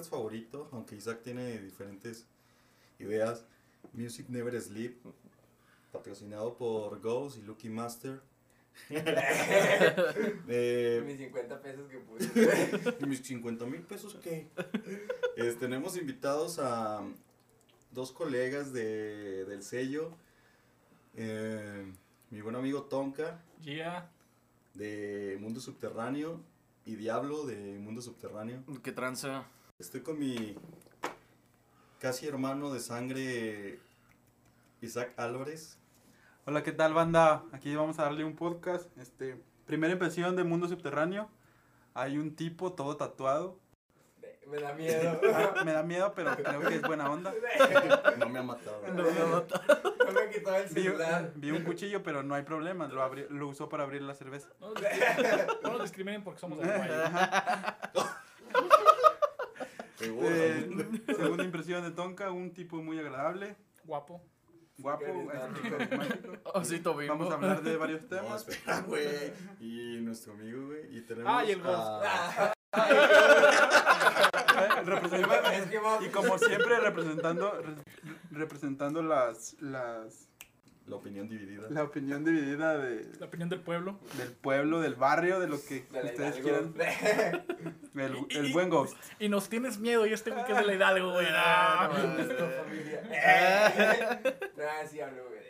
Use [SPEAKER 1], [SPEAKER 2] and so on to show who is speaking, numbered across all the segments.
[SPEAKER 1] podcast favorito, aunque Isaac tiene diferentes ideas, Music Never Sleep, patrocinado por Ghost y Lucky Master. Eh,
[SPEAKER 2] Mis 50 pesos que puse.
[SPEAKER 1] ¿Y mis 50 mil pesos qué? Es, tenemos invitados a dos colegas de, del sello. eh, mi buen amigo Tonka
[SPEAKER 3] Yeah.
[SPEAKER 1] de Mundo Subterráneo y Diablo de Mundo Subterráneo.
[SPEAKER 4] ¿Qué tranza?
[SPEAKER 1] Estoy con mi casi hermano de sangre Isaac Álvarez.
[SPEAKER 5] Hola, ¿qué tal, banda? Aquí vamos a darle un podcast. Este, primera impresión de Mundo Subterráneo. Hay un tipo todo tatuado.
[SPEAKER 2] Me da miedo.
[SPEAKER 5] Me da miedo, pero creo que es buena onda.
[SPEAKER 1] No me ha matado.
[SPEAKER 4] No me mata.
[SPEAKER 2] No me quitó el
[SPEAKER 5] Vi,
[SPEAKER 2] celular.
[SPEAKER 5] vi un cuchillo, pero no hay problema. Lo, abri- lo usó para abrir la cerveza.
[SPEAKER 3] No, nos discriminen- no nos discriminen porque somos de Uruguay.
[SPEAKER 5] Eh, segunda impresión de Tonka, un tipo muy agradable,
[SPEAKER 3] Guapo.
[SPEAKER 5] guapo.
[SPEAKER 4] Osito bimbo.
[SPEAKER 5] Vamos a hablar de varios
[SPEAKER 1] No,
[SPEAKER 5] temas.
[SPEAKER 1] espera, güey. Y nuestro amigo, güey. Y tenemos
[SPEAKER 3] Ah, y el
[SPEAKER 1] a-
[SPEAKER 5] y como siempre representando re- representando las las
[SPEAKER 1] la opinión dividida.
[SPEAKER 5] la opinión dividida de,
[SPEAKER 3] La opinión del pueblo.
[SPEAKER 5] del pueblo, del barrio, de lo que
[SPEAKER 2] De
[SPEAKER 5] ustedes quieran. El, el buen ghost.
[SPEAKER 3] Y nos tienes miedo y este güey que es de la Hidalgo, güey. No.
[SPEAKER 4] no,
[SPEAKER 2] Nuestra familia. Sí hablo, güey.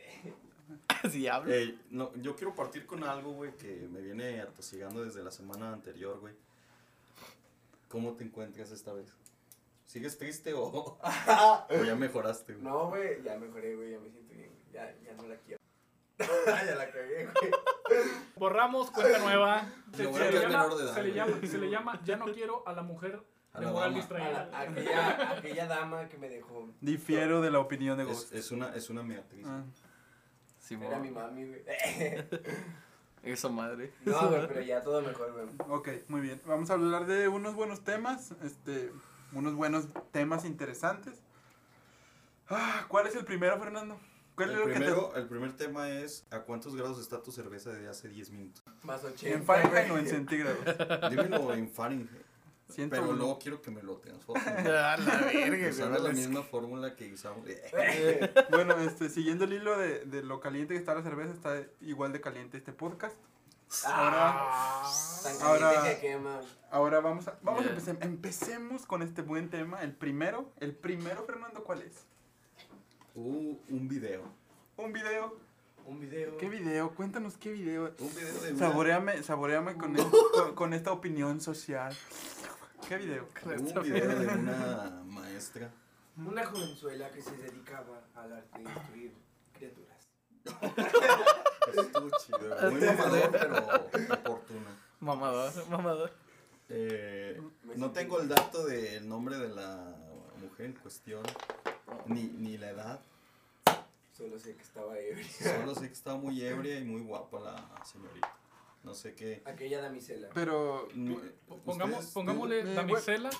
[SPEAKER 4] Así hablo.
[SPEAKER 1] No, yo quiero partir con algo, güey, que me viene atosigando desde la semana anterior, güey. ¿Cómo te encuentras esta vez? ¿Sigues triste o, o ya mejoraste, güey?
[SPEAKER 2] No, güey, ya mejoré, güey, ya me siento. Ya, ya no la quiero. ya la cagué, güey.
[SPEAKER 3] Borramos cuenta nueva. Se,
[SPEAKER 1] Lo
[SPEAKER 3] se
[SPEAKER 1] bueno que
[SPEAKER 3] le
[SPEAKER 1] es
[SPEAKER 3] llama,
[SPEAKER 1] menor de edad,
[SPEAKER 3] se, le
[SPEAKER 1] güey.
[SPEAKER 3] llama, se le llama Ya no quiero a la mujer
[SPEAKER 1] A
[SPEAKER 3] de
[SPEAKER 1] la
[SPEAKER 3] moral
[SPEAKER 1] dama.
[SPEAKER 2] A
[SPEAKER 3] distraída.
[SPEAKER 2] la- aquella, aquella dama que me dejó.
[SPEAKER 5] Difiero de la opinión de
[SPEAKER 1] Es,
[SPEAKER 5] ghost.
[SPEAKER 1] es una, es una meatriz.
[SPEAKER 5] Ah.
[SPEAKER 2] Era mi mami, güey.
[SPEAKER 4] Esa madre.
[SPEAKER 2] No, güey, pero ya todo mejor, güey.
[SPEAKER 5] ok, muy bien. Vamos a hablar de unos buenos temas, este, unos buenos temas interesantes. Ah, ¿Cuál es el primero, Fernando? ¿Cuál es
[SPEAKER 1] El
[SPEAKER 5] lo que te-
[SPEAKER 1] primero, el primer tema es ¿a cuántos grados está tu cerveza de hace 10 minutos?
[SPEAKER 2] Más 80.
[SPEAKER 5] ¿En Fahrenheit o en centígrados?
[SPEAKER 1] Dímelo en Fahrenheit. Pero luego quiero que me lo transformes.
[SPEAKER 4] A la verga,
[SPEAKER 1] Usando la
[SPEAKER 4] güey.
[SPEAKER 1] misma fórmula que usamos.
[SPEAKER 5] Bueno, este, siguiendo el hilo de, de lo caliente que está la cerveza, está igual de caliente este podcast.
[SPEAKER 2] Ah, tan caliente
[SPEAKER 5] ahora-
[SPEAKER 2] que quema.
[SPEAKER 5] Ahora vamos a, vamos a
[SPEAKER 4] Yeah.
[SPEAKER 5] empecem- empecemos con este buen tema. El primero, el primero, Fernando, ¿cuál es?
[SPEAKER 1] Uh, un video.
[SPEAKER 5] Un video.
[SPEAKER 2] Un video.
[SPEAKER 5] ¿Qué video? Cuéntanos qué video.
[SPEAKER 1] Un video de
[SPEAKER 5] Saboreame, saboreame con, el- con, con esta opinión social. ¿Qué video?
[SPEAKER 1] un video de una maestra.
[SPEAKER 2] Una jovenzuela que se dedicaba al arte de destruir criaturas.
[SPEAKER 1] Estuvo chido. Muy mamador, pero oportuno.
[SPEAKER 4] Mamador, mamador.
[SPEAKER 1] Eh, no tengo el dato del nombre de la mujer en cuestión, ni, ni la edad.
[SPEAKER 2] Solo sé que estaba ebria.
[SPEAKER 1] Solo sé que estaba muy ebria y muy guapa la señorita. No sé qué.
[SPEAKER 2] Aquella damisela.
[SPEAKER 5] Pero
[SPEAKER 3] Pongamos, pongámosle
[SPEAKER 5] eh,
[SPEAKER 3] damisela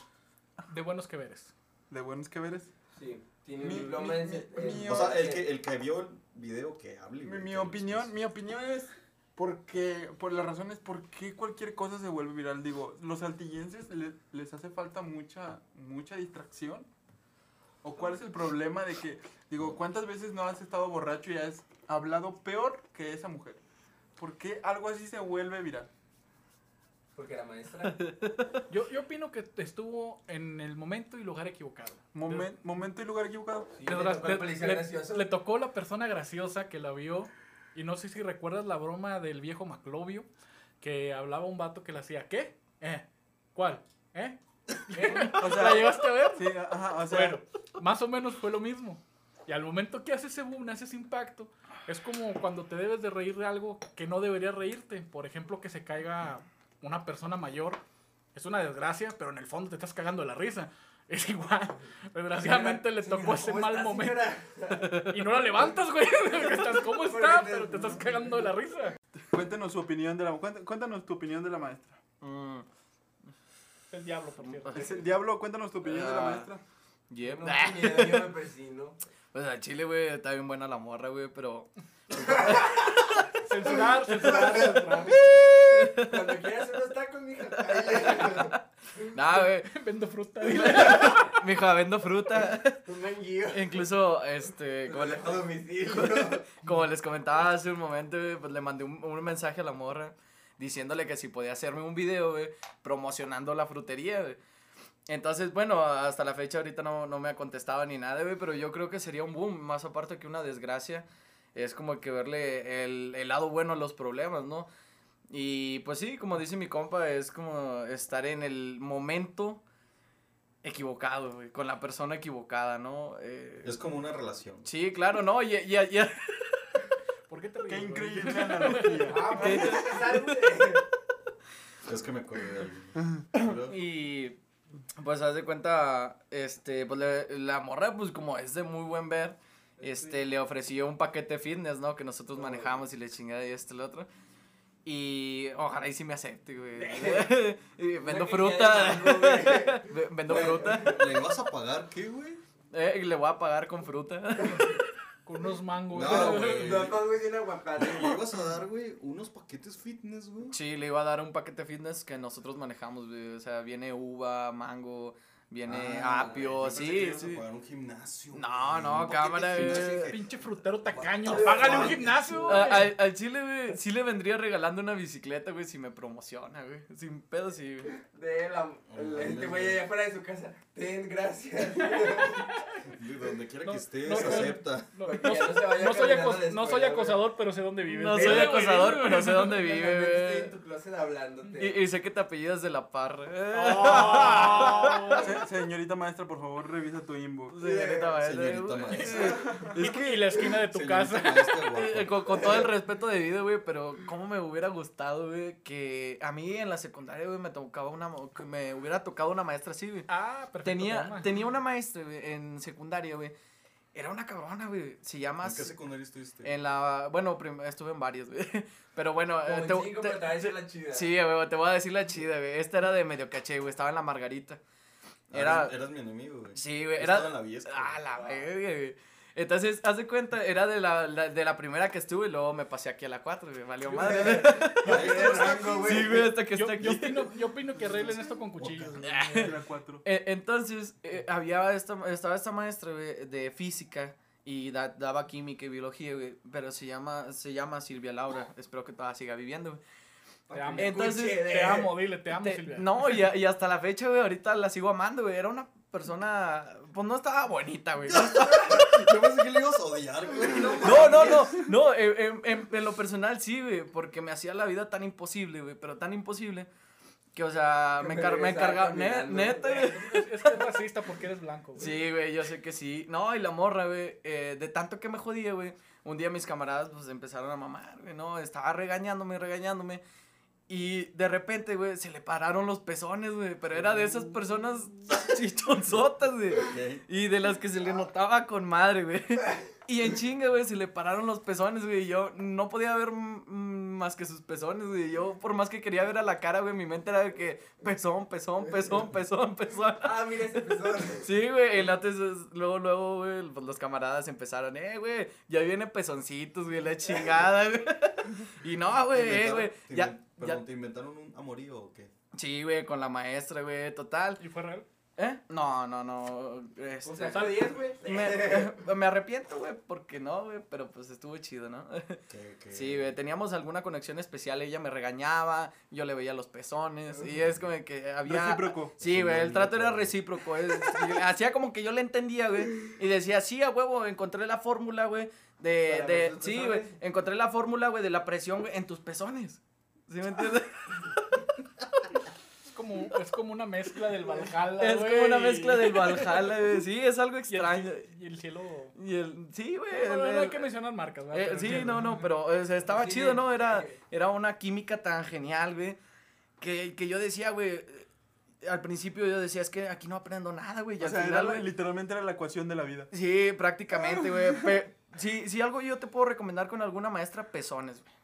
[SPEAKER 3] de buenos que veres.
[SPEAKER 5] de buenos que veres.
[SPEAKER 2] Sí, tiene
[SPEAKER 5] Mi-
[SPEAKER 2] un diploma
[SPEAKER 5] mi-
[SPEAKER 2] en...
[SPEAKER 5] mi- mi-
[SPEAKER 1] O sea, el que, el que vio el video que hable.
[SPEAKER 5] Mi, opinión, mi opinión es porque, por las razones por qué cualquier cosa se vuelve viral. Digo, los altillenses le- les hace falta mucha, mucha distracción. ¿O cuál es el problema de que, digo, cuántas veces no has estado borracho y has hablado peor que esa mujer? ¿Por qué algo así se vuelve viral?
[SPEAKER 2] Porque era maestra.
[SPEAKER 3] Yo, yo opino que estuvo en el momento y lugar equivocado.
[SPEAKER 5] Momen- momento y lugar equivocado.
[SPEAKER 2] Sí,
[SPEAKER 3] Le,
[SPEAKER 2] le tocó
[SPEAKER 3] le-
[SPEAKER 2] el policía
[SPEAKER 3] le-
[SPEAKER 2] gracioso.
[SPEAKER 3] le tocó la persona graciosa que la vio. Y no sé si recuerdas la broma del viejo Maclovio. Que hablaba un vato que le hacía, ¿qué? ¿Eh? ¿Cuál? ¿Eh? ¿Eh?
[SPEAKER 5] O sea,
[SPEAKER 3] ¿La llegaste a ver?
[SPEAKER 5] Sí, ajá, o sea,
[SPEAKER 3] Bueno, más o menos fue lo mismo. Y al momento que hace ese boom, hace ese impacto, es como cuando te debes de reír de algo que no deberías reírte. Por ejemplo, que se caiga una persona mayor. Es una desgracia, pero en el fondo te estás cagando de la risa. Es igual. Desgraciadamente le tocó
[SPEAKER 2] Señora,
[SPEAKER 3] ese
[SPEAKER 2] ¿cómo
[SPEAKER 3] mal
[SPEAKER 2] está,
[SPEAKER 3] momento.
[SPEAKER 2] señora?
[SPEAKER 3] Y no la levantas, güey. Estás, ¿Cómo está? Pero te estás cagando de la risa.
[SPEAKER 5] cuéntanos su opinión de la, cuént- cuéntanos tu opinión de la maestra.
[SPEAKER 4] Mm,
[SPEAKER 3] El diablo, por cierto.
[SPEAKER 5] Es el diablo, cuéntanos tu opinión de la
[SPEAKER 4] Ah.
[SPEAKER 5] maestra.
[SPEAKER 4] yep.
[SPEAKER 2] No, miedo, yo me persino.
[SPEAKER 4] Pues al chile, güey, está bien buena la morra, güey, pero.
[SPEAKER 3] Censurar, censurar, censurar.
[SPEAKER 2] Cuando quieras unos tacos, mija.
[SPEAKER 4] Nah, güey.
[SPEAKER 3] Vendo fruta. dile.
[SPEAKER 4] Mija, vendo fruta.
[SPEAKER 2] Un manguillo.
[SPEAKER 4] Incluso, este, como, le- como les comentaba hace un momento, güey, pues le mandé un, un mensaje a la morra diciéndole que si podía hacerme un video, güey, promocionando la frutería, güey. Entonces, bueno, hasta la fecha ahorita no, no me ha contestado ni nada, güey, pero yo creo que sería un boom, más aparte que una desgracia. Es como que verle el, el lado bueno a los problemas, ¿no? Y pues sí, como dice mi compa, es como estar en el momento equivocado, güey, con la persona equivocada, ¿no? Eh,
[SPEAKER 1] Es como una relación.
[SPEAKER 4] Sí, claro, no, ya, ya, ya.
[SPEAKER 3] ¿Por qué te ríes?
[SPEAKER 5] Qué increíble analogía.
[SPEAKER 2] Ah, pues, es algo de-
[SPEAKER 1] Es que me acordé de algo.
[SPEAKER 4] Y pues haz de cuenta, este, pues le- la morra, pues como es de muy buen ver, este, le ofreció un paquete fitness, ¿no? Que nosotros manejamos y le chingada y esto y lo otro. Y ojalá y sí me acepte, güey. Y Vendo fruta.
[SPEAKER 2] mango,
[SPEAKER 4] Vendo
[SPEAKER 1] Güey,
[SPEAKER 4] fruta.
[SPEAKER 1] ¿Le vas a pagar qué, güey?
[SPEAKER 4] Eh, le voy a pagar con fruta.
[SPEAKER 3] Con unos mangos.
[SPEAKER 1] No, güey.
[SPEAKER 2] Dos mangos y un aguacate.
[SPEAKER 1] Le vas a dar, güey, unos paquetes fitness, güey.
[SPEAKER 4] Sí, le iba a dar un paquete fitness que nosotros manejamos, güey. O sea, viene uva, mango, viene
[SPEAKER 1] Ah,
[SPEAKER 4] apio, sí, sí.
[SPEAKER 1] pagar un gimnasio.
[SPEAKER 4] No,
[SPEAKER 1] güey,
[SPEAKER 4] no, cámara, güey.
[SPEAKER 3] Pinche frutero tacaño. Págale un gimnasio.
[SPEAKER 4] A-
[SPEAKER 3] güey.
[SPEAKER 4] al, al chile, güey, sí le vendría regalando una bicicleta, güey, si me promociona, güey. Sin pedo, sí. güey.
[SPEAKER 2] De la, este güey allá afuera de su casa. Ten, gracias.
[SPEAKER 1] De donde quiera
[SPEAKER 3] No,
[SPEAKER 1] que estés,
[SPEAKER 3] no,
[SPEAKER 1] acepta.
[SPEAKER 3] No,
[SPEAKER 2] Porque
[SPEAKER 3] no-
[SPEAKER 2] ya no se vaya
[SPEAKER 3] no soy, acos- soy
[SPEAKER 2] güey.
[SPEAKER 3] acosador, pero sé dónde vives.
[SPEAKER 4] No soy
[SPEAKER 3] güey,
[SPEAKER 4] acosador, pero sé dónde vive,
[SPEAKER 2] Estoy en
[SPEAKER 4] güey.
[SPEAKER 2] tu closet hablándote.
[SPEAKER 4] Y, y sé que te apellidas de la parra.
[SPEAKER 3] Oh.
[SPEAKER 5] Se- señorita maestra, por favor, revisa tu inbox.
[SPEAKER 4] Señorita maestra.
[SPEAKER 1] Señorita maestra.
[SPEAKER 3] Es que y la esquina de tu casa.
[SPEAKER 1] maestra.
[SPEAKER 4] Eh, Con, con todo el respeto de vida, güey, pero cómo me hubiera gustado, güey, que a mí en la secundaria, güey, me tocaba una, que me hubiera tocado una maestra así, güey.
[SPEAKER 3] Ah, perfecto.
[SPEAKER 4] Tenía,
[SPEAKER 3] toma.
[SPEAKER 4] tenía una maestra, güey, en secundaria, güey. Era una cabrona, güey. Se llama...
[SPEAKER 1] ¿En qué secundaria estuviste?
[SPEAKER 4] En la... Bueno, prim- estuve en varios, güey. Pero bueno...
[SPEAKER 2] Como
[SPEAKER 4] eh, te-
[SPEAKER 2] cinco,
[SPEAKER 4] te-
[SPEAKER 2] pero te va a decir la chida.
[SPEAKER 4] Sí, güey, te voy a decir la chida, güey. Esta era de medio caché, güey. Estaba en la Margarita. Era...
[SPEAKER 1] Eras, eras mi enemigo, güey.
[SPEAKER 4] Sí, güey. Era...
[SPEAKER 1] estaba en la Viesca,
[SPEAKER 4] Ah, la güey. Entonces, haz de cuenta, era de la, la- de la primera que estuve y luego me pasé aquí a la 4, güey. Valió madre.
[SPEAKER 1] Güey.
[SPEAKER 4] Sí, güey, hasta que
[SPEAKER 3] Yo,
[SPEAKER 4] está aquí.
[SPEAKER 3] yo opino, yo opino que arreglen esto con cuchillos. güey.
[SPEAKER 5] La cuatro.
[SPEAKER 4] Eh, Entonces, eh, había esta, estaba esta maestra, güey, de física y da- daba química y biología, güey. Pero se llama, se llama Silvia Laura. Espero que todavía siga viviendo, güey.
[SPEAKER 3] Te amo.
[SPEAKER 4] Entonces,
[SPEAKER 2] de-
[SPEAKER 3] Te amo, dile, te amo,
[SPEAKER 4] Te-
[SPEAKER 3] Silvia.
[SPEAKER 4] no, y, y hasta la fecha, güey, ahorita la sigo amando, güey. Era una persona, pues no estaba bonita, güey. No,
[SPEAKER 1] Yo pensé que le ibas a odiar, güey.
[SPEAKER 4] no, no, no, no, en, en- en- en lo personal sí, güey, porque me hacía la vida tan imposible, güey, pero tan imposible que, o sea,
[SPEAKER 2] Que
[SPEAKER 4] me,
[SPEAKER 2] me
[SPEAKER 4] encar- me
[SPEAKER 2] regresaba
[SPEAKER 4] encargaba, ne- neta, güey.
[SPEAKER 3] Es, es que es racista porque eres blanco. güey.
[SPEAKER 4] Sí, güey, yo sé que sí. No, y la morra, güey, eh, de tanto que me jodía, güey, un día mis camaradas, pues, empezaron a mamar, güey, ¿no? Estaba regañándome, regañándome. Y de repente, güey, se le pararon los pezones, güey, pero era de esas personas chichonzotas, güey. Y de las que se le notaba con madre, güey. Y en chinga, güey, se le pararon los pezones, güey. y Yo no podía ver más que sus pezones, güey. Yo, por más que quería ver a la cara, güey, mi mente era de que pezón, pezón, pezón, pezón, pezón.
[SPEAKER 2] Ah, mira ese pezón.
[SPEAKER 4] Sí, güey, y antes, luego, luego, güey, pues los camaradas empezaron, eh, güey, ya viene pezoncitos, güey, la chingada, güey. Y no,
[SPEAKER 1] ¿Te
[SPEAKER 4] güey, eh, güey, ya,
[SPEAKER 1] Perdón, ¿te inventaron un amorío o qué?
[SPEAKER 4] sí, güey, con la maestra, güey, total.
[SPEAKER 3] ¿Y fue real?
[SPEAKER 4] ¿Eh? No, no, no, este,
[SPEAKER 2] O sea, fue 10, güey.
[SPEAKER 4] me, me arrepiento, güey, porque no, güey, pero pues estuvo chido, ¿no?
[SPEAKER 1] ¿Qué, qué?
[SPEAKER 4] Sí, güey, teníamos alguna conexión especial, ella me regañaba, yo le veía los pezones, y es como que había...
[SPEAKER 5] Recíproco.
[SPEAKER 4] Sí, güey, el trato era recíproco. es- hacía como que yo le entendía, güey. Y decía, sí, a huevo, encontré la fórmula, güey. De, de, sí, güey, encontré la fórmula, güey, de la presión, güey, en tus pezones. ¿Sí me entiendes?
[SPEAKER 3] Es como, es como una mezcla del Valhalla.
[SPEAKER 4] es como una mezcla del Valhalla, güey. Sí, es algo
[SPEAKER 3] Y el,
[SPEAKER 4] extraño.
[SPEAKER 3] y el cielo.
[SPEAKER 4] Y el, sí, güey.
[SPEAKER 3] No, no, no hay que mencionar marcas, ¿verdad?
[SPEAKER 4] Eh, sí, no, no, pero o sea, estaba
[SPEAKER 2] Sí,
[SPEAKER 4] chido, ¿no? Era,
[SPEAKER 2] sí.
[SPEAKER 4] era una química tan genial, güey, que, que yo decía, güey, eh, al principio yo decía, es que aquí no aprendo nada, güey, y
[SPEAKER 5] O
[SPEAKER 4] al
[SPEAKER 5] sea,
[SPEAKER 4] final,
[SPEAKER 5] era-
[SPEAKER 4] güey,
[SPEAKER 5] literalmente era la ecuación de la vida.
[SPEAKER 4] Sí, prácticamente, güey. Si, si algo yo te puedo recomendar con alguna maestra, pezones, güey.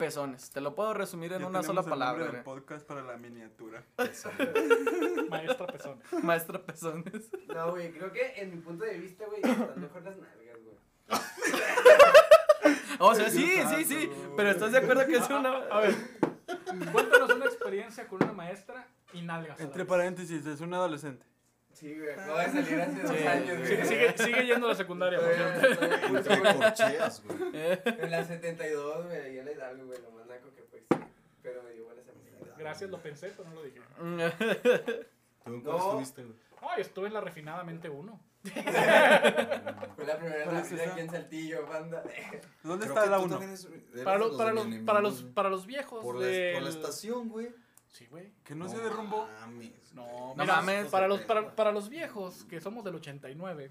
[SPEAKER 4] Pezones. Te lo puedo resumir en
[SPEAKER 5] Ya
[SPEAKER 4] una sola
[SPEAKER 5] el
[SPEAKER 4] palabra,
[SPEAKER 5] del podcast para la miniatura.
[SPEAKER 3] Maestra pezones.
[SPEAKER 4] Maestra pezones.
[SPEAKER 2] No, güey, creo que en mi punto de vista, güey, están mejor las nalgas, güey.
[SPEAKER 4] O sea, sí, sí, sí. Pero estás de acuerdo que es una.
[SPEAKER 3] A ver, cuéntanos una experiencia con una maestra y nalgas.
[SPEAKER 5] Entre paréntesis, es un adolescente.
[SPEAKER 2] Sí, güey. Acabo de salir hace dos años,
[SPEAKER 3] Sí,
[SPEAKER 2] güey.
[SPEAKER 3] sigue, sigue yendo a la secundaria, por cierto.
[SPEAKER 2] Curso,
[SPEAKER 1] corcheas, güey.
[SPEAKER 2] En la 72, güey, ahí en la Hidalgo, güey, lo más naco que pues. Pero me dio buenas amistades.
[SPEAKER 3] Gracias, lo pensé, pero no lo dije.
[SPEAKER 1] ¿Tú en
[SPEAKER 2] No.
[SPEAKER 1] cuál estuviste, güey?
[SPEAKER 3] Ay, estuve en la refinadamente uno.
[SPEAKER 2] Fue la primera
[SPEAKER 5] ¿Cuál es
[SPEAKER 2] Navidad
[SPEAKER 5] esa?
[SPEAKER 2] aquí en Saltillo, banda.
[SPEAKER 5] ¿Dónde
[SPEAKER 1] Creo
[SPEAKER 5] está
[SPEAKER 1] que
[SPEAKER 5] la
[SPEAKER 1] tú
[SPEAKER 5] 1?
[SPEAKER 1] también es- eres
[SPEAKER 3] Para los, para, los, para, los,
[SPEAKER 1] güey.
[SPEAKER 3] para los viejos
[SPEAKER 1] Por la,
[SPEAKER 3] del-
[SPEAKER 1] por la estación, güey.
[SPEAKER 3] Sí, güey.
[SPEAKER 5] ¿Que no, se derrumbó?
[SPEAKER 1] mames.
[SPEAKER 3] No,
[SPEAKER 4] No
[SPEAKER 3] mira,
[SPEAKER 4] mames.
[SPEAKER 3] Para los, para, para los viejos, que somos del 89.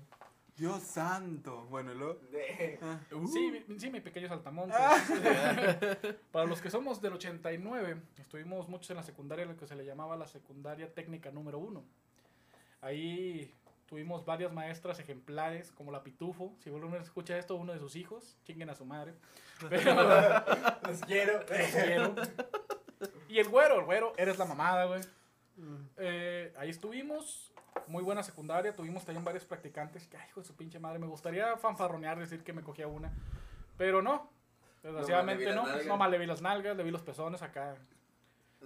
[SPEAKER 5] Dios santo. Bueno.
[SPEAKER 2] De-
[SPEAKER 5] Ah.
[SPEAKER 3] Sí, mi- sí, mi pequeño saltamontes.
[SPEAKER 5] Ah.
[SPEAKER 3] Para los que somos del 89, estuvimos muchos en la secundaria, lo que se le llamaba la secundaria técnica número uno. Ahí tuvimos varias maestras ejemplares, como la Pitufo. Si uno escucha esto, uno de sus hijos, chinguen a su madre. Pero,
[SPEAKER 2] Los quiero.
[SPEAKER 3] quiero. Y el güero, el güero, eres la mamada, güey. Eh, ahí estuvimos, muy buena secundaria, tuvimos también varios practicantes que, ay, hijo de su pinche madre, me gustaría fanfarronear, decir que me cogía una, pero no, desgraciadamente no,
[SPEAKER 2] nalgas.
[SPEAKER 3] nomás le vi las nalgas, le vi los pezones acá,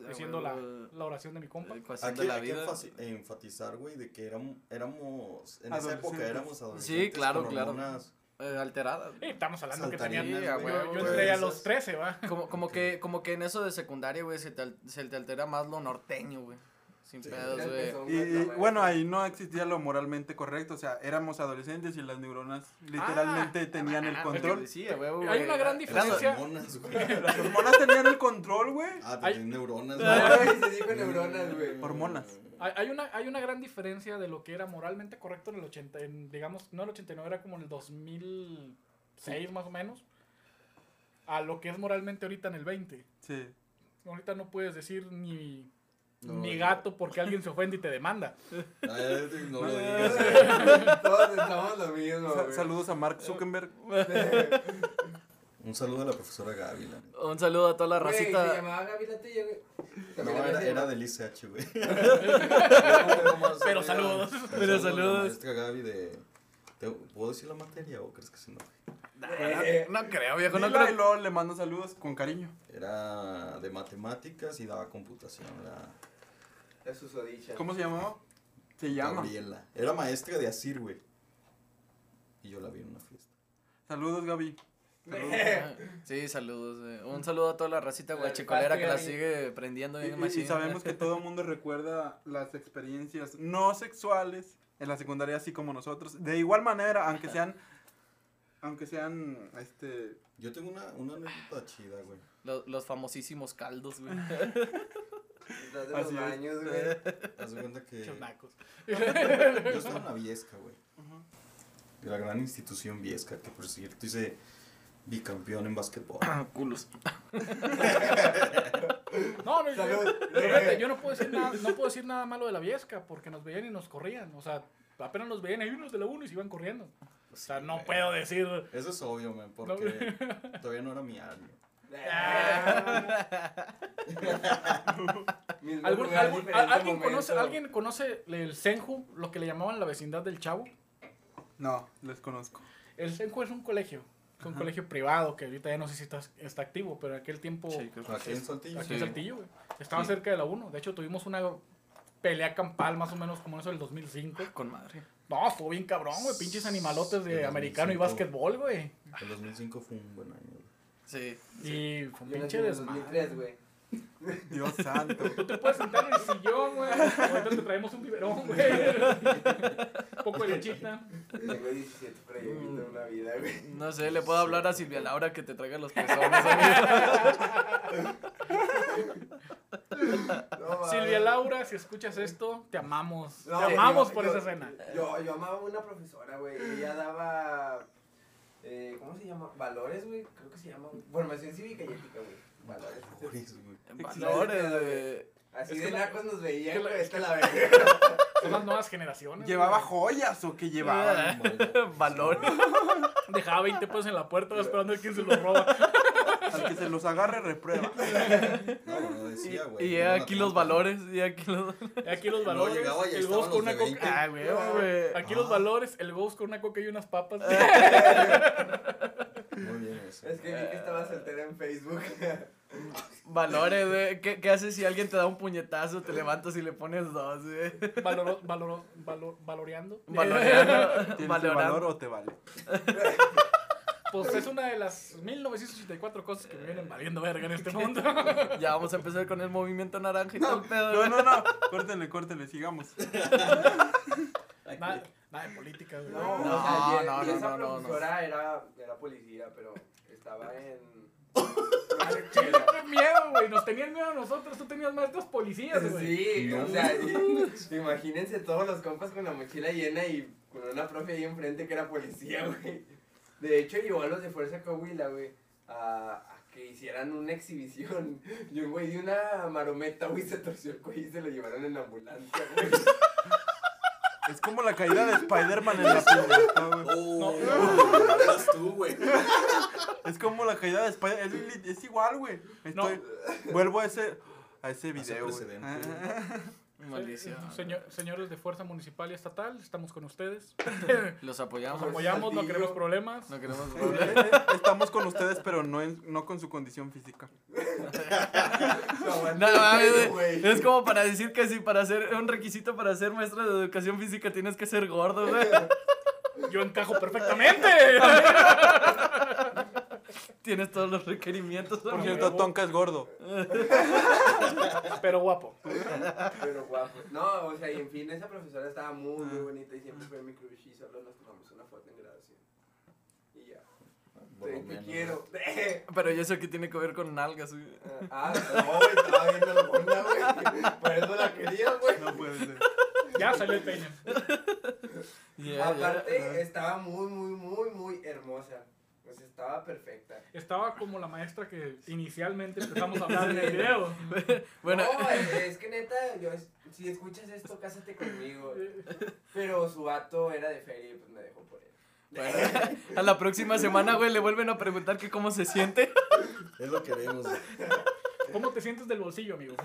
[SPEAKER 3] diciendo la, la oración de mi compa.
[SPEAKER 1] Hay que,
[SPEAKER 4] la
[SPEAKER 1] hay que
[SPEAKER 4] vida.
[SPEAKER 1] enfatizar, güey, de que éramos, éramos en esa época éramos adolescentes.
[SPEAKER 4] Sí, claro,
[SPEAKER 1] con
[SPEAKER 4] claro.
[SPEAKER 1] hormonas.
[SPEAKER 4] Eh, alterada.
[SPEAKER 3] Sí, estamos hablando que
[SPEAKER 1] Saltarín,
[SPEAKER 3] tenía,
[SPEAKER 4] Sí,
[SPEAKER 3] yo,
[SPEAKER 4] a
[SPEAKER 1] güey,
[SPEAKER 3] yo
[SPEAKER 4] güey.
[SPEAKER 3] entré a
[SPEAKER 1] Esas-
[SPEAKER 3] los 13, va.
[SPEAKER 4] Como, como, que, como que en eso de secundaria, güey, se te, al- se te altera más lo norteño, güey. Sin
[SPEAKER 1] Sí.
[SPEAKER 4] pedos, güey.
[SPEAKER 5] Y, bueno, ahí no existía lo moralmente correcto, o sea, éramos adolescentes y las neuronas literalmente tenían el
[SPEAKER 4] Ah,
[SPEAKER 5] control.
[SPEAKER 4] Sí, a huevo,
[SPEAKER 3] Hay una gran diferencia.
[SPEAKER 1] Hormonas, güey.
[SPEAKER 5] Las hormonas tenían el control, güey.
[SPEAKER 1] Ah,
[SPEAKER 3] Hay-
[SPEAKER 1] tenían neuronas,
[SPEAKER 2] Ay,
[SPEAKER 1] güey.
[SPEAKER 2] se dijo neuronas, güey.
[SPEAKER 5] Hormonas.
[SPEAKER 3] Hay, una, hay una gran diferencia de lo que era moralmente correcto en el 80, en, digamos, no el 89, era como en el 2006 más o menos, a lo que es moralmente ahorita en el 20.
[SPEAKER 5] Sí.
[SPEAKER 3] Ahorita no puedes decir ni,
[SPEAKER 1] No,
[SPEAKER 3] ni gato porque alguien se ofende y te demanda.
[SPEAKER 1] Ay, no lo digas.
[SPEAKER 2] Todos estamos lo mismo,
[SPEAKER 5] Sa-
[SPEAKER 2] güey.
[SPEAKER 5] saludos a Mark Zuckerberg.
[SPEAKER 1] Un saludo a la profesora Gaby. la neta.
[SPEAKER 4] Un saludo a toda la
[SPEAKER 2] Güey, se
[SPEAKER 4] racita.
[SPEAKER 2] llamaba Gaby la tuya, güey.
[SPEAKER 1] No, era, era del ICH, güey.
[SPEAKER 3] Pero saludos.
[SPEAKER 4] Pero
[SPEAKER 1] La
[SPEAKER 4] saludos.
[SPEAKER 1] maestra Gaby de... ¿te- ¿Puedo decir la materia o crees que sí no?
[SPEAKER 2] Eh,
[SPEAKER 4] No creo, viejo, no
[SPEAKER 5] y
[SPEAKER 4] creo.
[SPEAKER 5] luego le mando saludos con cariño.
[SPEAKER 1] Era de matemáticas y daba computación. Era
[SPEAKER 2] Susodicha.
[SPEAKER 5] ¿Cómo se llamaba? Se llama.
[SPEAKER 1] Gabriela. Era maestra de Asir, güey. Y yo la vi en una fiesta.
[SPEAKER 5] Saludos, Gaby.
[SPEAKER 4] Sí, saludos. güey. Un saludo a toda la racita
[SPEAKER 2] La
[SPEAKER 4] guachicolera que la sigue prendiendo
[SPEAKER 5] Y,
[SPEAKER 4] bien
[SPEAKER 5] y- y sabemos que todo el mundo recuerda las experiencias no sexuales en la secundaria, así como nosotros. De igual manera, aunque sean. Aunque sean. Este.
[SPEAKER 1] Yo tengo una, una anécdota chida, güey.
[SPEAKER 4] Los, los famosísimos caldos, güey.
[SPEAKER 2] Detrás de los
[SPEAKER 5] es.
[SPEAKER 2] baños, güey.
[SPEAKER 1] Haz de cuenta que.
[SPEAKER 3] Chonacos.
[SPEAKER 1] Yo estaba en la Viesca, güey. De la gran institución Viesca, que por cierto hice bicampeón en básquetbol.
[SPEAKER 4] Culos.
[SPEAKER 3] No, no, yo, fíjate, yo no puedo decir nada, no puedo decir nada malo de la Viesca porque nos veían y nos corrían. O sea, apenas nos veían, hay unos de la 1 y se iban corriendo. O sea, no
[SPEAKER 1] güey.
[SPEAKER 3] puedo decir.
[SPEAKER 1] Eso es obvio, man, porque todavía no era mi año.
[SPEAKER 2] Mismo
[SPEAKER 3] ¿Algún-
[SPEAKER 2] lugar,
[SPEAKER 3] algún-
[SPEAKER 2] diferente
[SPEAKER 3] ¿Alguien, conoce, ¿Alguien conoce el Senju, lo que le llamaban la vecindad del Chavo?
[SPEAKER 5] No, les conozco.
[SPEAKER 3] El Senju es un colegio, es un colegio privado que ahorita ya no sé si está, está activo, pero en aquel tiempo
[SPEAKER 4] Sí, creo que
[SPEAKER 1] Aquí en Saltillo.
[SPEAKER 3] aquí
[SPEAKER 4] sí.
[SPEAKER 3] Saltillo, güey. Estaba
[SPEAKER 4] Sí.
[SPEAKER 3] cerca de la 1. De hecho, tuvimos una pelea campal más o menos como eso del 2005.
[SPEAKER 4] Con madre.
[SPEAKER 3] No, estuvo bien cabrón, güey. Pinches animalotes de americano y
[SPEAKER 1] 2005.
[SPEAKER 3] básquetbol, güey.
[SPEAKER 1] El 2005 fue un buen año, güey.
[SPEAKER 4] Sí.
[SPEAKER 3] Y fue un pinche desmadre.
[SPEAKER 2] 2003, güey.
[SPEAKER 5] Dios santo.
[SPEAKER 3] Tú te puedes sentar en el sillón, güey. Ahorita te traemos un biberón, güey. Un poco de lechita.
[SPEAKER 2] Tengo 17, pero yo he visto una vida, güey.
[SPEAKER 4] No sé, le puedo hablar a Silvia Laura que te traiga los pezones.
[SPEAKER 2] No.
[SPEAKER 3] Silvia Laura, si escuchas esto, te amamos.
[SPEAKER 2] No,
[SPEAKER 3] te amamos
[SPEAKER 2] yo-
[SPEAKER 3] por
[SPEAKER 2] yo-
[SPEAKER 3] esa escena.
[SPEAKER 2] Yo, yo amaba a una profesora, güey. Ella daba. Eh, ¿Cómo se llama? Valores, güey. Creo que se llama. Formación cívica y ética, güey. Valores.
[SPEAKER 1] Valores, güey.
[SPEAKER 4] Valores, güey.
[SPEAKER 2] Así
[SPEAKER 3] Es
[SPEAKER 2] de
[SPEAKER 3] la-
[SPEAKER 2] nacos nos veían,
[SPEAKER 3] es que la-
[SPEAKER 2] güey.
[SPEAKER 3] es
[SPEAKER 2] Esta
[SPEAKER 3] que
[SPEAKER 2] la verga.
[SPEAKER 3] Son las nuevas generaciones.
[SPEAKER 5] ¿Llevaba
[SPEAKER 3] güey.
[SPEAKER 5] joyas o qué llevaba?
[SPEAKER 4] Valores.
[SPEAKER 3] Dejaba 20 pesos en la puerta esperando a quien se los roba.
[SPEAKER 5] Que se los agarre, reprueba.
[SPEAKER 1] No, no decía, güey.
[SPEAKER 4] Y aquí los valores, y aquí los...
[SPEAKER 3] Y aquí los
[SPEAKER 1] No,
[SPEAKER 3] valores.
[SPEAKER 1] llegaba y
[SPEAKER 3] el ghost con una coca.
[SPEAKER 1] 20.
[SPEAKER 4] Ah, güey, güey.
[SPEAKER 3] Aquí
[SPEAKER 1] Ah.
[SPEAKER 3] los valores, el ghost con una coca y unas papas.
[SPEAKER 1] Muy bien eso.
[SPEAKER 2] Es que vi que estaba soltera en Facebook.
[SPEAKER 4] Valores, güey. ¿Qué, ¿Qué haces si alguien te da un puñetazo, te levantas y le pones dos, güey?
[SPEAKER 3] Valoro, valoro, valor, valoreando.
[SPEAKER 4] Valoreando.
[SPEAKER 5] ¿Tienes valor o te vale?
[SPEAKER 3] Pues es una de las 1984 cosas que me vienen valiendo verga en este mundo.
[SPEAKER 4] Ya vamos a empezar con el movimiento naranja y todo el pedo,
[SPEAKER 5] No, no, no. Córtenle, córtenle, sigamos.
[SPEAKER 3] Nada, nada de política, güey.
[SPEAKER 2] No,
[SPEAKER 4] No,
[SPEAKER 2] o sea, y-
[SPEAKER 4] no,
[SPEAKER 2] y
[SPEAKER 4] no,
[SPEAKER 2] esa
[SPEAKER 4] no, no, no.
[SPEAKER 2] Era, era policía, pero estaba en...
[SPEAKER 3] ¡Qué miedo, güey! Nos tenían miedo a nosotros. Tú tenías maestros policías, güey.
[SPEAKER 2] Sí,
[SPEAKER 1] No.
[SPEAKER 2] o sea, y- imagínense todos los compas con la mochila llena y con una profe ahí enfrente que era policía, güey. De hecho, llevó a los de Fuerza Coahuila, güey, a, a que hicieran una exhibición. Y un güey de una marometa, güey, se torció el cuello y se lo llevaron en ambulancia, güey.
[SPEAKER 5] Es como la caída de Spider-Man en la piñata, güey.
[SPEAKER 1] Oh, eras tú, güey.
[SPEAKER 5] Es como la caída de Spider-Man. Es, es igual, güey. Estoy... Vuelvo a ese, a ese
[SPEAKER 1] Hace
[SPEAKER 5] video, güey.
[SPEAKER 4] Maldición.
[SPEAKER 3] Señor- señores de Fuerza Municipal y Estatal, estamos con ustedes.
[SPEAKER 4] Los apoyamos.
[SPEAKER 3] apoyamos, no queremos problemas.
[SPEAKER 4] No queremos problemas.
[SPEAKER 5] Estamos con ustedes, pero no, en- no con su condición física.
[SPEAKER 4] No, mames, güey. Es como para decir que si para ser un requisito para ser maestro de educación física tienes que ser gordo, güey.
[SPEAKER 3] Yo encajo perfectamente.
[SPEAKER 4] Tienes todos los requerimientos.
[SPEAKER 5] Por
[SPEAKER 4] amigo.
[SPEAKER 5] cierto, Tonka es gordo.
[SPEAKER 3] Pero guapo.
[SPEAKER 2] Pero guapo. No, o sea, y en fin, esa profesora estaba muy, muy bonita y siempre fue mi crush y solo nos tomamos una foto en graduación. Y ya. Te, quiero.
[SPEAKER 4] Pero ¿y eso qué tiene que ver con nalgas, güey?
[SPEAKER 2] Ah, no, güey, estaba viendo la onda, güey. Por eso la quería, güey.
[SPEAKER 5] No puede ser.
[SPEAKER 3] Ya salió el peine.
[SPEAKER 4] Yeah, yeah.
[SPEAKER 2] Aparte, estaba muy, muy, muy, muy hermosa. Pues estaba perfecta.
[SPEAKER 3] Estaba como la maestra que inicialmente empezamos a hablar en el video.
[SPEAKER 4] Bueno,
[SPEAKER 2] No, es, es que neta, yo, si escuchas esto, cásate conmigo. Pero su vato era de feria y pues me dejó por él.
[SPEAKER 4] bueno, a la próxima semana, güey, le vuelven a preguntar que cómo se siente.
[SPEAKER 1] Es lo que queremos. güey.
[SPEAKER 3] ¿Cómo te sientes del bolsillo, amigo?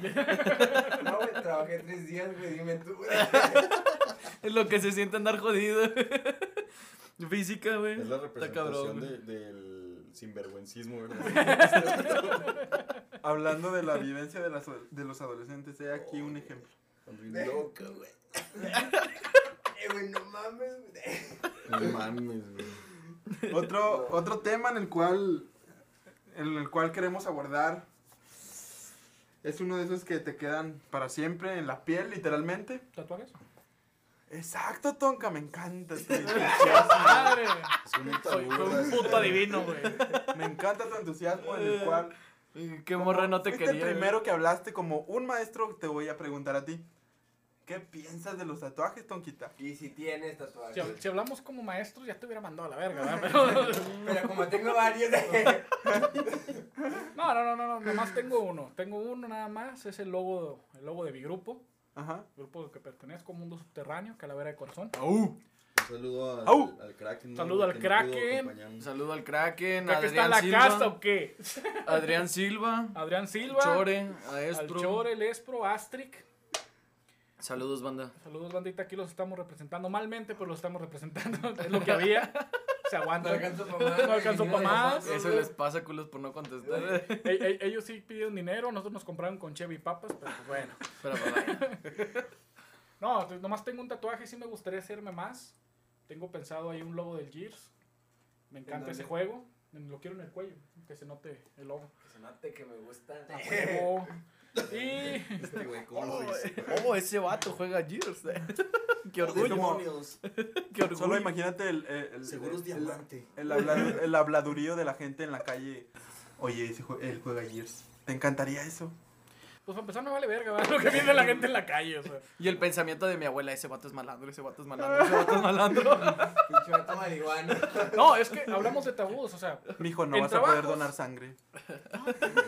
[SPEAKER 2] No, güey, trabajé tres días, güey, dime tú.
[SPEAKER 4] Es lo que se siente andar jodido. Física, güey.
[SPEAKER 1] Es la
[SPEAKER 4] Está
[SPEAKER 1] representación
[SPEAKER 4] cabrón, güey.
[SPEAKER 1] de- del sinvergüencismo, ¿verdad?
[SPEAKER 5] Hablando de la vivencia de, las, de los adolescentes, he aquí un ejemplo.
[SPEAKER 1] Loca, güey.
[SPEAKER 2] Eh, güey, no mames, güey.
[SPEAKER 1] No mames, güey.
[SPEAKER 5] Otro, otro tema en el cual en el cual queremos abordar es uno de esos que te quedan para siempre en la piel, literalmente.
[SPEAKER 3] ¿Tatuajes?
[SPEAKER 5] Exacto, Tonka, me encanta. tu.
[SPEAKER 3] ¡Madre!
[SPEAKER 1] Es un
[SPEAKER 3] Soy, un puto adivino, güey.
[SPEAKER 5] Me encanta tu entusiasmo en el cual
[SPEAKER 4] Qué morra no te
[SPEAKER 5] fuiste
[SPEAKER 4] quería.
[SPEAKER 5] el
[SPEAKER 4] güey.
[SPEAKER 5] primero que hablaste como un maestro, te voy a preguntar a ti. ¿Qué piensas de los tatuajes, Tonquita?
[SPEAKER 2] Y si tienes
[SPEAKER 3] Si,
[SPEAKER 2] tatuajes.
[SPEAKER 3] hab- si hablamos como maestros, ya te hubiera mandado a la verga, ¿verdad? Pero...
[SPEAKER 2] Pero como tengo varios.
[SPEAKER 3] No, no, no, no, no, nomás tengo uno. Tengo uno nada más, es el logo, el logo de mi grupo.
[SPEAKER 5] Ajá.
[SPEAKER 3] Grupo al que pertenezco, Mundo Subterráneo, Calavera de Corazón.
[SPEAKER 1] Un saludo al,
[SPEAKER 5] Au.
[SPEAKER 1] al Kraken.
[SPEAKER 3] Saludo al Kraken.
[SPEAKER 4] saludo al Kraken,
[SPEAKER 3] ¿Cree que está en
[SPEAKER 4] Adrián
[SPEAKER 3] la
[SPEAKER 4] Silva.
[SPEAKER 3] casa o qué?
[SPEAKER 4] Adrián Silva.
[SPEAKER 3] Adrián Silva.
[SPEAKER 4] Chore, a
[SPEAKER 3] Al. Chore, el Espro, Astric.
[SPEAKER 4] Saludos, banda.
[SPEAKER 3] Saludos, bandita. Aquí los estamos representando malmente, pero los estamos representando. Es lo que había. Se
[SPEAKER 2] No
[SPEAKER 3] aguanta.
[SPEAKER 2] alcanzó para más.
[SPEAKER 3] No alcanzó
[SPEAKER 2] güey,
[SPEAKER 3] pa'
[SPEAKER 2] ni
[SPEAKER 3] más.
[SPEAKER 4] Eso les pasa, culos, por no contestar.
[SPEAKER 3] E- e- ellos sí pidieron dinero, nosotros nos compraron con Chevy y papas, pero pues bueno.
[SPEAKER 4] Pero.
[SPEAKER 3] No, pues, nomás tengo un tatuaje, sí me gustaría hacerme más. Tengo pensado ahí un logo del Gears. Me encanta
[SPEAKER 2] ¿En
[SPEAKER 3] ese juego. Lo quiero en el cuello, que se note el logo.
[SPEAKER 2] Que se note que me gusta.
[SPEAKER 3] Y
[SPEAKER 1] Este güey, ¿cómo dice?
[SPEAKER 4] Oh, ese vato juega Gears. Qué orgullo.
[SPEAKER 1] Demonios.
[SPEAKER 4] Qué orgullo.
[SPEAKER 5] Solo imagínate el, el, el-
[SPEAKER 1] Seguros
[SPEAKER 5] el-
[SPEAKER 1] diamante.
[SPEAKER 5] el, el habladurío de la gente en la calle. Oye, ese jue- él juega Gears. ¿Te encantaría eso?
[SPEAKER 3] Pues para empezar no vale verga, ¿verdad? Lo que viene la gente en la calle, o sea.
[SPEAKER 4] Y el pensamiento de mi abuela, ese vato es malandro, ese vato es malandro, ese vato es malandro.
[SPEAKER 2] Pinche vato marihuana.
[SPEAKER 3] No, es que hablamos de tabús, o sea,
[SPEAKER 5] Mijo, no vas a poder donar sangre.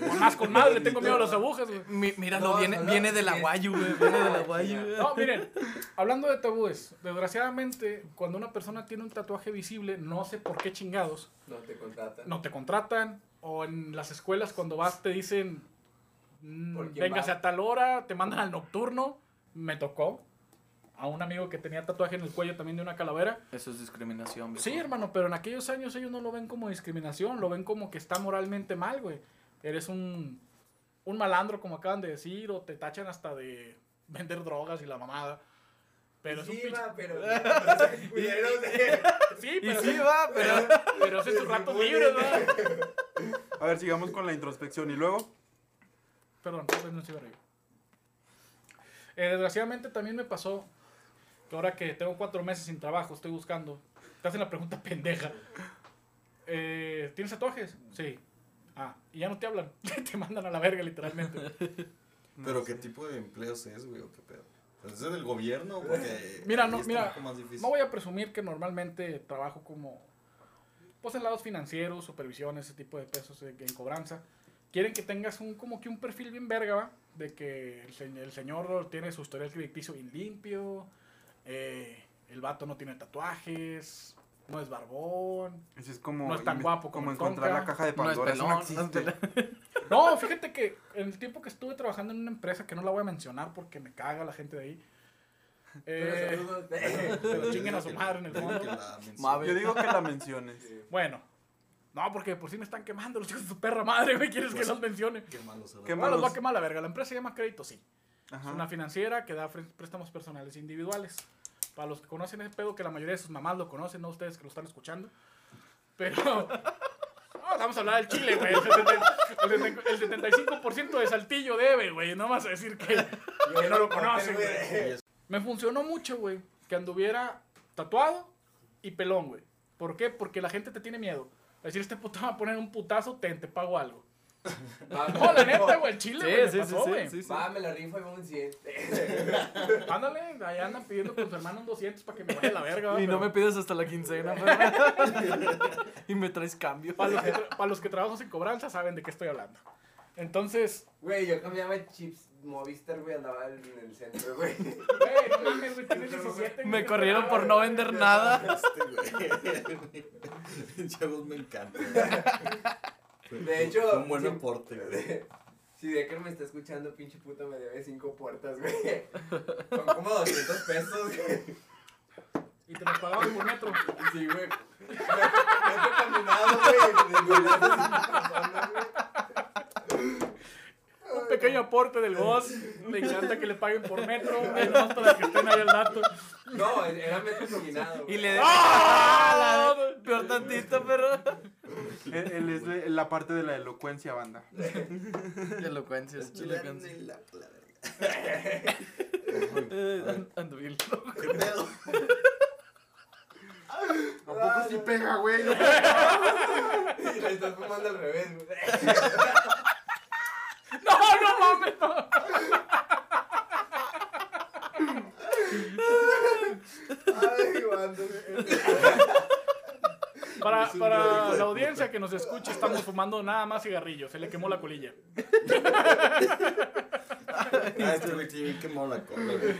[SPEAKER 3] con más con más le tengo miedo a las agujas, güey.
[SPEAKER 4] Mi- míralo,
[SPEAKER 2] No,
[SPEAKER 4] viene,
[SPEAKER 2] no, no,
[SPEAKER 4] viene de la guayu, güey. Viene de la guayu, güey.
[SPEAKER 3] No, miren, hablando de tabúes, desgraciadamente, cuando una persona tiene un tatuaje visible, no sé por qué chingados,
[SPEAKER 2] No te contratan.
[SPEAKER 3] no te contratan, o en las escuelas cuando vas te dicen, mm,
[SPEAKER 2] ¿Por quién
[SPEAKER 3] véngase
[SPEAKER 2] va?
[SPEAKER 3] a tal hora, te mandan al nocturno, me tocó. a un amigo que tenía tatuaje en el cuello también de una calavera.
[SPEAKER 4] Eso es discriminación. viejo.
[SPEAKER 3] Sí, hermano, pero en aquellos años ellos no lo ven como discriminación, lo ven como que está moralmente mal, güey. Eres un, un malandro, como acaban de decir, o te tachan hasta de vender drogas y la mamada. Pero es un
[SPEAKER 2] sí,
[SPEAKER 3] pinche...
[SPEAKER 2] va, pero. no
[SPEAKER 3] Sí,
[SPEAKER 4] Y
[SPEAKER 3] pero,
[SPEAKER 4] sí va, pero...
[SPEAKER 3] pero hace sus ratos libres, ¿verdad?
[SPEAKER 5] A ver, sigamos con la introspección. Y luego,
[SPEAKER 3] Perdón, no cigarrillo. Eh, desgraciadamente también me pasó que ahora que tengo cuatro meses sin trabajo, estoy buscando. Te hacen la pregunta pendeja. Eh, ¿Tienes tatuajes? Sí. Ah, y ya no te hablan. te mandan a la verga, literalmente.
[SPEAKER 1] Pero qué tipo de empleos es, güey, o qué pedo. Pues ¿Es del gobierno? Porque
[SPEAKER 3] Mira, no, mira. No voy a presumir que normalmente trabajo como. Pues en lados financieros, supervisión, ese tipo de pesos eh, en cobranza. Quieren que tengas un como que un perfil bien verga, ¿va? De que el, se- el señor tiene su historial crediticio bien limpio, eh, el vato no tiene tatuajes, no es barbón.
[SPEAKER 5] eso es como,
[SPEAKER 3] No es tan guapo
[SPEAKER 5] como encontrar
[SPEAKER 3] Tonka.
[SPEAKER 5] la caja de
[SPEAKER 4] No es
[SPEAKER 5] Pandora.
[SPEAKER 4] pelón,
[SPEAKER 5] no existe.
[SPEAKER 3] fíjate que en el tiempo que estuve trabajando en una empresa que no la voy a mencionar porque me caga la gente de ahí.
[SPEAKER 2] Pero
[SPEAKER 3] Eh,
[SPEAKER 2] saludos.
[SPEAKER 3] pero chinguen a su madre en el fondo.
[SPEAKER 5] Yo digo que la menciones.
[SPEAKER 3] Bueno. No, porque por si me están quemando los hijos de su perra madre, güey. ¿Quieres que
[SPEAKER 1] Pues,
[SPEAKER 3] los mencione?
[SPEAKER 1] Qué malo será.
[SPEAKER 5] Qué
[SPEAKER 3] No, los va a quemar la verga. La empresa se llama Crédito Sí. Es
[SPEAKER 5] Ajá.
[SPEAKER 3] una financiera que da préstamos personales individuales. Para los que conocen ese pedo, que la mayoría de sus mamás lo conocen, no ustedes que lo están escuchando. Pero. No, vamos a hablar del Chile, güey. El, 70 el 70 el 75% de Saltillo debe, güey. No vas a decir que, que no lo conocen, güey. Me funcionó mucho, güey, que anduviera tatuado y pelón, güey. ¿Por qué? Porque la gente te tiene miedo. Decir, este puto va a poner un putazo, te, te pago algo. No,
[SPEAKER 2] la
[SPEAKER 3] neta, güey, el chile, güey, me
[SPEAKER 4] Sí, sí,
[SPEAKER 3] pasó,
[SPEAKER 4] sí,
[SPEAKER 3] güey.
[SPEAKER 4] sí, sí.
[SPEAKER 2] Va, me la rifo y va un 100.
[SPEAKER 3] Ándale, ahí andan pidiendo con su hermano un 200 para que me vaya la verga.
[SPEAKER 4] Y no me pides hasta la quincena. Y me traes cambio.
[SPEAKER 3] Para los, que para los que trabajan sin cobranza saben de qué estoy hablando. Entonces,
[SPEAKER 2] Güey, yo cambiaba chips Movistar, güey, andaba en el centro, güey.
[SPEAKER 3] güey, no mames, güey, tienes 17.
[SPEAKER 4] Me corrieron por no vender nada.
[SPEAKER 1] Este, güey. Chavos, me encanta. güey.
[SPEAKER 2] De hecho,
[SPEAKER 1] un buen
[SPEAKER 2] sí.
[SPEAKER 1] aporte, güey.
[SPEAKER 2] Si Decker me está escuchando, pinche puto, me debe cinco puertas, güey. Son como 200 pesos, güey.
[SPEAKER 3] Y te los pagamos por metro.
[SPEAKER 2] Sí, güey. Me me he caminado, güey.
[SPEAKER 3] Pequeño aporte del boss. Me encanta que le paguen por metro. para que estén ahí al dato.
[SPEAKER 2] No, era metro combinado.
[SPEAKER 4] Y le
[SPEAKER 3] ¡Ah!
[SPEAKER 4] Peor tantito, perro.
[SPEAKER 5] Él, es de- la parte de la elocuencia, banda.
[SPEAKER 4] Elocuencias.
[SPEAKER 1] Chileno
[SPEAKER 4] elocuencias.
[SPEAKER 1] en la, la.
[SPEAKER 4] Eh, an- Ando bien loco.
[SPEAKER 1] ¿Qué pedo?
[SPEAKER 5] ¿A poco sí pega, güey? No.
[SPEAKER 2] Y le estás fumando al revés, güey.
[SPEAKER 3] No, mames. no.
[SPEAKER 2] Ay, guando.
[SPEAKER 3] Para, para la audiencia que nos escuche, estamos fumando nada más cigarrillos. Se le quemó la colilla.
[SPEAKER 1] Ah, este güey tiene bien quemado la cola, güey.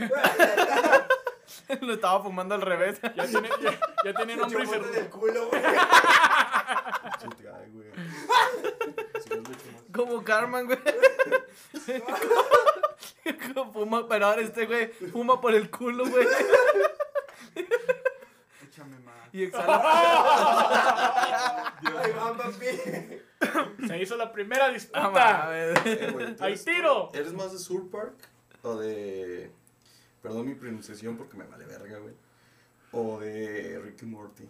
[SPEAKER 4] Lo estaba fumando al revés.
[SPEAKER 3] Ya tiene, ya, ya tiene nombre y cer-
[SPEAKER 2] del culo, güey.
[SPEAKER 1] Güey.
[SPEAKER 4] Como Carmen, güey. Como fuma, pero ahora este güey fuma por el culo, güey.
[SPEAKER 5] Échame más.
[SPEAKER 4] Y exhala.
[SPEAKER 2] Ay, va, papi.
[SPEAKER 3] Se hizo la primera
[SPEAKER 4] Ah,
[SPEAKER 3] disputa.
[SPEAKER 1] Eh, güey, ¿tú
[SPEAKER 3] ¡Ahí
[SPEAKER 1] eres-
[SPEAKER 3] tiro!
[SPEAKER 1] ¿Eres más de Sur Park o de. Perdón mi pronunciación porque me vale verga, güey. O de Ricky Morty.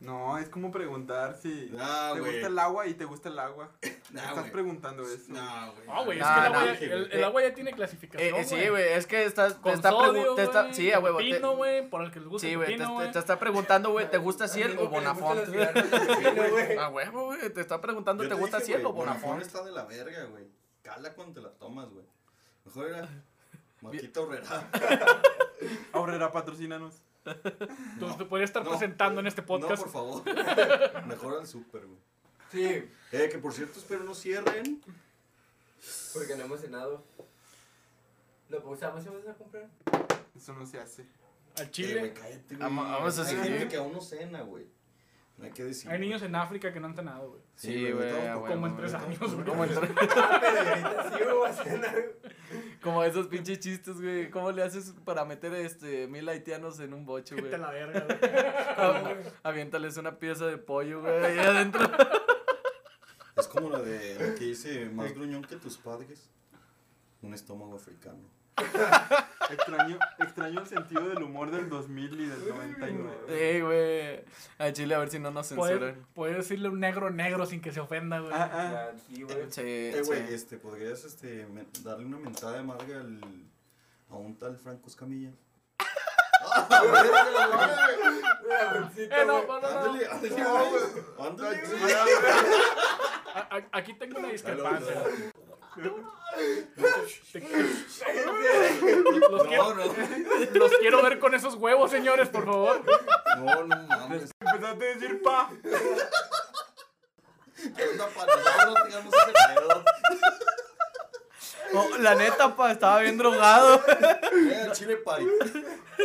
[SPEAKER 5] No, es como preguntar si te gusta el agua y te gusta el agua.
[SPEAKER 1] No,
[SPEAKER 5] Estás preguntando eso.
[SPEAKER 1] No, güey.
[SPEAKER 3] No, güey, es que el agua, ya, el, el agua ya tiene clasificación.
[SPEAKER 4] Eh, eh, sí, güey, es que estás, te
[SPEAKER 3] Con
[SPEAKER 4] está
[SPEAKER 3] sodio,
[SPEAKER 4] preguntando. Te está,
[SPEAKER 3] güey,
[SPEAKER 4] sí,
[SPEAKER 3] güey, por el que les gusta
[SPEAKER 4] Sí,
[SPEAKER 3] el
[SPEAKER 4] güey, te, está preguntando, güey, ¿te gusta Ciel o Bonafont? A huevo, güey, te está preguntando, ¿te gusta Ciel o
[SPEAKER 1] Bonafont está de la verga, güey. Cala cuando te la tomas, güey. Mejor era Marquita Horrera.
[SPEAKER 5] Ahorrera, patrocínanos.
[SPEAKER 3] Entonces te podría estar
[SPEAKER 1] No.
[SPEAKER 3] presentando en este podcast.
[SPEAKER 1] No, por favor. Mejor al súper, güey.
[SPEAKER 2] Sí,
[SPEAKER 1] Eh, que por cierto, espero no cierren.
[SPEAKER 2] porque no hemos cenado. ¿Lo pausamos y vamos a comprar?
[SPEAKER 5] Eso no se hace.
[SPEAKER 3] Al
[SPEAKER 1] Eh,
[SPEAKER 3] Chile.
[SPEAKER 1] güey, cállate, güey.
[SPEAKER 4] Vamos- a
[SPEAKER 1] Hay
[SPEAKER 4] seguir.
[SPEAKER 1] gente que aún no cena, güey. No hay que decir.
[SPEAKER 3] Hay niños en África que no han cenado, güey.
[SPEAKER 4] Sí, güey,
[SPEAKER 1] todo
[SPEAKER 4] a
[SPEAKER 1] poco.
[SPEAKER 3] Como en tres años, güey.
[SPEAKER 4] Como en tres-
[SPEAKER 2] Ah, pero ahorita sí, güey, voy a cenar.
[SPEAKER 4] Como esos pinches chistes, güey. ¿Cómo le haces para meter este mil haitianos en un boche, güey?
[SPEAKER 3] La verga, güey.
[SPEAKER 4] Ah, Aviéntales una pieza de pollo, güey, ahí adentro.
[SPEAKER 1] Es como la de la que dice más gruñón que tus padres. Un estómago africano.
[SPEAKER 5] Extraño, extraño el sentido del humor del 2000 y del 99.
[SPEAKER 4] Sí, güey. A Chile, a ver si no nos censuran.
[SPEAKER 3] puedes decirle un negro negro sin que se ofenda, güey.
[SPEAKER 5] Ah, ah.
[SPEAKER 2] Sí, güey.
[SPEAKER 4] Sí,
[SPEAKER 1] Eh, güey,
[SPEAKER 4] sí.
[SPEAKER 1] este, ¿podrías este, darle una mentada de madre al, a un tal Franco Escamilla?
[SPEAKER 3] Eh, Aquí tengo una discrepancia. Los,
[SPEAKER 1] No,
[SPEAKER 3] quiero,
[SPEAKER 1] no.
[SPEAKER 3] los quiero ver con esos huevos, señores, por favor.
[SPEAKER 1] No, no mames.
[SPEAKER 5] Empezaste a decir pa.
[SPEAKER 1] ¿Qué onda, pa? No, no digamos ese pedo.
[SPEAKER 4] Oh, la neta, pa, estaba bien drogado.
[SPEAKER 1] Al chile pari.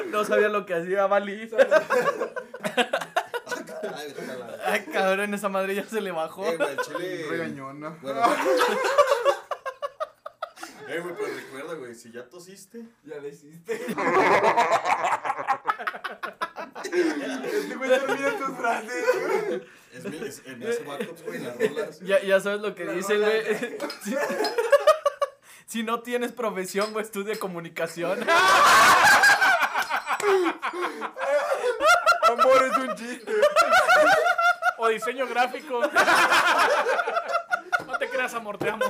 [SPEAKER 4] No sabía lo que hacía Bali.
[SPEAKER 1] Ay,
[SPEAKER 4] cabrón, esa madre ya se le bajó.
[SPEAKER 1] Eh, güey, chile.
[SPEAKER 5] Regañona.
[SPEAKER 1] Bueno. Eh, güey, pero recuerda, güey, si ya tosiste.
[SPEAKER 2] Ya le hiciste.
[SPEAKER 5] Este güey termina tus frases.
[SPEAKER 1] Es mi, es, en ese backups, güey, las rolas.
[SPEAKER 4] Ya, ya sabes lo que dice, güey. Si, si no tienes profesión, güey, estudia comunicación.
[SPEAKER 5] Amor, es un chiste.
[SPEAKER 3] O diseño gráfico. No te creas, amor, te amo.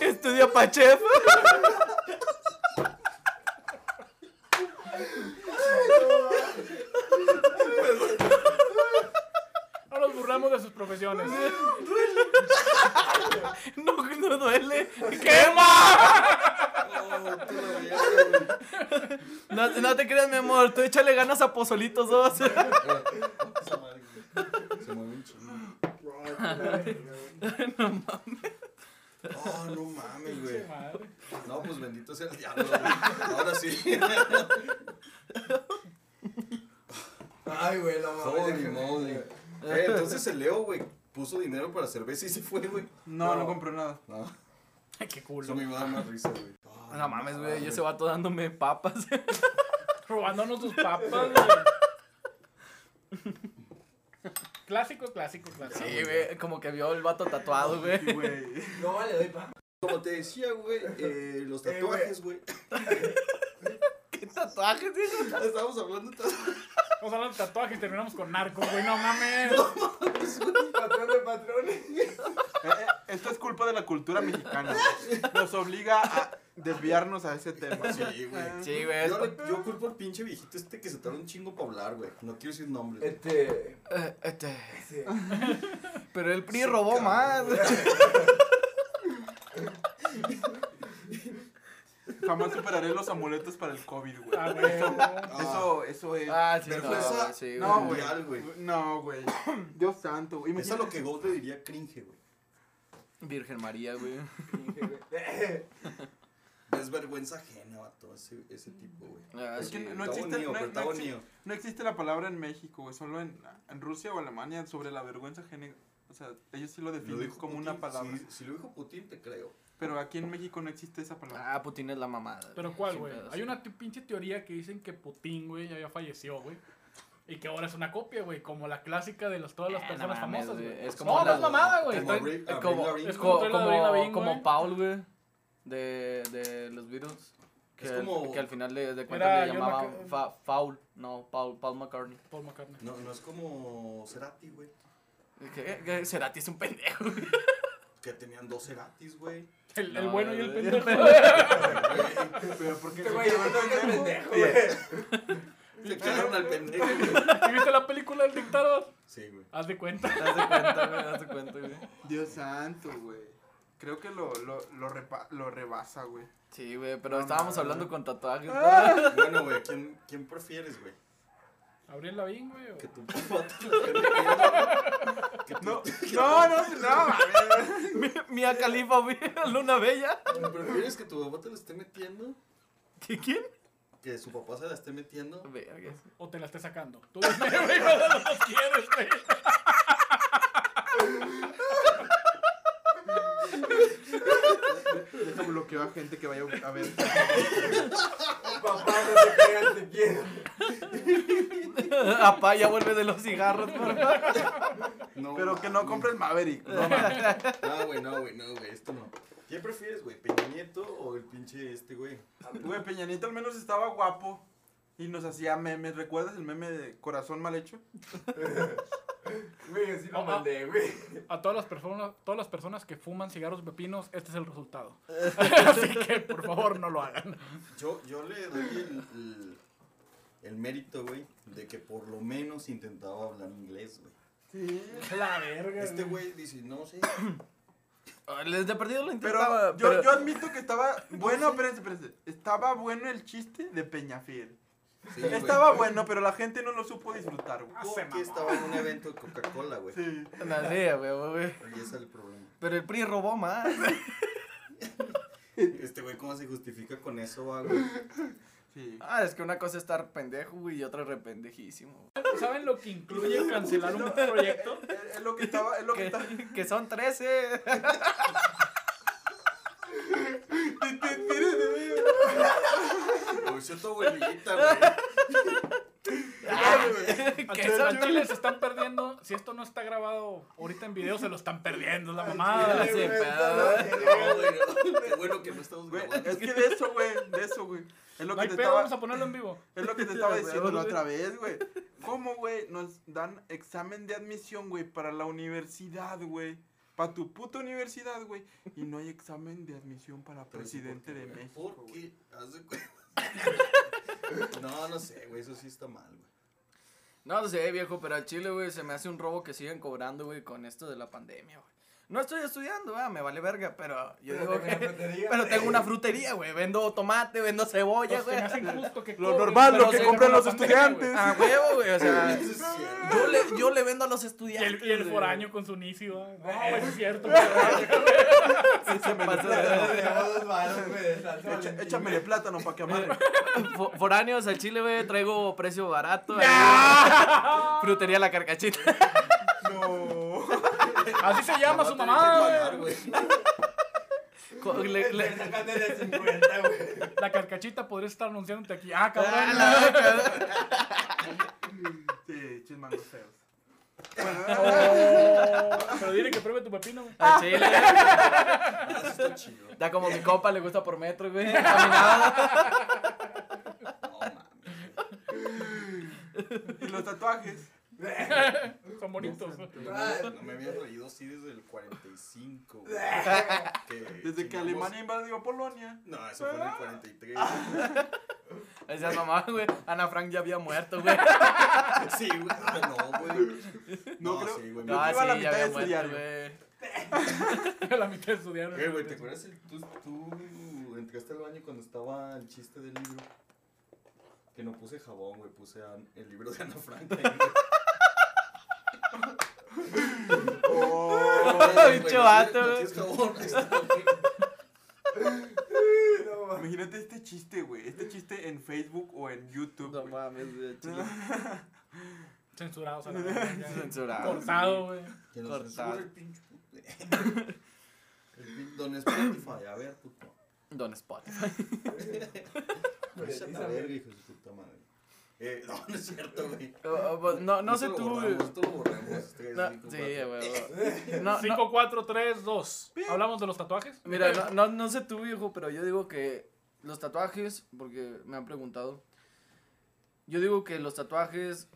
[SPEAKER 4] Estudia pa' chef.
[SPEAKER 3] No nos burlamos de sus profesiones.
[SPEAKER 4] No, no duele.
[SPEAKER 3] ¡Quema!
[SPEAKER 1] Verga, güey.
[SPEAKER 4] No, no te creas, mi amor. Tú échale ganas a Pozolitos 2.
[SPEAKER 1] Esa madre, güey. Se mueve un chingo. Oh, no mames, güey.
[SPEAKER 3] Madre.
[SPEAKER 1] No, pues bendito sea el diablo, güey. Ahora sí.
[SPEAKER 2] Ay, güey, la
[SPEAKER 1] moly. Eh, entonces el Leo, güey, puso dinero para cerveza y se fue, güey.
[SPEAKER 5] No, no compró nada.
[SPEAKER 1] No,
[SPEAKER 3] Ay, qué
[SPEAKER 1] eso
[SPEAKER 3] culo.
[SPEAKER 1] me iba a dar más risa, güey. Oh,
[SPEAKER 4] No mames, güey. Y ese vato dándome papas.
[SPEAKER 3] Robándonos sus papas, güey. Clásico, clásico, clásico.
[SPEAKER 4] Sí, güey. Como que vio el vato tatuado, güey.
[SPEAKER 2] No, le doy pa.
[SPEAKER 1] Como te decía, güey, eh, los
[SPEAKER 2] Eh, güey.
[SPEAKER 1] tatuajes, güey.
[SPEAKER 4] ¿Qué tatuajes, hijo?
[SPEAKER 1] Estábamos hablando de tatuajes.
[SPEAKER 3] Vamos a hablar de tatuajes y terminamos con narcos, güey. No mames.
[SPEAKER 2] Patrón de patrones.
[SPEAKER 5] Eh, esto es culpa de la cultura mexicana. güey. Nos obliga a desviarnos a ese tema.
[SPEAKER 1] Sí, güey.
[SPEAKER 4] Sí, güey.
[SPEAKER 1] Yo, le- yo culpo al pinche viejito este que se tarda un chingo para hablar, güey. No quiero decir nombres. güey.
[SPEAKER 2] Este.
[SPEAKER 4] Eh, este.
[SPEAKER 2] ese.
[SPEAKER 4] Pero el PRI
[SPEAKER 1] Sí,
[SPEAKER 4] robó
[SPEAKER 1] cabrón.
[SPEAKER 4] más.
[SPEAKER 5] Jamás superaré los amuletos para el COVID, güey.
[SPEAKER 3] Ah, güey.
[SPEAKER 5] Eso, eso es.
[SPEAKER 4] Ah, sí, no,
[SPEAKER 1] Vergüenza.
[SPEAKER 4] güey, sí, güey.
[SPEAKER 5] No, güey.
[SPEAKER 1] güey.
[SPEAKER 5] No, güey. Dios santo, güey.
[SPEAKER 1] Es a lo que Gold le diría cringe, güey.
[SPEAKER 4] Virgen María, güey.
[SPEAKER 1] Es vergüenza ajena, vato, ese, ese tipo, güey.
[SPEAKER 4] Ah,
[SPEAKER 5] Es que no existe, no, existe- no existe la palabra en México, güey. Solo en, en Rusia o Alemania sobre la vergüenza ajena. O sea, ellos sí lo
[SPEAKER 1] Lo
[SPEAKER 5] definen
[SPEAKER 1] dijo
[SPEAKER 5] como
[SPEAKER 1] Putin,
[SPEAKER 5] una palabra.
[SPEAKER 1] Si, si lo dijo Putin, te creo.
[SPEAKER 5] Pero aquí en México no existe esa palabra.
[SPEAKER 4] Ah, Putin es la mamada.
[SPEAKER 3] Pero ¿cuál, güey? Hay una pinche teoría que dicen que Putin, güey, ya falleció, güey. Y que ahora es una copia, güey, como la clásica de las, todas las
[SPEAKER 4] Eh, no
[SPEAKER 3] personas
[SPEAKER 4] mames,
[SPEAKER 3] famosas,
[SPEAKER 4] güey. Es como
[SPEAKER 3] no, no es mamada, güey.
[SPEAKER 1] Como
[SPEAKER 3] Estoy-
[SPEAKER 4] como,
[SPEAKER 3] es
[SPEAKER 4] como. Paul, güey. De, de los Beatles. Que,
[SPEAKER 1] Es como-
[SPEAKER 4] que al final de, de cuentas le
[SPEAKER 3] Mac-
[SPEAKER 4] fa, Foul. No, Paul, Paul McCartney.
[SPEAKER 3] Paul McCartney.
[SPEAKER 1] No, no es como Cerati, güey.
[SPEAKER 4] ¿Qué? ¿Qué? Cerati es un pendejo. güey.
[SPEAKER 1] Que tenían dos Ceratis, güey.
[SPEAKER 3] El, el
[SPEAKER 4] No,
[SPEAKER 3] bueno y el pendejo.
[SPEAKER 5] Pero porque
[SPEAKER 2] Este güey, es pendejo, güey.
[SPEAKER 1] Se quedaron al pendejo.
[SPEAKER 3] ¿Y viste la película del dictador?
[SPEAKER 1] Sí, güey.
[SPEAKER 3] Haz de cuenta.
[SPEAKER 4] Haz de cuenta, güey. Haz de cuenta, güey.
[SPEAKER 5] Dios santo, güey. Creo que lo, lo, lo, repa- lo rebasa, güey.
[SPEAKER 4] Sí, güey, pero
[SPEAKER 5] No
[SPEAKER 4] estábamos hablando con tatuajes.
[SPEAKER 1] Bueno, güey, ¿quién, ¿quién prefieres, güey?
[SPEAKER 3] Abril Lavín, güey. o-
[SPEAKER 1] Que tu papá te lo esté metiendo. Que tu-
[SPEAKER 5] No, no, no, no,
[SPEAKER 4] Mia Califa. Luna Bella.
[SPEAKER 1] ¿Prefieres que tu papá te lo esté metiendo?
[SPEAKER 4] ¿Qué, ¿Quién?
[SPEAKER 1] Que su papá se la esté metiendo.
[SPEAKER 4] Verga.
[SPEAKER 3] O te la esté sacando. Tú dime, güey, dos quieres, güey.
[SPEAKER 5] Deja bloqueo a gente que vaya a ver.
[SPEAKER 2] Papá, no te creas, te quiero.
[SPEAKER 4] Apá, ya vuelve de los cigarros, por favor.
[SPEAKER 1] No,
[SPEAKER 5] Pero que no compres Maverick. No,
[SPEAKER 1] güey, no, güey, no, güey, esto no. ¿Quién prefieres, güey? ¿Peña Nieto o el pinche este, güey?
[SPEAKER 5] Güey, Peña Nieto al menos estaba guapo. Y nos hacía memes. ¿Recuerdas el meme de corazón mal hecho?
[SPEAKER 2] Güey, yo sí lo
[SPEAKER 3] Ah,
[SPEAKER 2] mandé, güey.
[SPEAKER 3] A todas las personas, todas las personas que fuman cigarros pepinos, este es el resultado. Así que por favor no lo hagan.
[SPEAKER 1] Yo, yo le doy el, el, el mérito, güey, de que por lo menos intentaba hablar inglés, güey.
[SPEAKER 5] Sí.
[SPEAKER 3] La verga.
[SPEAKER 1] Este güey dice, no sé.
[SPEAKER 4] Les de perdido lo
[SPEAKER 5] Pero
[SPEAKER 4] intentaba.
[SPEAKER 5] yo,
[SPEAKER 4] pero-
[SPEAKER 5] yo admito que estaba bueno, espérense, espérense. Estaba bueno el chiste de Peñafiel.
[SPEAKER 1] Sí, güey.
[SPEAKER 5] Estaba bueno, pero la gente no lo supo disfrutar, güey.
[SPEAKER 3] Ah,
[SPEAKER 1] Porque estaba en un evento de Coca-Cola, güey.
[SPEAKER 5] Sí.
[SPEAKER 4] No sé, güey, güey.
[SPEAKER 1] Ahí es el problema.
[SPEAKER 4] Pero el PRI robó más.
[SPEAKER 1] Este güey, ¿cómo se justifica con eso, va, güey?
[SPEAKER 5] Sí.
[SPEAKER 4] Ah, es que una cosa es estar pendejo, güey, y otra rependejísimo.
[SPEAKER 3] ¿Saben lo que incluye cancelar un proyecto?
[SPEAKER 5] Es, es lo que estaba, es lo que
[SPEAKER 4] Que,
[SPEAKER 5] estaba.
[SPEAKER 4] que son 13.
[SPEAKER 1] Por eso tu abuelita, güey.
[SPEAKER 3] Al
[SPEAKER 4] que
[SPEAKER 3] al chile se están perdiendo. Si esto no está grabado ahorita en video, se lo están perdiendo. Es la mamada.
[SPEAKER 4] Sí,
[SPEAKER 2] güey,
[SPEAKER 4] pedo.
[SPEAKER 1] No, güey. Qué bueno que no estamos
[SPEAKER 5] Güey,
[SPEAKER 1] grabando.
[SPEAKER 5] es que de eso, güey, de eso, güey. Es lo
[SPEAKER 3] No
[SPEAKER 5] que
[SPEAKER 3] hay
[SPEAKER 5] te
[SPEAKER 3] pedo,
[SPEAKER 5] estaba,
[SPEAKER 3] vamos a ponerlo en vivo.
[SPEAKER 5] es lo que te estaba
[SPEAKER 4] Güey,
[SPEAKER 5] diciendo la
[SPEAKER 4] güey.
[SPEAKER 5] otra vez, güey. ¿Cómo, güey, nos dan examen de admisión, güey, para la universidad, güey? Para tu puta universidad, güey. Y no hay examen de admisión para presidente
[SPEAKER 1] ¿por qué,
[SPEAKER 5] de
[SPEAKER 1] güey?
[SPEAKER 5] México,
[SPEAKER 1] ¿Por
[SPEAKER 5] güey.
[SPEAKER 1] qué? Haz de cuenta. No, no sé, güey, eso sí está mal, güey.
[SPEAKER 4] No sé, viejo, pero al chile, güey, se me hace un robo que siguen cobrando, güey, con esto de la pandemia, güey. No estoy estudiando, ah, me vale verga, pero yo
[SPEAKER 2] Pero
[SPEAKER 4] digo que...
[SPEAKER 2] frutería.
[SPEAKER 4] Pero tengo una frutería, güey, vendo tomate, vendo cebolla,
[SPEAKER 3] Pues
[SPEAKER 4] güey.
[SPEAKER 3] me hace injusto que
[SPEAKER 5] Lo normal, lo que compran los estudiantes.
[SPEAKER 4] Ah, huevo, güey, o sea... Yo le, yo le vendo a los.
[SPEAKER 3] Y
[SPEAKER 4] estudiantes.
[SPEAKER 3] el, y el
[SPEAKER 4] güey.
[SPEAKER 3] foráneo con su inicio. No,
[SPEAKER 2] Eh.
[SPEAKER 3] güey, es cierto.
[SPEAKER 4] Sí, se de-
[SPEAKER 2] varos, güey, de Valentín.
[SPEAKER 5] échamele plátano para que amarre.
[SPEAKER 4] Fo- Foráneos al chile, güey, traigo precio barato. Frutería La Carcachita.
[SPEAKER 5] No.
[SPEAKER 3] Así se llama su mamá.
[SPEAKER 1] pagar,
[SPEAKER 3] güey.
[SPEAKER 1] güey.
[SPEAKER 4] Co- le- le-
[SPEAKER 2] Le sacaste de 50, güey.
[SPEAKER 3] La carcachita podría estar anunciándote aquí. Ah, cabrón.
[SPEAKER 4] Ah,
[SPEAKER 5] Sí, chismangos feos.
[SPEAKER 3] Oh, pero dile que pruebe tu pepino, güey.
[SPEAKER 4] Al chile.
[SPEAKER 1] Ah, eso está chido.
[SPEAKER 4] Da como mi copa, le gusta por metro, güey. Caminada.
[SPEAKER 1] No mames.
[SPEAKER 5] Y los tatuajes.
[SPEAKER 3] Son bonitos. güey.
[SPEAKER 1] No me había reído así desde el 45, güey. Que
[SPEAKER 5] Desde que Alemania invadió Polonia.
[SPEAKER 1] No, eso fue en el 43.
[SPEAKER 4] Esa mamá, güey. Ana Frank ya había muerto, güey.
[SPEAKER 1] Sí, güey. Ah, no, güey.
[SPEAKER 5] No,
[SPEAKER 1] No,
[SPEAKER 5] creo-
[SPEAKER 1] sí, güey.
[SPEAKER 5] no,
[SPEAKER 4] Ah,
[SPEAKER 5] iba a la mitad de su diario.
[SPEAKER 4] güey.
[SPEAKER 3] A la mitad estudiaron.
[SPEAKER 1] Eh, güey, ¿te acuerdas? El, tú, tú entraste al baño cuando estaba el chiste del libro. Que no puse jabón, güey, puse el libro de Ana Frank. ahí, güey.
[SPEAKER 5] Oh,
[SPEAKER 1] no
[SPEAKER 4] vato.
[SPEAKER 5] Imagínate este chiste, güey. Este chiste en Facebook o en YouTube.
[SPEAKER 4] No
[SPEAKER 5] güey.
[SPEAKER 4] mames, güey.
[SPEAKER 3] a verga, ya.
[SPEAKER 4] Censurado.
[SPEAKER 3] Cortado, güey.
[SPEAKER 4] Cortado.
[SPEAKER 1] el pinche Don Spotify, a ver, puto.
[SPEAKER 4] Don Spotify.
[SPEAKER 1] Esa la verga, hijo de su puta madre. Eh, no, no es cierto, güey.
[SPEAKER 4] Pues, No, no sé tú, güey.
[SPEAKER 1] borramos, Esto lo borramos. ustedes,
[SPEAKER 4] No,
[SPEAKER 1] cinco,
[SPEAKER 4] sí,
[SPEAKER 1] cuatro.
[SPEAKER 4] güey. No, no,
[SPEAKER 3] 5, 4, 3, 2. ¿Hablamos de los tatuajes?
[SPEAKER 4] Mira, no, no, no sé tú, viejo, pero yo digo que los tatuajes, porque me han preguntado, yo digo que los tatuajes,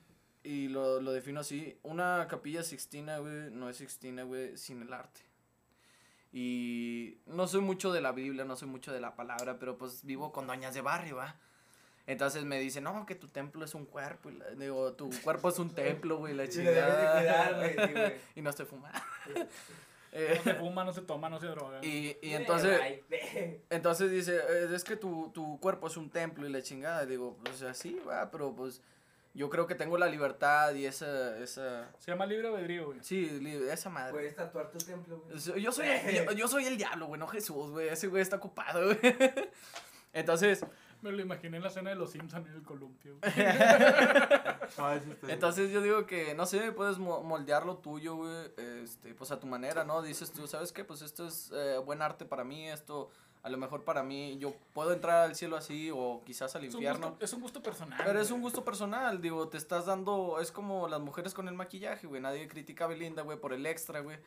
[SPEAKER 4] y lo, lo defino así, una capilla sixtina, güey, no es sixtina, güey, sin el arte. Y no soy mucho de la Biblia, no soy mucho de la palabra, pero pues vivo con doñas de barrio, ¿va? Entonces me dicen, no, que tu templo es un cuerpo. Y la- digo, tu cuerpo es un templo, güey, la
[SPEAKER 2] lo debes de cuidar,
[SPEAKER 4] chingada.
[SPEAKER 2] güey, sí, güey.
[SPEAKER 4] y no estoy fumando. Eh,
[SPEAKER 3] No se fuma, no se toma, no se droga.
[SPEAKER 4] y, y entonces... Entonces dice, eh, es que tu, tu cuerpo es un templo y la chingada. Digo, pues así, va, pero pues yo creo que tengo la libertad y esa, esa,
[SPEAKER 3] Se llama libre albedrío, güey.
[SPEAKER 4] sí, esa madre.
[SPEAKER 2] Puedes tatuar tu templo, güey.
[SPEAKER 4] Yo soy, el, yo, yo soy el diablo, güey, no Jesús, güey. Ese güey está ocupado, güey. Entonces,
[SPEAKER 3] Me lo imaginé en la escena de los Simpsons en el columpio.
[SPEAKER 5] Ah.
[SPEAKER 4] Entonces yo digo que, no sé, puedes mo- moldear lo tuyo, güey, este, pues a tu manera, ¿no? Dices tú, ¿sabes qué? Pues esto es eh, buen arte para mí, esto a lo mejor para mí, yo puedo entrar al cielo así o quizás al
[SPEAKER 3] Es un,
[SPEAKER 4] infierno.
[SPEAKER 3] gusto, es un gusto personal.
[SPEAKER 4] Pero es un gusto personal, digo, te estás dando, es como las mujeres con el maquillaje, güey, nadie critica a Belinda, güey, por el extra, güey.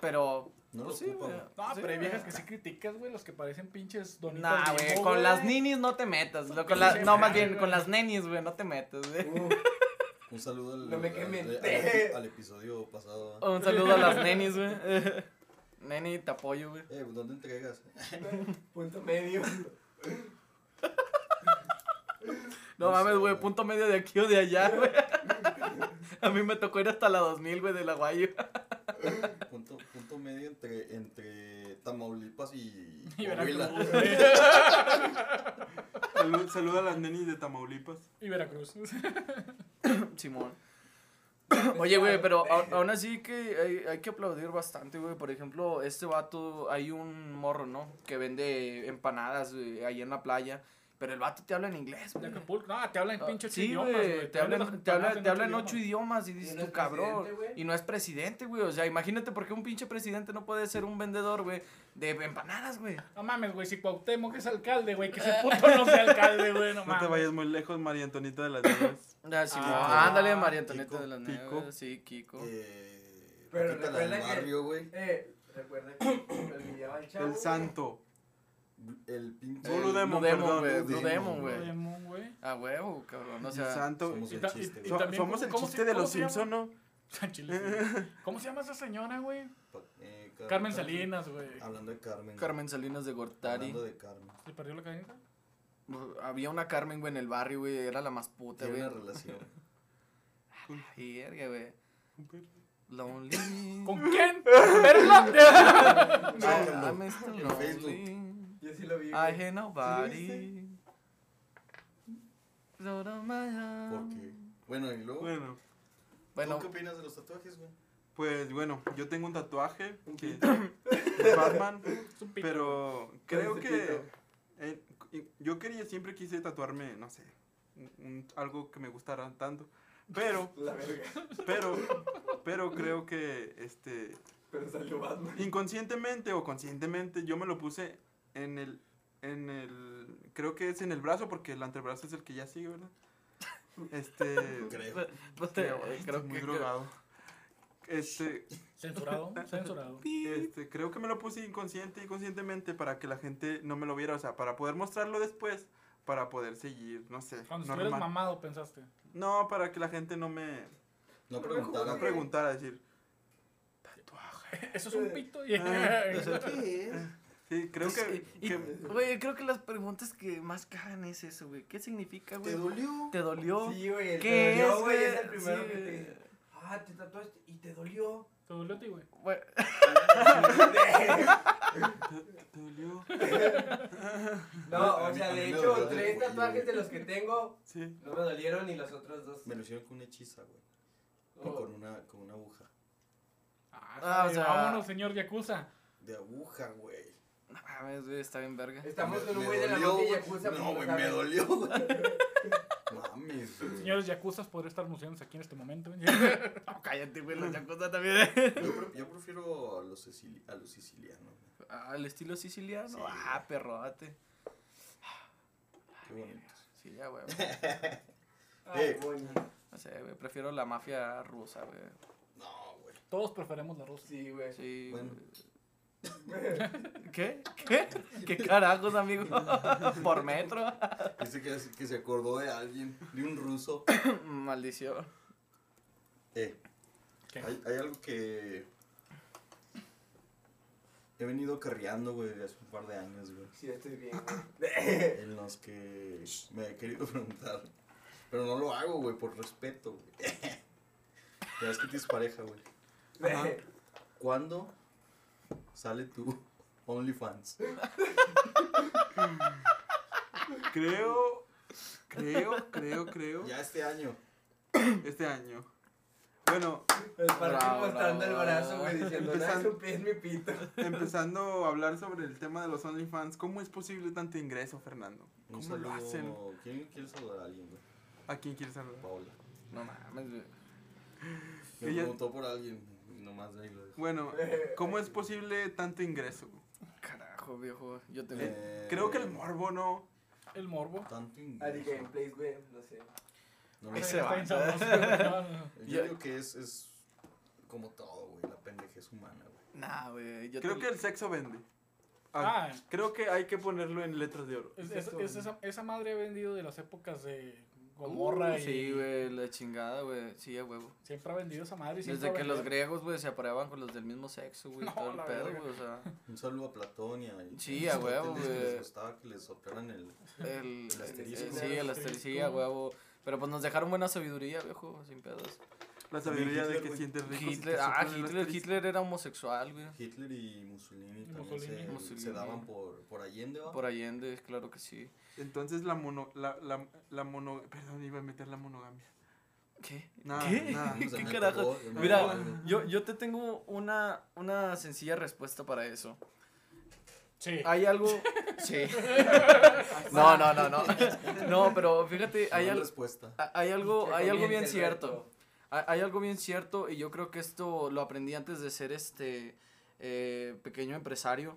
[SPEAKER 4] Pero,
[SPEAKER 1] No
[SPEAKER 4] pues
[SPEAKER 1] lo
[SPEAKER 4] sí, güey.
[SPEAKER 1] güey.
[SPEAKER 3] No,
[SPEAKER 4] sí,
[SPEAKER 3] pero hay viejas
[SPEAKER 4] güey.
[SPEAKER 3] que sí criticas, güey, los que parecen pinches donitas.
[SPEAKER 4] Nah, güey, con las ninis no te metas, lo- con la- no, más bien, con las nenis, güey, no te metas, güey.
[SPEAKER 2] Uh,
[SPEAKER 1] Un saludo al,
[SPEAKER 2] No me
[SPEAKER 1] al-
[SPEAKER 2] quemen.
[SPEAKER 1] al- al episodio pasado. ¿eh?
[SPEAKER 4] Un saludo a las nenis, güey. Neni, te apoyo, güey.
[SPEAKER 1] Eh, ¿dónde entregas?
[SPEAKER 2] punto medio.
[SPEAKER 4] No
[SPEAKER 1] No
[SPEAKER 4] mames, güey. punto medio de aquí o de allá, güey. A mí me tocó ir hasta la 2000, güey, de la Guayo.
[SPEAKER 1] Punto, punto medio entre, entre Tamaulipas y
[SPEAKER 3] Y. Veracruz.
[SPEAKER 5] Salud- Saluda a las nenis de Tamaulipas.
[SPEAKER 3] Y Veracruz.
[SPEAKER 4] Simón. Oye, güey, pero aún así que hay, hay que aplaudir bastante, güey. Por ejemplo, este vato, hay un morro, ¿no? Que vende empanadas güey, ahí en la playa. Pero el vato te habla en inglés,
[SPEAKER 3] De
[SPEAKER 4] güey.
[SPEAKER 3] Acapulco. No, te hablan en
[SPEAKER 4] Ah,
[SPEAKER 3] pinches
[SPEAKER 4] Sí,
[SPEAKER 3] idiomas,
[SPEAKER 4] güey, te hablan,
[SPEAKER 3] las
[SPEAKER 4] te habla, te hablan
[SPEAKER 3] ocho
[SPEAKER 4] ocho idiomas y dices
[SPEAKER 2] no
[SPEAKER 4] tú, cabrón. Y no es presidente, güey. O sea, imagínate por qué un pinche presidente no puede ser un vendedor, güey, de empanadas, güey.
[SPEAKER 3] No mames, güey, si Cuauhtémoc es alcalde, güey, que ese puto no sea alcalde, güey, no
[SPEAKER 5] No
[SPEAKER 3] mames.
[SPEAKER 5] te vayas muy lejos, María Antonita de las Nieves.
[SPEAKER 4] Ah, Simón.
[SPEAKER 3] Ah,
[SPEAKER 4] ándale, María Antonieta
[SPEAKER 1] Kiko,
[SPEAKER 4] de las
[SPEAKER 5] Kiko.
[SPEAKER 4] Nieves. Sí, Kiko.
[SPEAKER 1] Eh,
[SPEAKER 2] Pero recuerda que-
[SPEAKER 1] barrio.
[SPEAKER 2] Eh, recuerda que.
[SPEAKER 5] El santo.
[SPEAKER 1] El pinche.
[SPEAKER 5] Blue Demon,
[SPEAKER 4] Blue Demon,
[SPEAKER 5] perdón,
[SPEAKER 4] güey. A huevo, cabrón. O
[SPEAKER 5] el
[SPEAKER 4] sea,
[SPEAKER 5] santo.
[SPEAKER 1] Somos el chiste,
[SPEAKER 3] y
[SPEAKER 1] güey.
[SPEAKER 5] So-
[SPEAKER 3] también,
[SPEAKER 5] somos
[SPEAKER 3] ¿cómo-
[SPEAKER 5] el
[SPEAKER 3] cómo
[SPEAKER 5] chiste
[SPEAKER 3] se-
[SPEAKER 5] de los? Simpson, ¿no?
[SPEAKER 3] ¿Cómo se llama esa señora, güey?
[SPEAKER 1] Eh, Car-
[SPEAKER 3] Carmen Salinas, güey.
[SPEAKER 1] Hablando de Carmen.
[SPEAKER 4] Carmen Salinas de Gortari.
[SPEAKER 1] Hablando de Carmen.
[SPEAKER 3] ¿Se perdió la cadena?
[SPEAKER 4] Había una Carmen, güey, en el barrio, güey. Era la más puta,
[SPEAKER 1] Tiene
[SPEAKER 4] güey.
[SPEAKER 1] una relación.
[SPEAKER 4] Güey. Lonely.
[SPEAKER 3] ¿Con quién? ¿Verla?
[SPEAKER 4] No, still
[SPEAKER 1] En
[SPEAKER 4] lonely.
[SPEAKER 2] Yo sí lo vi.
[SPEAKER 4] I hate nobody. Heart.
[SPEAKER 1] Porque. Bueno, y luego.
[SPEAKER 5] Bueno,
[SPEAKER 4] Bueno,
[SPEAKER 1] ¿Tú qué opinas de los tatuajes, güey?
[SPEAKER 5] pues bueno, yo tengo un tatuaje
[SPEAKER 2] Un
[SPEAKER 5] que es Batman,
[SPEAKER 3] Es un pito.
[SPEAKER 5] pero creo que eh, yo quería, siempre quise tatuarme, no sé, un- algo que me gustara tanto, pero,
[SPEAKER 2] La verga.
[SPEAKER 5] pero, pero creo que, este,
[SPEAKER 2] Pero salió Batman.
[SPEAKER 5] inconscientemente o conscientemente yo me lo puse en el, en el, creo que es en el brazo porque el antebrazo es el que ya sigue, ¿verdad? Este,
[SPEAKER 1] Creo.
[SPEAKER 4] pues te-
[SPEAKER 5] creo,
[SPEAKER 4] creo
[SPEAKER 5] estoy muy
[SPEAKER 4] que.
[SPEAKER 5] drogado. Este,
[SPEAKER 3] Censurado, censurado.
[SPEAKER 5] Este, creo que me lo puse inconsciente y conscientemente para que la gente no me lo viera, o sea, para poder mostrarlo después, para poder seguir, no sé,
[SPEAKER 3] Cuando estuvieras mamado, pensaste.
[SPEAKER 5] No, para que la gente no me
[SPEAKER 1] No preguntara.
[SPEAKER 5] no preguntara, decir,
[SPEAKER 3] Eso es un pito. y-
[SPEAKER 5] Ah,
[SPEAKER 1] ¿Qué es?
[SPEAKER 5] Sí, creo que,
[SPEAKER 4] y- y,
[SPEAKER 5] que-
[SPEAKER 4] Güey, creo que las preguntas que más cagan es eso, güey. ¿Qué significa, güey?
[SPEAKER 1] ¿Te dolió?
[SPEAKER 4] ¿Te dolió?
[SPEAKER 2] Sí, güey. El
[SPEAKER 4] ¿Qué
[SPEAKER 2] te dolió,
[SPEAKER 4] es,
[SPEAKER 2] güey. Es el primero
[SPEAKER 4] Sí,
[SPEAKER 2] que te dice. Ah, te tatuaste y te dolió.
[SPEAKER 3] ¿Te dolió a ti, güey?
[SPEAKER 4] Güey,
[SPEAKER 5] te, te dolió.
[SPEAKER 2] No, o sea, de hecho, tres tatuajes de los que tengo
[SPEAKER 5] Sí.
[SPEAKER 2] no me dolieron ni los otros dos.
[SPEAKER 1] Me lo hicieron con una hechiza, güey. Y
[SPEAKER 2] Oh.
[SPEAKER 1] Con una, con una aguja.
[SPEAKER 3] Ah,
[SPEAKER 4] Ah, o sea-
[SPEAKER 3] vámonos, señor Yakuza.
[SPEAKER 1] De aguja, güey.
[SPEAKER 4] Mames, güey, está bien verga.
[SPEAKER 2] Estamos con un güey de la
[SPEAKER 1] dolió,
[SPEAKER 2] mafia yakuza.
[SPEAKER 1] No, güey, me dolió, güey. Mames, güey.
[SPEAKER 3] Señores Yakuzas, podría estar anunciándose aquí en este momento.
[SPEAKER 4] No, cállate, güey, la chacosa también.
[SPEAKER 1] Yo, pre- yo prefiero a los, sicili- a los sicilianos.
[SPEAKER 4] Ah, el estilo siciliano.
[SPEAKER 1] Sí,
[SPEAKER 4] ah, perrote.
[SPEAKER 1] Qué bonitos.
[SPEAKER 4] Sí, ya, güey.
[SPEAKER 2] Ay,
[SPEAKER 1] Eh.
[SPEAKER 2] moño.
[SPEAKER 4] No sé, güey, prefiero la mafia rusa, güey.
[SPEAKER 1] No, güey.
[SPEAKER 3] Todos preferemos la rusa.
[SPEAKER 2] Sí, güey.
[SPEAKER 4] Sí.
[SPEAKER 1] Bueno.
[SPEAKER 4] güey. ¿Qué? ¿Qué? ¿Qué carajos, amigo? ¿Por metro?
[SPEAKER 1] Dice que, que se acordó de alguien, de un ruso.
[SPEAKER 4] Maldición.
[SPEAKER 1] Eh,
[SPEAKER 3] ¿Qué?
[SPEAKER 1] hay, hay algo que he venido carreando, güey, hace un par de años, güey.
[SPEAKER 2] Sí, estoy bien, güey.
[SPEAKER 1] En los que me he querido preguntar. Pero no lo hago, güey, por respeto, güey. Ya es que tienes pareja, güey.
[SPEAKER 5] Ajá.
[SPEAKER 1] ¿Cuándo sale tu OnlyFans?
[SPEAKER 5] Creo, creo, creo, creo,
[SPEAKER 1] Ya este año.
[SPEAKER 5] este año. Bueno,
[SPEAKER 2] El parque
[SPEAKER 4] Bravo,
[SPEAKER 2] mostrando el
[SPEAKER 4] bravo.
[SPEAKER 2] brazo, güey, diciendo,
[SPEAKER 5] Empezando-
[SPEAKER 2] es mi pito.
[SPEAKER 5] empezando a hablar sobre el tema de los OnlyFans, ¿cómo es posible tanto ingreso, Fernando? ¿Cómo lo hacen?
[SPEAKER 1] saludo. ¿Quién quiere saludar a alguien, güey?
[SPEAKER 5] ¿A quién quieres saludar?
[SPEAKER 1] Paola.
[SPEAKER 4] No mames, güey.
[SPEAKER 1] Me
[SPEAKER 5] Ella-
[SPEAKER 1] preguntó por alguien nomás de ahí lo dejo.
[SPEAKER 5] Bueno, ¿cómo es posible tanto ingreso?
[SPEAKER 4] Carajo, viejo. Yo tengo.
[SPEAKER 1] Eh,
[SPEAKER 5] Creo que el morbo no.
[SPEAKER 3] El morbo.
[SPEAKER 1] Tanto ingreso.
[SPEAKER 2] Gameplays, güey, no sé.
[SPEAKER 1] No lo
[SPEAKER 4] Ese
[SPEAKER 1] sé. Yo digo que es, es como todo, güey. La pendejez humana, güey.
[SPEAKER 4] Nah, güey. Yo
[SPEAKER 5] Creo
[SPEAKER 4] te-
[SPEAKER 5] que el sexo vende. Ah,
[SPEAKER 3] Ah,
[SPEAKER 5] creo que hay que ponerlo en letras de oro.
[SPEAKER 3] es- es- es esa, esa madre ha vendido de las épocas de Gomorra
[SPEAKER 4] Uh,
[SPEAKER 3] y
[SPEAKER 4] Sí, güey, la chingada, güey. Sí, a huevo.
[SPEAKER 3] siempre ha vendido esa madre.
[SPEAKER 4] Desde que los griegos, güey, se apareaban con los del mismo sexo, güey.
[SPEAKER 3] No,
[SPEAKER 4] todo el pedo, güey. O sea,
[SPEAKER 1] Un saludo a Platón y a
[SPEAKER 4] Sí, a huevo, güey.
[SPEAKER 1] Les gustaba que les soplaran el.
[SPEAKER 4] el.
[SPEAKER 1] El asterisco.
[SPEAKER 4] eh, sí, el asterisco, sí, a huevo. Pero pues nos dejaron buena sabiduría, viejo, sin pedos.
[SPEAKER 5] La sabiduría de
[SPEAKER 1] Hitler,
[SPEAKER 5] que
[SPEAKER 1] güey.
[SPEAKER 5] sientes rico. si
[SPEAKER 4] Hitler, ah, Hitler. Hitler era homosexual, güey.
[SPEAKER 1] Hitler y Mussolini también
[SPEAKER 3] Mussolini.
[SPEAKER 1] se,
[SPEAKER 4] Mussolini.
[SPEAKER 1] se daban por, por Allende, ¿va?
[SPEAKER 4] Por Allende, claro que sí.
[SPEAKER 5] Entonces la mono, la, la, la mono, perdón, iba a meter la monogamia.
[SPEAKER 4] ¿Qué?
[SPEAKER 5] Nada,
[SPEAKER 4] ¿Qué?
[SPEAKER 5] nada.
[SPEAKER 4] ¿Qué carajo? Mira, yo, yo te tengo una, una sencilla respuesta para eso.
[SPEAKER 3] Sí.
[SPEAKER 4] Hay algo. Sí. No, no, no, no. No, pero fíjate, hay, al-
[SPEAKER 1] respuesta.
[SPEAKER 4] hay algo,
[SPEAKER 2] Que
[SPEAKER 4] hay algo bien cierto. Hay hay algo bien cierto y yo creo que esto lo aprendí antes de ser este eh, pequeño empresario.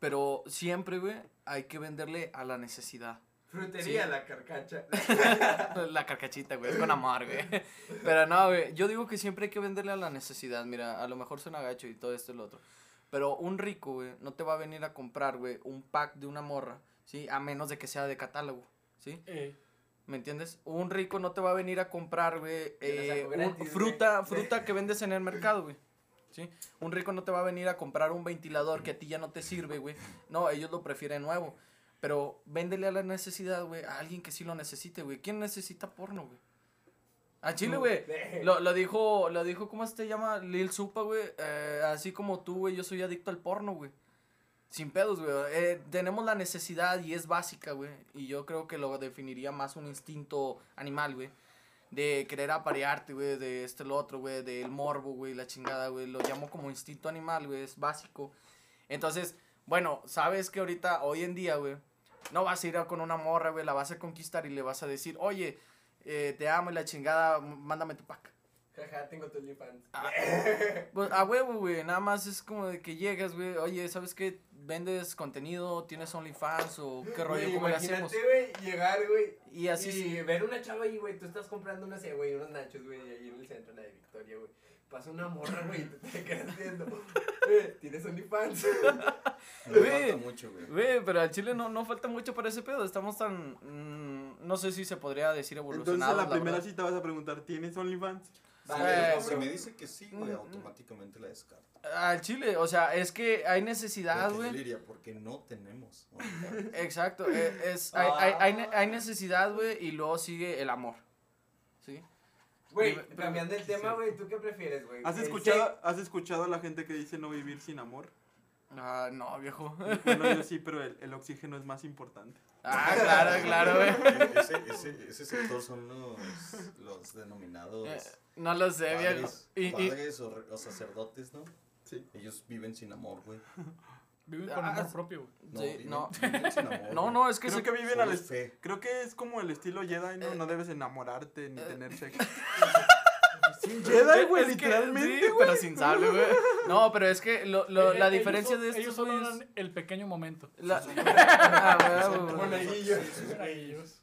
[SPEAKER 4] Pero siempre, güey, hay que venderle a la necesidad.
[SPEAKER 2] Frutería,
[SPEAKER 4] Sí.
[SPEAKER 2] la carcacha.
[SPEAKER 4] La carcachita, güey, es con amor, güey. Pero no, güey, yo digo que siempre hay que venderle a la necesidad. Mira, a lo mejor suena gacho y todo esto y lo otro. Pero un rico, güey, no te va a venir a comprar, güey, un pack de una morra, ¿sí? A menos de que sea de catálogo, ¿sí?
[SPEAKER 3] Eh,
[SPEAKER 4] ¿Me entiendes? Un rico no te va a venir a comprar, güey,
[SPEAKER 2] Te
[SPEAKER 4] eh, un- fruta, fruta que vendes en el mercado, güey. ¿Sí? Un rico no te va a venir a comprar un ventilador que a ti ya no te sirve, güey. No, ellos lo prefieren nuevo. Pero véndele a la necesidad, güey, a alguien que sí lo necesite, güey. ¿Quién necesita porno, güey? A Chile, güey. Lo, lo dijo, lo dijo, ¿cómo se llama? Lil Supa, güey. Eh, así como tú, güey, yo soy adicto al porno, güey. Sin pedos, güey. Eh, tenemos la necesidad y es básica, güey. Y yo creo que lo definiría más un instinto animal, güey. De querer aparearte, güey, de este lo otro, güey, del morbo, güey, la chingada, güey. Lo llamo como instinto animal, güey, es básico. Entonces, bueno, sabes que ahorita, hoy en día, güey, no vas a ir con una morra, güey, la vas a conquistar y le vas a decir, oye, eh, te amo y la chingada, mándame tu pack.
[SPEAKER 2] Jaja, tengo tu OnlyFans.
[SPEAKER 4] Pues a huevo, güey, nada más es como de que llegas, güey, oye, ¿sabes qué? ¿Vendes contenido? ¿Tienes OnlyFans? ¿O qué rollo?
[SPEAKER 2] Güey,
[SPEAKER 4] ¿Cómo le hacemos?
[SPEAKER 2] Imagínate, güey, llegar, güey.
[SPEAKER 4] Y así
[SPEAKER 2] y
[SPEAKER 4] sí.
[SPEAKER 2] ver una chava ahí, güey, tú estás comprando, no sé, güey, unos nachos, güey, ahí en el centro, la de Victoria, güey. Pasa una morra, güey, y te, te quedas viendo. Eh, ¿Tienes OnlyFans?
[SPEAKER 4] Güey.
[SPEAKER 1] falta mucho, güey.
[SPEAKER 4] Güey, pero al Chile no, no falta mucho para ese pedo. Estamos tan. mm, no sé si se podría decir
[SPEAKER 5] Entonces
[SPEAKER 4] evolucionados.
[SPEAKER 5] a la primera
[SPEAKER 4] verdad.
[SPEAKER 5] cita vas a preguntar, ¿tienes OnlyFans?
[SPEAKER 2] Vale,
[SPEAKER 1] Si me dice que sí, güey,
[SPEAKER 4] Mm,
[SPEAKER 1] automáticamente la descarto.
[SPEAKER 4] Al Chile, o sea, es que hay necesidad,
[SPEAKER 1] Porque
[SPEAKER 4] güey.
[SPEAKER 1] diría, porque no tenemos.
[SPEAKER 4] Exacto, eh, es, hay, hay, hay, ne- hay necesidad, güey, y luego sigue el amor. ¿Sí?
[SPEAKER 2] Güey, cambiando el tema, güey, ¿tú qué prefieres, güey?
[SPEAKER 5] ¿Has escuchado, ¿Has escuchado a la gente que dice no vivir sin amor?
[SPEAKER 4] Ah, no, viejo.
[SPEAKER 5] Bueno, yo sí, pero el, el oxígeno es más importante.
[SPEAKER 4] Ah, claro, claro, güey.
[SPEAKER 1] ese, ese, ese sector son los, los denominados
[SPEAKER 4] Eh, no lo sé, viejo.
[SPEAKER 1] padres,
[SPEAKER 4] y,
[SPEAKER 1] padres o, sacerdotes, ¿no?
[SPEAKER 5] Sí.
[SPEAKER 1] Ellos viven sin amor, güey.
[SPEAKER 3] viven con
[SPEAKER 4] Ah,
[SPEAKER 3] amor propio, güey.
[SPEAKER 1] No,
[SPEAKER 4] Sí,
[SPEAKER 1] viven,
[SPEAKER 4] no.
[SPEAKER 1] viven sin amor.
[SPEAKER 4] no, no, es que
[SPEAKER 5] Creo que viven al
[SPEAKER 1] fe.
[SPEAKER 5] Creo que es como el estilo Jedi, ¿no? No debes enamorarte ni
[SPEAKER 4] eh,
[SPEAKER 5] tener sexo. Sin Jedi, güey, literalmente,
[SPEAKER 4] sí, pero sin sable, güey. No, pero es que lo, lo-
[SPEAKER 3] Eh,
[SPEAKER 4] la diferencia
[SPEAKER 3] son-
[SPEAKER 4] de estos
[SPEAKER 3] Ellos solo el pequeño momento.
[SPEAKER 4] la- Ah, güey,
[SPEAKER 1] Son
[SPEAKER 4] güey,
[SPEAKER 1] sí.
[SPEAKER 3] Monaguillos.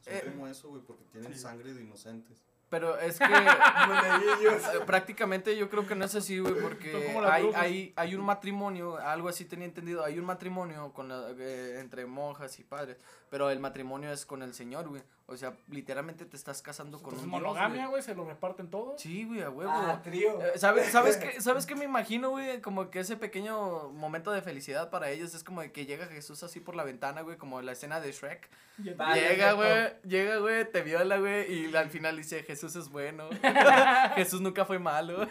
[SPEAKER 1] Son
[SPEAKER 4] Eh,
[SPEAKER 1] eso, güey, porque tienen
[SPEAKER 5] sí.
[SPEAKER 1] sangre de inocentes.
[SPEAKER 4] Pero es que eh, prácticamente yo creo que no es así, güey, porque hay, hay, hay un matrimonio, algo así tenía entendido, hay un matrimonio con la- eh, entre monjas y padres, pero el matrimonio es con el Señor, güey. O sea, literalmente te estás casando con
[SPEAKER 3] Entonces,
[SPEAKER 4] un Dios,
[SPEAKER 3] monogamia,
[SPEAKER 4] güey.
[SPEAKER 3] se lo reparten todos.
[SPEAKER 4] Sí, güey, a huevo.
[SPEAKER 2] Ah, trío.
[SPEAKER 4] Eh, ¿Sabes, sabes, qué, ¿Sabes qué me imagino, güey? Como que ese pequeño momento de felicidad para ellos es como de que llega Jesús así por la ventana, güey, como la escena de Shrek. Llega, güey, llega, güey, te viola, güey, y al final dice, Jesús es bueno. Jesús nunca fue malo.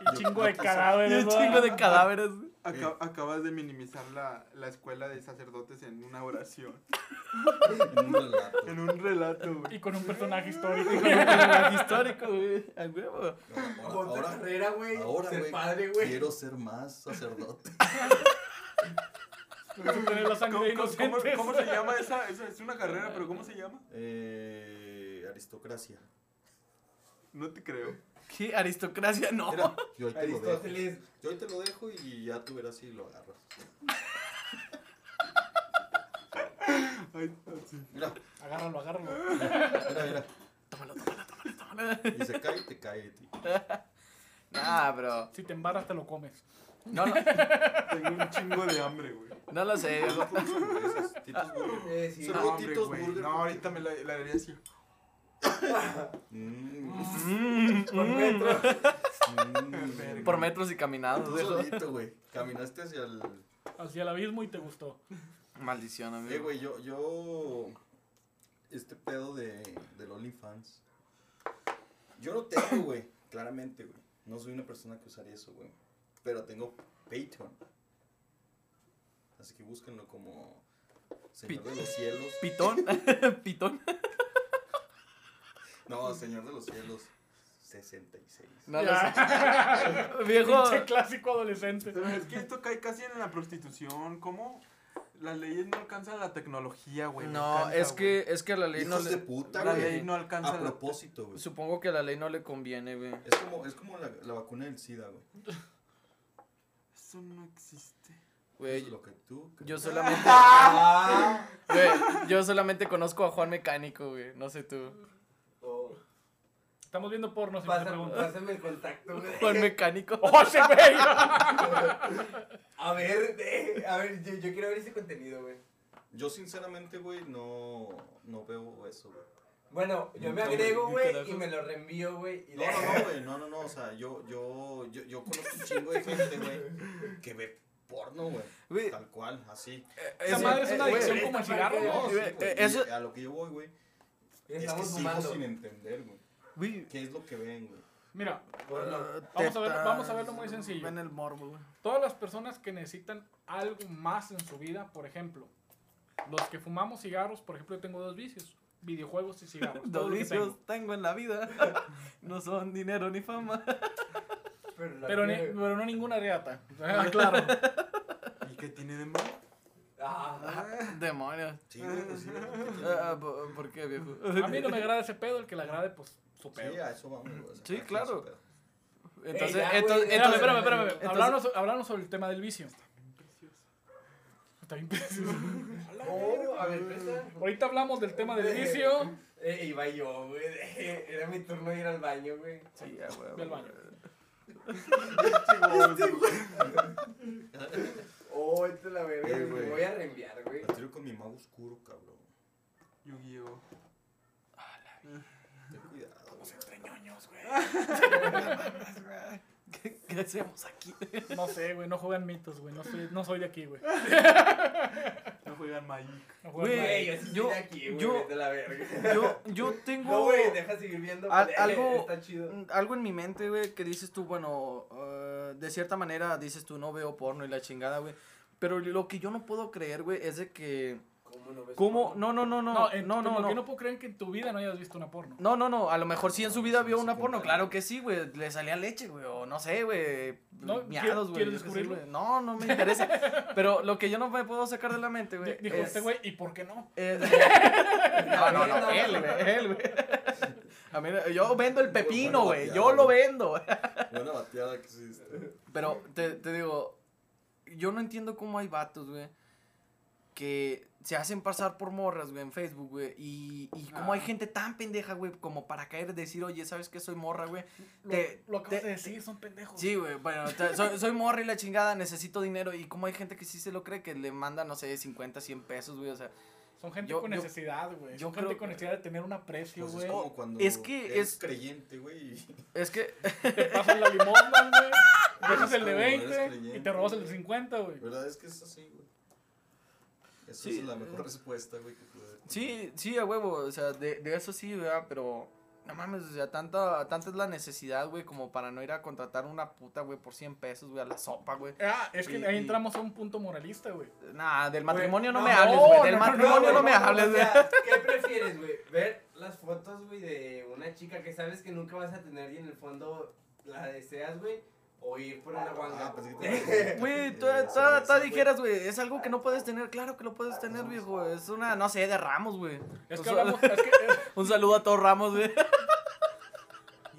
[SPEAKER 3] Y chingo de cadáveres.
[SPEAKER 4] un chingo de
[SPEAKER 3] ¿no?
[SPEAKER 4] cadáveres. güey.
[SPEAKER 5] Aca- acabas de minimizar la, la escuela de sacerdotes en una oración.
[SPEAKER 1] En un relato.
[SPEAKER 5] En un relato, güey.
[SPEAKER 3] Y con un personaje histórico.
[SPEAKER 4] Con un personaje histórico, güey. A huevo.
[SPEAKER 1] Ahora,
[SPEAKER 2] carrera, güey.
[SPEAKER 1] ahora,
[SPEAKER 2] Ser
[SPEAKER 1] güey,
[SPEAKER 2] padre, güey.
[SPEAKER 1] quiero ser más sacerdote.
[SPEAKER 3] Tener la
[SPEAKER 5] ¿Cómo,
[SPEAKER 3] sangre
[SPEAKER 5] cómo- cómo- cómo se llama esa, esa? Es una carrera, pero ¿cómo se llama?
[SPEAKER 1] Eh, aristocracia.
[SPEAKER 5] No te creo.
[SPEAKER 4] ¿Qué? Aristocracia, no.
[SPEAKER 1] Mira, yo ahí te lo dejo.
[SPEAKER 2] Aristóteles.
[SPEAKER 1] Yo ahí te lo dejo y ya tú verás si lo agarras.
[SPEAKER 5] Ay.
[SPEAKER 1] Mira,
[SPEAKER 3] Agárralo, agárralo.
[SPEAKER 1] mira, mira.
[SPEAKER 4] Tómalo, tómalo, tómalo, tómalo.
[SPEAKER 1] Y se cae y te cae, tío.
[SPEAKER 4] Nah, bro.
[SPEAKER 3] Si te embarras, te lo comes.
[SPEAKER 4] No, no,
[SPEAKER 5] Tengo un chingo de hambre, güey.
[SPEAKER 4] no lo sé.
[SPEAKER 1] Titos Burger.
[SPEAKER 2] Eh, sí.
[SPEAKER 1] Son
[SPEAKER 5] No, hombre,
[SPEAKER 1] Titos
[SPEAKER 5] güey.
[SPEAKER 1] Burger.
[SPEAKER 5] No, ahorita me la, la haría así.
[SPEAKER 1] Mm,
[SPEAKER 2] Por metro.
[SPEAKER 1] mm.
[SPEAKER 4] Por metros y caminados.
[SPEAKER 1] Tú
[SPEAKER 4] viejo.
[SPEAKER 1] solito, güey. Caminaste hacia el.
[SPEAKER 3] Hacia el abismo y te gustó.
[SPEAKER 4] Maldición,
[SPEAKER 1] Eh,
[SPEAKER 4] amigo.
[SPEAKER 1] güey, yo, yo. Este pedo de, del OnlyFans. Yo no tengo, güey. Claramente, güey. No soy una persona que usaría eso, güey. Pero tengo Patreon. Así que búsquenlo como. Señor de los cielos.
[SPEAKER 4] Pitón. Pitón.
[SPEAKER 1] No, Señor de los cielos. 66.
[SPEAKER 4] No lo
[SPEAKER 3] Ya.
[SPEAKER 4] sé. Viejo.
[SPEAKER 3] Pinche clásico adolescente.
[SPEAKER 5] Pero es que esto cae casi en la prostitución. ¿Cómo? Las leyes no alcanzan la tecnología, güey.
[SPEAKER 4] No,
[SPEAKER 5] encanta,
[SPEAKER 4] es que, es que a la ley no
[SPEAKER 1] de
[SPEAKER 4] le.
[SPEAKER 1] puta,
[SPEAKER 5] La
[SPEAKER 1] güey.
[SPEAKER 5] ley no alcanza
[SPEAKER 1] A
[SPEAKER 5] la-
[SPEAKER 1] propósito, güey.
[SPEAKER 4] Supongo que a la ley no le conviene, güey.
[SPEAKER 1] Es como, es como la, la vacuna del SIDA, güey.
[SPEAKER 5] Eso no existe.
[SPEAKER 4] Güey,
[SPEAKER 1] Eso es lo que tú crees.
[SPEAKER 4] yo solamente.
[SPEAKER 2] Ah.
[SPEAKER 4] Güey, yo solamente conozco a Juan Mecánico, güey. No sé tú.
[SPEAKER 3] Estamos viendo porno si me
[SPEAKER 2] Pásame,
[SPEAKER 3] preguntas.
[SPEAKER 2] pásame el contacto, güey.
[SPEAKER 4] Juan Mecánico.
[SPEAKER 3] ¡Oh, ese güey!
[SPEAKER 2] A ver, eh, a ver, yo, yo quiero ver ese contenido, güey.
[SPEAKER 1] Yo sinceramente, güey, no, no veo eso, güey.
[SPEAKER 2] Bueno, yo me agrego,
[SPEAKER 4] ¿qué
[SPEAKER 2] güey, y me lo reenvío, güey.
[SPEAKER 1] No, no, no, güey, no, no, no, o sea, yo, yo, yo, yo conozco un chingo de gente, güey, que ve porno, güey, tal cual, así.
[SPEAKER 3] Esa
[SPEAKER 4] ese-
[SPEAKER 3] madre es
[SPEAKER 4] eh,
[SPEAKER 3] una
[SPEAKER 4] güey,
[SPEAKER 3] adicción
[SPEAKER 2] güey,
[SPEAKER 3] como el cigarro, ¿no?
[SPEAKER 4] Eh, eh,
[SPEAKER 1] a lo que yo voy, güey, es que
[SPEAKER 2] Estamos
[SPEAKER 1] sigo sin entender, güey,
[SPEAKER 4] Güey,
[SPEAKER 1] qué es lo que ven, güey.
[SPEAKER 3] Mira. Vamos a ver-
[SPEAKER 4] tetas,
[SPEAKER 3] vamos a verlo muy sencillo.
[SPEAKER 4] Ven el morbo, güey.
[SPEAKER 3] todas las personas que necesitan algo más en su vida, por ejemplo, los que fumamos cigarros, por ejemplo, yo tengo dos vicios, videojuegos y cigarros.
[SPEAKER 4] Dos vicios
[SPEAKER 3] tengo.
[SPEAKER 4] tengo. en la vida. No son dinero ni fama.
[SPEAKER 2] Pero, la
[SPEAKER 3] Pero, ni- pero no ninguna reata. Ah, claro.
[SPEAKER 5] ¿Y qué tiene de malo?
[SPEAKER 2] Ah,
[SPEAKER 4] Demonios.
[SPEAKER 1] Sí, güey, pues sí, güey.
[SPEAKER 4] Ah, ¿por por qué, viejo?
[SPEAKER 3] A mí no me agrada ese pedo, el que le agrade, pues, su
[SPEAKER 1] Sí,
[SPEAKER 3] pedo.
[SPEAKER 1] a eso vamos, güey. o sea,
[SPEAKER 4] Sí, claro. Entonces,
[SPEAKER 2] Ey, ya, güey,
[SPEAKER 4] entonces,
[SPEAKER 3] Espérame,
[SPEAKER 4] entonces,
[SPEAKER 3] espérame, espérame.
[SPEAKER 4] entonces-
[SPEAKER 3] Hablarnos, hablarnos sobre el tema del vicio. Está bien precioso.
[SPEAKER 2] oh, a ver.
[SPEAKER 3] Ahorita hablamos del tema del vicio.
[SPEAKER 2] Eh, iba yo, güey. Era mi turno de ir al baño, güey.
[SPEAKER 4] Sí, ya, güey.
[SPEAKER 3] Ve al baño.
[SPEAKER 2] Oh, esto es la verga.
[SPEAKER 1] Eh,
[SPEAKER 2] güey.
[SPEAKER 1] güey.
[SPEAKER 2] Me voy a reenviar, güey.
[SPEAKER 1] La tiro con mi mago oscuro, cabrón.
[SPEAKER 5] Yu-Gi-Oh!
[SPEAKER 1] Ten cuidado, güey.
[SPEAKER 3] Entre ñoños, güey.
[SPEAKER 4] ¿Qué, qué hacemos aquí?
[SPEAKER 3] No sé, güey, no juegan mitos, güey. No soy, no soy de aquí, güey.
[SPEAKER 5] No juegan Magic.
[SPEAKER 3] No juegan
[SPEAKER 4] Güey,
[SPEAKER 2] yo
[SPEAKER 4] yo-
[SPEAKER 2] estoy de aquí, güey.
[SPEAKER 4] yo-
[SPEAKER 2] a la verga.
[SPEAKER 4] Yo, yo tengo
[SPEAKER 2] No, güey, deja seguir viendo.
[SPEAKER 4] Al- algo-
[SPEAKER 2] Está chido.
[SPEAKER 4] mm, algo en mi mente, güey, que dices tú, bueno, eh, de cierta manera dices tú, no veo porno y la chingada, güey. Pero lo que yo no puedo creer, güey, es de que...
[SPEAKER 2] ¿Cómo no ves
[SPEAKER 4] ¿Cómo?
[SPEAKER 2] porno?
[SPEAKER 4] No, no, no, no,
[SPEAKER 3] No, en-
[SPEAKER 4] no, no,
[SPEAKER 3] lo que
[SPEAKER 4] no.
[SPEAKER 3] no puedo creer que en tu vida no hayas visto una porno.
[SPEAKER 4] No, no, no, a lo mejor sí en su vida vio una porno, claro que sí, güey, le salía leche, güey, o no sé, güey,
[SPEAKER 3] ¿No?
[SPEAKER 4] miados, güey.
[SPEAKER 3] ¿Quieres
[SPEAKER 4] yo qué sé,
[SPEAKER 3] descubrirlo?
[SPEAKER 4] No, no me interesa, pero lo que yo no me puedo sacar de la mente, güey,
[SPEAKER 3] Dijo
[SPEAKER 4] es-
[SPEAKER 3] este güey, ¿y por qué no?
[SPEAKER 4] es- no, no, no, él, güey, él, güey. A mí, yo vendo el pepino, güey, yo lo vendo,
[SPEAKER 1] Buena bateada que hiciste.
[SPEAKER 4] Pero te, te digo, yo no entiendo cómo hay vatos, güey, que se hacen pasar por morras, güey, en Facebook, güey, y, y cómo hay
[SPEAKER 3] Ah.
[SPEAKER 4] gente tan pendeja, güey, como para caer y decir, oye, ¿sabes qué? Soy morra, güey.
[SPEAKER 3] Lo,
[SPEAKER 4] Te-
[SPEAKER 3] lo acabas
[SPEAKER 4] te-
[SPEAKER 3] de decir, son pendejos.
[SPEAKER 4] Sí, güey, bueno, te- soy, soy morra y la chingada, necesito dinero, y cómo hay gente que sí se lo cree, que le manda, no sé, 50, 100 pesos, güey, o sea,
[SPEAKER 3] Son gente
[SPEAKER 4] Yo-
[SPEAKER 3] con
[SPEAKER 4] yo-
[SPEAKER 3] necesidad, güey.
[SPEAKER 4] yo
[SPEAKER 3] Son gente
[SPEAKER 4] creo-
[SPEAKER 3] con necesidad de tener un aprecio,
[SPEAKER 1] Pues
[SPEAKER 3] güey.
[SPEAKER 1] es como cuando
[SPEAKER 4] Es que
[SPEAKER 1] eres
[SPEAKER 4] es-
[SPEAKER 1] creyente, güey.
[SPEAKER 4] es que,
[SPEAKER 3] Te pasan la limosna, güey. Dejas el de
[SPEAKER 1] como eres
[SPEAKER 3] 20 y te robas el de
[SPEAKER 1] güey.
[SPEAKER 3] 50, güey.
[SPEAKER 1] ¿Verdad? Es que es así, güey. Esa
[SPEAKER 4] Sí.
[SPEAKER 1] es la mejor respuesta, güey, que pude
[SPEAKER 4] sí, sí, a huevo, o sea, de, de eso sí, ¿verdad? Pero No mames, o sea, tanta, tanta es la necesidad, güey, como para no ir a contratar una puta, güey, por 100 pesos, güey, a la sopa, güey.
[SPEAKER 3] Ah, es que
[SPEAKER 4] Y-
[SPEAKER 3] ahí
[SPEAKER 4] y-
[SPEAKER 3] entramos a un punto moralista, güey.
[SPEAKER 4] Nah, del matrimonio no,
[SPEAKER 2] no,
[SPEAKER 4] me hables, güey. Del
[SPEAKER 3] no,
[SPEAKER 4] matrimonio no,
[SPEAKER 3] no,
[SPEAKER 4] me hables, güey.
[SPEAKER 2] sea, ¿Qué prefieres, güey? ¿Ver las fotos, güey, de una chica que sabes que nunca vas a tener y en el fondo la deseas, güey? O ir por una guanga.
[SPEAKER 1] Ah,
[SPEAKER 4] Güey, tú, dijeras, güey, es algo que no puedes tener, claro que lo puedes tener, viejo. Es una, no sé, de Ramos, güey.
[SPEAKER 3] Es que hablamos, es que, eh,
[SPEAKER 4] Un saludo a todos Ramos, güey.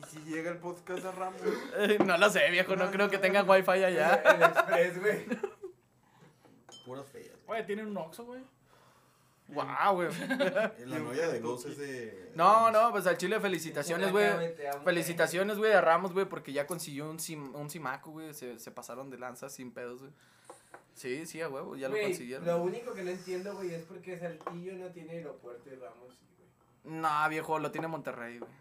[SPEAKER 5] Y si llega el podcast a Ramos.
[SPEAKER 4] Eh, No lo sé, viejo, no creo que tengan wifi allá.
[SPEAKER 2] El Express, güey.
[SPEAKER 1] Puras feas. güey.
[SPEAKER 3] oye, tienen un Oxxo, güey.
[SPEAKER 4] Wow, güey.
[SPEAKER 1] La novia de Ghost es de.
[SPEAKER 4] No, no, pues al Chile felicitaciones, güey. Felicitaciones, güey, a Ramos, güey, porque ya consiguió un, sim, un simaco, güey. Se, se pasaron de lanza sin pedos, güey. Sí, sí, a huevo, ya lo consiguieron.
[SPEAKER 2] Lo único que no entiendo, güey, es porque Saltillo no tiene aeropuerto y Ramos, güey.
[SPEAKER 4] No, viejo, lo tiene Monterrey, güey.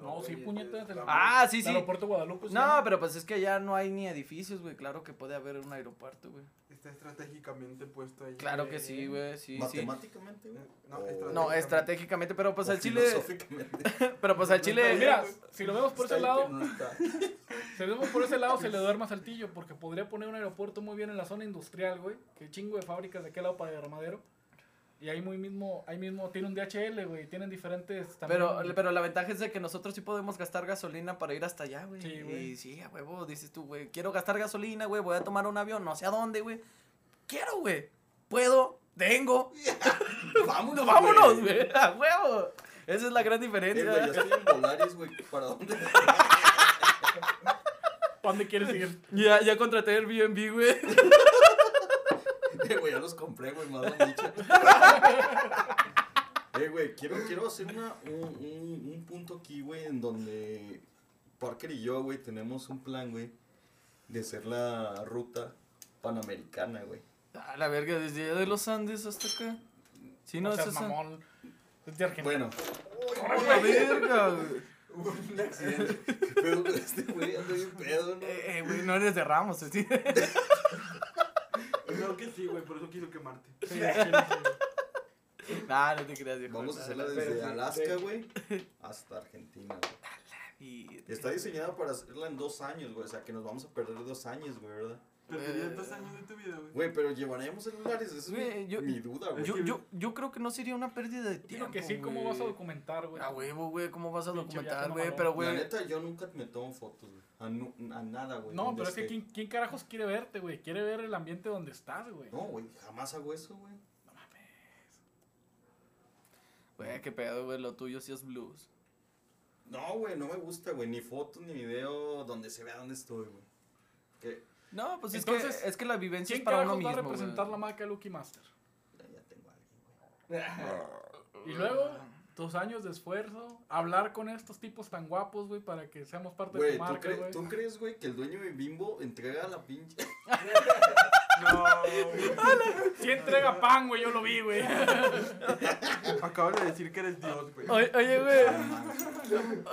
[SPEAKER 3] No, sí, puñetas. el-.
[SPEAKER 4] Ah, sí,
[SPEAKER 3] el
[SPEAKER 4] sí.
[SPEAKER 3] aeropuerto Guadalupe. sí.
[SPEAKER 4] No, pero pues es que ya no hay ni edificios, güey. Claro que puede haber un aeropuerto, güey.
[SPEAKER 5] Está estratégicamente puesto ahí.
[SPEAKER 4] Claro que sí, güey, sí, sí.
[SPEAKER 1] Matemáticamente, güey.
[SPEAKER 5] No, estratégico.
[SPEAKER 4] No, estratégicamente, pero pues
[SPEAKER 1] o
[SPEAKER 4] al Chile. Pero pues al Chile.
[SPEAKER 3] Mira, si lo vemos por
[SPEAKER 1] Está
[SPEAKER 3] ese lado,
[SPEAKER 1] no
[SPEAKER 3] si lo vemos por ese lado, se le duerme a Saltillo, porque podría poner un aeropuerto muy bien en la zona industrial, güey. Que chingo de fábricas de aquel lado para Derramadero. Y ahí muy mismo, ahí mismo tiene un DHL, güey. Tienen diferentes también.
[SPEAKER 4] Pero, pero la ventaja es de que nosotros sí podemos gastar gasolina para ir hasta allá, güey.
[SPEAKER 3] Sí, güey.
[SPEAKER 4] Y sí, a huevo, dices tú, güey, quiero gastar gasolina, güey, voy a tomar un avión, no sé a dónde, güey. Quiero, güey. Puedo, tengo.
[SPEAKER 1] Vámonos,
[SPEAKER 4] Vámonos, güey, a huevo. Esa es la gran
[SPEAKER 1] Eh,
[SPEAKER 4] diferencia.
[SPEAKER 1] güey, yo estoy en Volaris, güey. ¿Para dónde?
[SPEAKER 3] ¿Para dónde quieres ir?
[SPEAKER 4] ya, ya contraté Airbnb, güey.
[SPEAKER 1] Eh, güey, ya los compré, güey, más dicho. Eh, güey, quiero, quiero hacer una, un, un, un punto aquí, güey, en donde Parker y yo, güey, tenemos un plan, güey, de hacer la ruta panamericana, güey.
[SPEAKER 4] A la verga, desde allá de los Andes hasta acá. Sí, no,
[SPEAKER 3] no
[SPEAKER 4] es esa.
[SPEAKER 3] mamón. Es de Argentina.
[SPEAKER 1] Bueno,
[SPEAKER 4] A la verga, güey.
[SPEAKER 2] Un accidente.
[SPEAKER 1] ¿qué pedo con este güey? Ando bien pedo, ¿no?
[SPEAKER 4] Eh, eh, güey, no eres de Ramos, ¿sí?
[SPEAKER 5] Creo que sí, güey, por eso quiso quemarte.
[SPEAKER 3] Sí, sí, sí.
[SPEAKER 4] nah, no te creas, viejo.
[SPEAKER 1] Vamos a hacerla desde Alaska, güey, hasta Argentina, güey. Está diseñada para hacerla en dos años, güey, o sea, que nos vamos a perder dos años, güey, ¿verdad?
[SPEAKER 5] Perderías dos años de tu vida, güey.
[SPEAKER 1] Güey, pero llevaremos celulares, esa es mi,
[SPEAKER 4] yo-
[SPEAKER 1] mi duda, güey.
[SPEAKER 4] Yo, yo, yo creo que no sería una pérdida de tiempo.
[SPEAKER 3] Digo que sí, ¿cómo vas a documentar, güey?
[SPEAKER 4] A huevo, güey, ¿cómo vas a
[SPEAKER 3] Pinche
[SPEAKER 4] documentar, güey? Pero,
[SPEAKER 1] La
[SPEAKER 4] güey,
[SPEAKER 1] neta, yo nunca me tomo fotos, güey. A, nu- a nada, güey.
[SPEAKER 3] No, pero es que. ¿quién, ¿quién carajos quiere verte, güey? Quiere ver el ambiente donde estás, güey.
[SPEAKER 1] No, güey, jamás hago eso, güey.
[SPEAKER 3] No mames.
[SPEAKER 4] güey, qué pedo, güey, lo tuyo sí es blues.
[SPEAKER 1] No, güey, no me gusta, güey. Ni fotos ni video donde se vea dónde estoy, güey. Que
[SPEAKER 4] No, pues
[SPEAKER 3] Entonces,
[SPEAKER 4] es que, es que la vivencia es
[SPEAKER 3] ¿Quién
[SPEAKER 4] para uno
[SPEAKER 3] carajos va a
[SPEAKER 4] mismo,
[SPEAKER 3] representar
[SPEAKER 4] güey.
[SPEAKER 3] la marca Lucky Master?
[SPEAKER 1] ya, ya tengo a alguien, güey.
[SPEAKER 3] Y luego, tus años de esfuerzo, hablar con estos tipos tan guapos, güey, para que seamos parte de
[SPEAKER 1] Güey,
[SPEAKER 3] tu
[SPEAKER 1] ¿tú,
[SPEAKER 3] marca, güey.
[SPEAKER 1] ¿tú crees, güey, que el dueño de Bimbo entrega la pinche...
[SPEAKER 5] No, güey.
[SPEAKER 3] Sí entrega pan, güey, yo lo vi, güey.
[SPEAKER 5] Acabas de decir que eres Dios, güey.
[SPEAKER 4] Oye, oye, güey,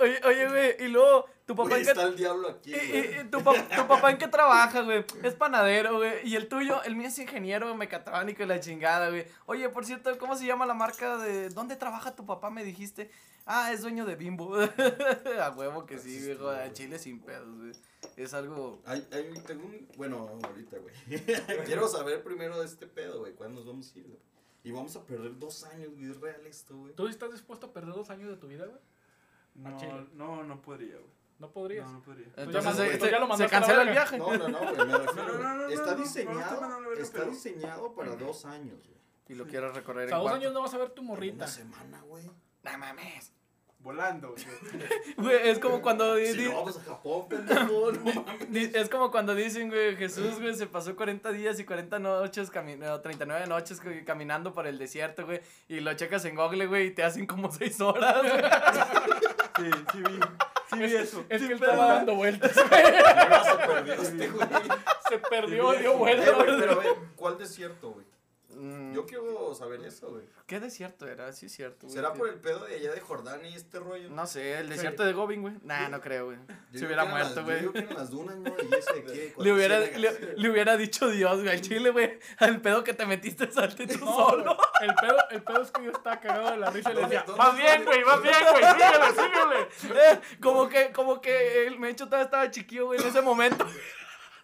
[SPEAKER 4] oye, oye, güey, y luego, tu papá
[SPEAKER 1] Güey,
[SPEAKER 4] en qué...
[SPEAKER 1] está el diablo aquí,
[SPEAKER 4] y- y-
[SPEAKER 1] güey.
[SPEAKER 4] y tu, pa- tu papá en qué trabaja, güey. Es panadero, güey. Y el tuyo, el mío es ingeniero mecatrónico y la chingada, güey. Oye, por cierto, ¿cómo se llama la marca de. ¿Dónde trabaja tu papá? Me dijiste. Ah, es dueño de Bimbo. A huevo que sí,
[SPEAKER 1] Así
[SPEAKER 4] viejo. A. Chile sin pedos, güey. Es algo.
[SPEAKER 1] Hay, hay, tengo un... Bueno, ahorita, güey. Quiero saber primero de este pedo, güey. ¿Cuándo nos vamos a ir, güey? Y vamos a perder dos años, güey. Es real esto, güey.
[SPEAKER 3] ¿Tú estás dispuesto a perder dos años de tu vida, güey?
[SPEAKER 5] No, no, no podría, güey.
[SPEAKER 3] No podrías.
[SPEAKER 5] No, no podría.
[SPEAKER 4] Entonces
[SPEAKER 3] mandaste-
[SPEAKER 4] se, se-
[SPEAKER 3] ya lo
[SPEAKER 4] se cancela el viaje.
[SPEAKER 1] No, no, no, güey. Me refiero,
[SPEAKER 5] No, no, no, no,
[SPEAKER 1] está diseñado... está diseñado para dos años, güey.
[SPEAKER 4] Y lo quieres recorrer
[SPEAKER 3] O sea,
[SPEAKER 4] en
[SPEAKER 3] dos
[SPEAKER 4] cuatro.
[SPEAKER 3] años no vas a ver tu
[SPEAKER 1] Una
[SPEAKER 3] morrita.
[SPEAKER 1] semana, güey.
[SPEAKER 4] No mames.
[SPEAKER 5] Volando, güey.
[SPEAKER 4] Es como cuando.
[SPEAKER 1] Si
[SPEAKER 4] di-
[SPEAKER 1] no vamos a Japón, pendejo, no mames.
[SPEAKER 4] es como cuando dicen, güey, Jesús, güey, se pasó 40 días y 40 noches, cami- no, 39 noches güey, caminando por el desierto, güey, y lo checas en Google, güey, y te hacen como 6 horas, güey.
[SPEAKER 5] Sí, sí vi. Sí vi eso.
[SPEAKER 3] Es que
[SPEAKER 4] Sí,
[SPEAKER 3] él estaba dando vueltas, güey.
[SPEAKER 1] No se perdió este, güey.
[SPEAKER 3] Se perdió,
[SPEAKER 5] Sí,
[SPEAKER 3] dio vueltas.
[SPEAKER 1] pero ¿cuál desierto, güey?
[SPEAKER 4] Mm,
[SPEAKER 1] Yo quiero saber eso, güey.
[SPEAKER 4] ¿Qué desierto era? Sí, es cierto. güey.
[SPEAKER 1] ¿Será por el pedo de allá de Jordania y este rollo?
[SPEAKER 4] No sé, el desierto de Gobin, güey. Nah, no creo, güey.
[SPEAKER 1] Yo
[SPEAKER 4] Se hubiera muerto,
[SPEAKER 1] las-
[SPEAKER 4] güey.
[SPEAKER 1] Yo que eran las dunas, ¿no? Y ese de aquí,
[SPEAKER 4] Le hubiera, le, hubiera dicho Dios, güey, al chile, güey. Al pedo que te metiste, salte tú
[SPEAKER 3] No,
[SPEAKER 4] solo.
[SPEAKER 3] güey, el, pedo, el pedo es que yo estaba cagado de la risa y le decía,
[SPEAKER 1] ¿Dónde-
[SPEAKER 3] vas
[SPEAKER 1] dónde
[SPEAKER 3] bien, güey, vas bien, güey, síguele, síguele.
[SPEAKER 4] Eh, como que, como que el Mencho todavía estaba chiquillo, güey, en ese momento.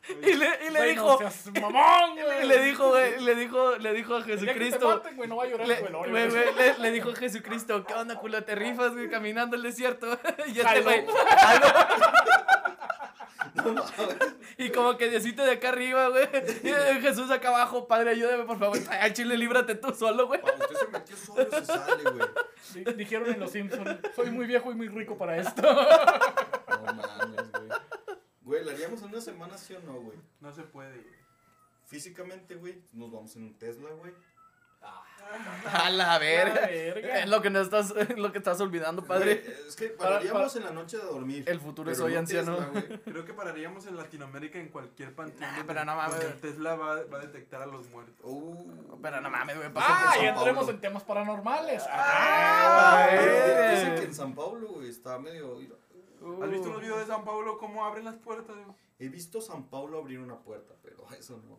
[SPEAKER 4] Y le, y le
[SPEAKER 3] Güey,
[SPEAKER 4] dijo,
[SPEAKER 3] No seas mamón, güey.
[SPEAKER 4] y le dijo, güey, le dijo, le dijo a
[SPEAKER 3] te
[SPEAKER 4] Jesucristo.
[SPEAKER 3] maten, güey, no va a llorar
[SPEAKER 4] Le,
[SPEAKER 3] el velorio,
[SPEAKER 4] güey,
[SPEAKER 3] güey.
[SPEAKER 4] güey, le, le dijo a Jesucristo, ¿qué onda, culo? ¿Te rifas, güey, caminando el desierto? Y este güey. Y como que Diosito de acá arriba, güey. Y Jesús acá abajo, Padre, ayúdame, por favor. Al chile, líbrate tú solo, güey.
[SPEAKER 1] Cuando usted se metió solo, se sale, güey.
[SPEAKER 3] Di- Dijeron en Los Simpsons, soy muy viejo y muy rico para esto.
[SPEAKER 1] No mames, güey. Güey, ¿la haríamos en una semana, sí o no, güey?
[SPEAKER 5] No se puede, güey.
[SPEAKER 1] Físicamente, güey, nos vamos en un Tesla, güey.
[SPEAKER 4] A la verga.
[SPEAKER 3] La verga.
[SPEAKER 4] Es lo que no estás, es lo que estás olvidando, padre.
[SPEAKER 1] Güey, es que
[SPEAKER 3] Para-
[SPEAKER 1] pararíamos en la noche de dormir.
[SPEAKER 4] El futuro es hoy,
[SPEAKER 1] no
[SPEAKER 4] anciano.
[SPEAKER 1] Tesla.
[SPEAKER 5] Creo que pararíamos en Latinoamérica en cualquier panteón.
[SPEAKER 4] Nah, pero no mames.
[SPEAKER 5] donde Tesla va, va a detectar a los muertos.
[SPEAKER 1] Uh,
[SPEAKER 4] Pero no mames, güey.
[SPEAKER 3] Ah,
[SPEAKER 1] por
[SPEAKER 3] y
[SPEAKER 1] San
[SPEAKER 3] entremos en temas paranormales.
[SPEAKER 4] Ah, eh.
[SPEAKER 1] Dicen que en San Pablo, güey, está medio...
[SPEAKER 5] ¿Has visto los videos de San Pablo cómo abren las puertas? güey?
[SPEAKER 1] He visto San Pablo abrir una puerta, pero eso no.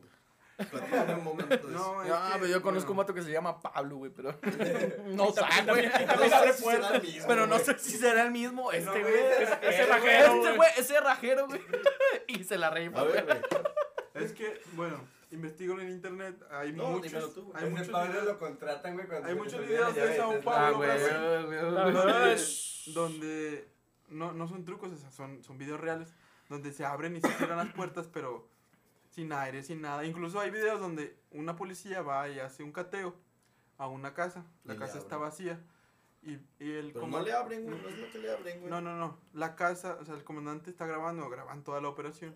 [SPEAKER 1] Platícame un momento de.
[SPEAKER 5] No,
[SPEAKER 4] Ah,
[SPEAKER 5] que,
[SPEAKER 4] pero yo conozco un
[SPEAKER 5] bueno,
[SPEAKER 4] vato que se llama Pablo, güey, pero. No
[SPEAKER 3] también-
[SPEAKER 4] güey.
[SPEAKER 1] No
[SPEAKER 3] abre
[SPEAKER 1] si será
[SPEAKER 3] puertas.
[SPEAKER 1] el mismo,
[SPEAKER 4] Pero no sé si será el mismo. Este,
[SPEAKER 5] No,
[SPEAKER 4] güey.
[SPEAKER 3] Ese
[SPEAKER 4] Este
[SPEAKER 3] rajero,
[SPEAKER 4] güey,
[SPEAKER 3] güey.
[SPEAKER 4] ese rajero, güey. Y se la reí,
[SPEAKER 1] güey.
[SPEAKER 5] Es que, bueno, investigo en internet. Hay
[SPEAKER 1] No,
[SPEAKER 5] muchos.
[SPEAKER 1] tú,
[SPEAKER 5] hay muchos
[SPEAKER 2] Pablo
[SPEAKER 5] videos,
[SPEAKER 2] lo contratan, güey. cuando
[SPEAKER 5] hay muchos videos de Sao
[SPEAKER 2] Tesla.
[SPEAKER 4] Ah,
[SPEAKER 5] Pablo,
[SPEAKER 4] güey.
[SPEAKER 5] Donde no, no son trucos, o sea, son, son videos reales, donde se abren y se cierran las puertas, pero sin aire, sin nada. Incluso hay videos donde una policía va y hace un cateo a una casa, la casa está vacía y, y el
[SPEAKER 1] Pero no le abren, güey, no es que le abren, güey.
[SPEAKER 5] no, no, no, la casa, o sea, el comandante está grabando, graban toda la operación.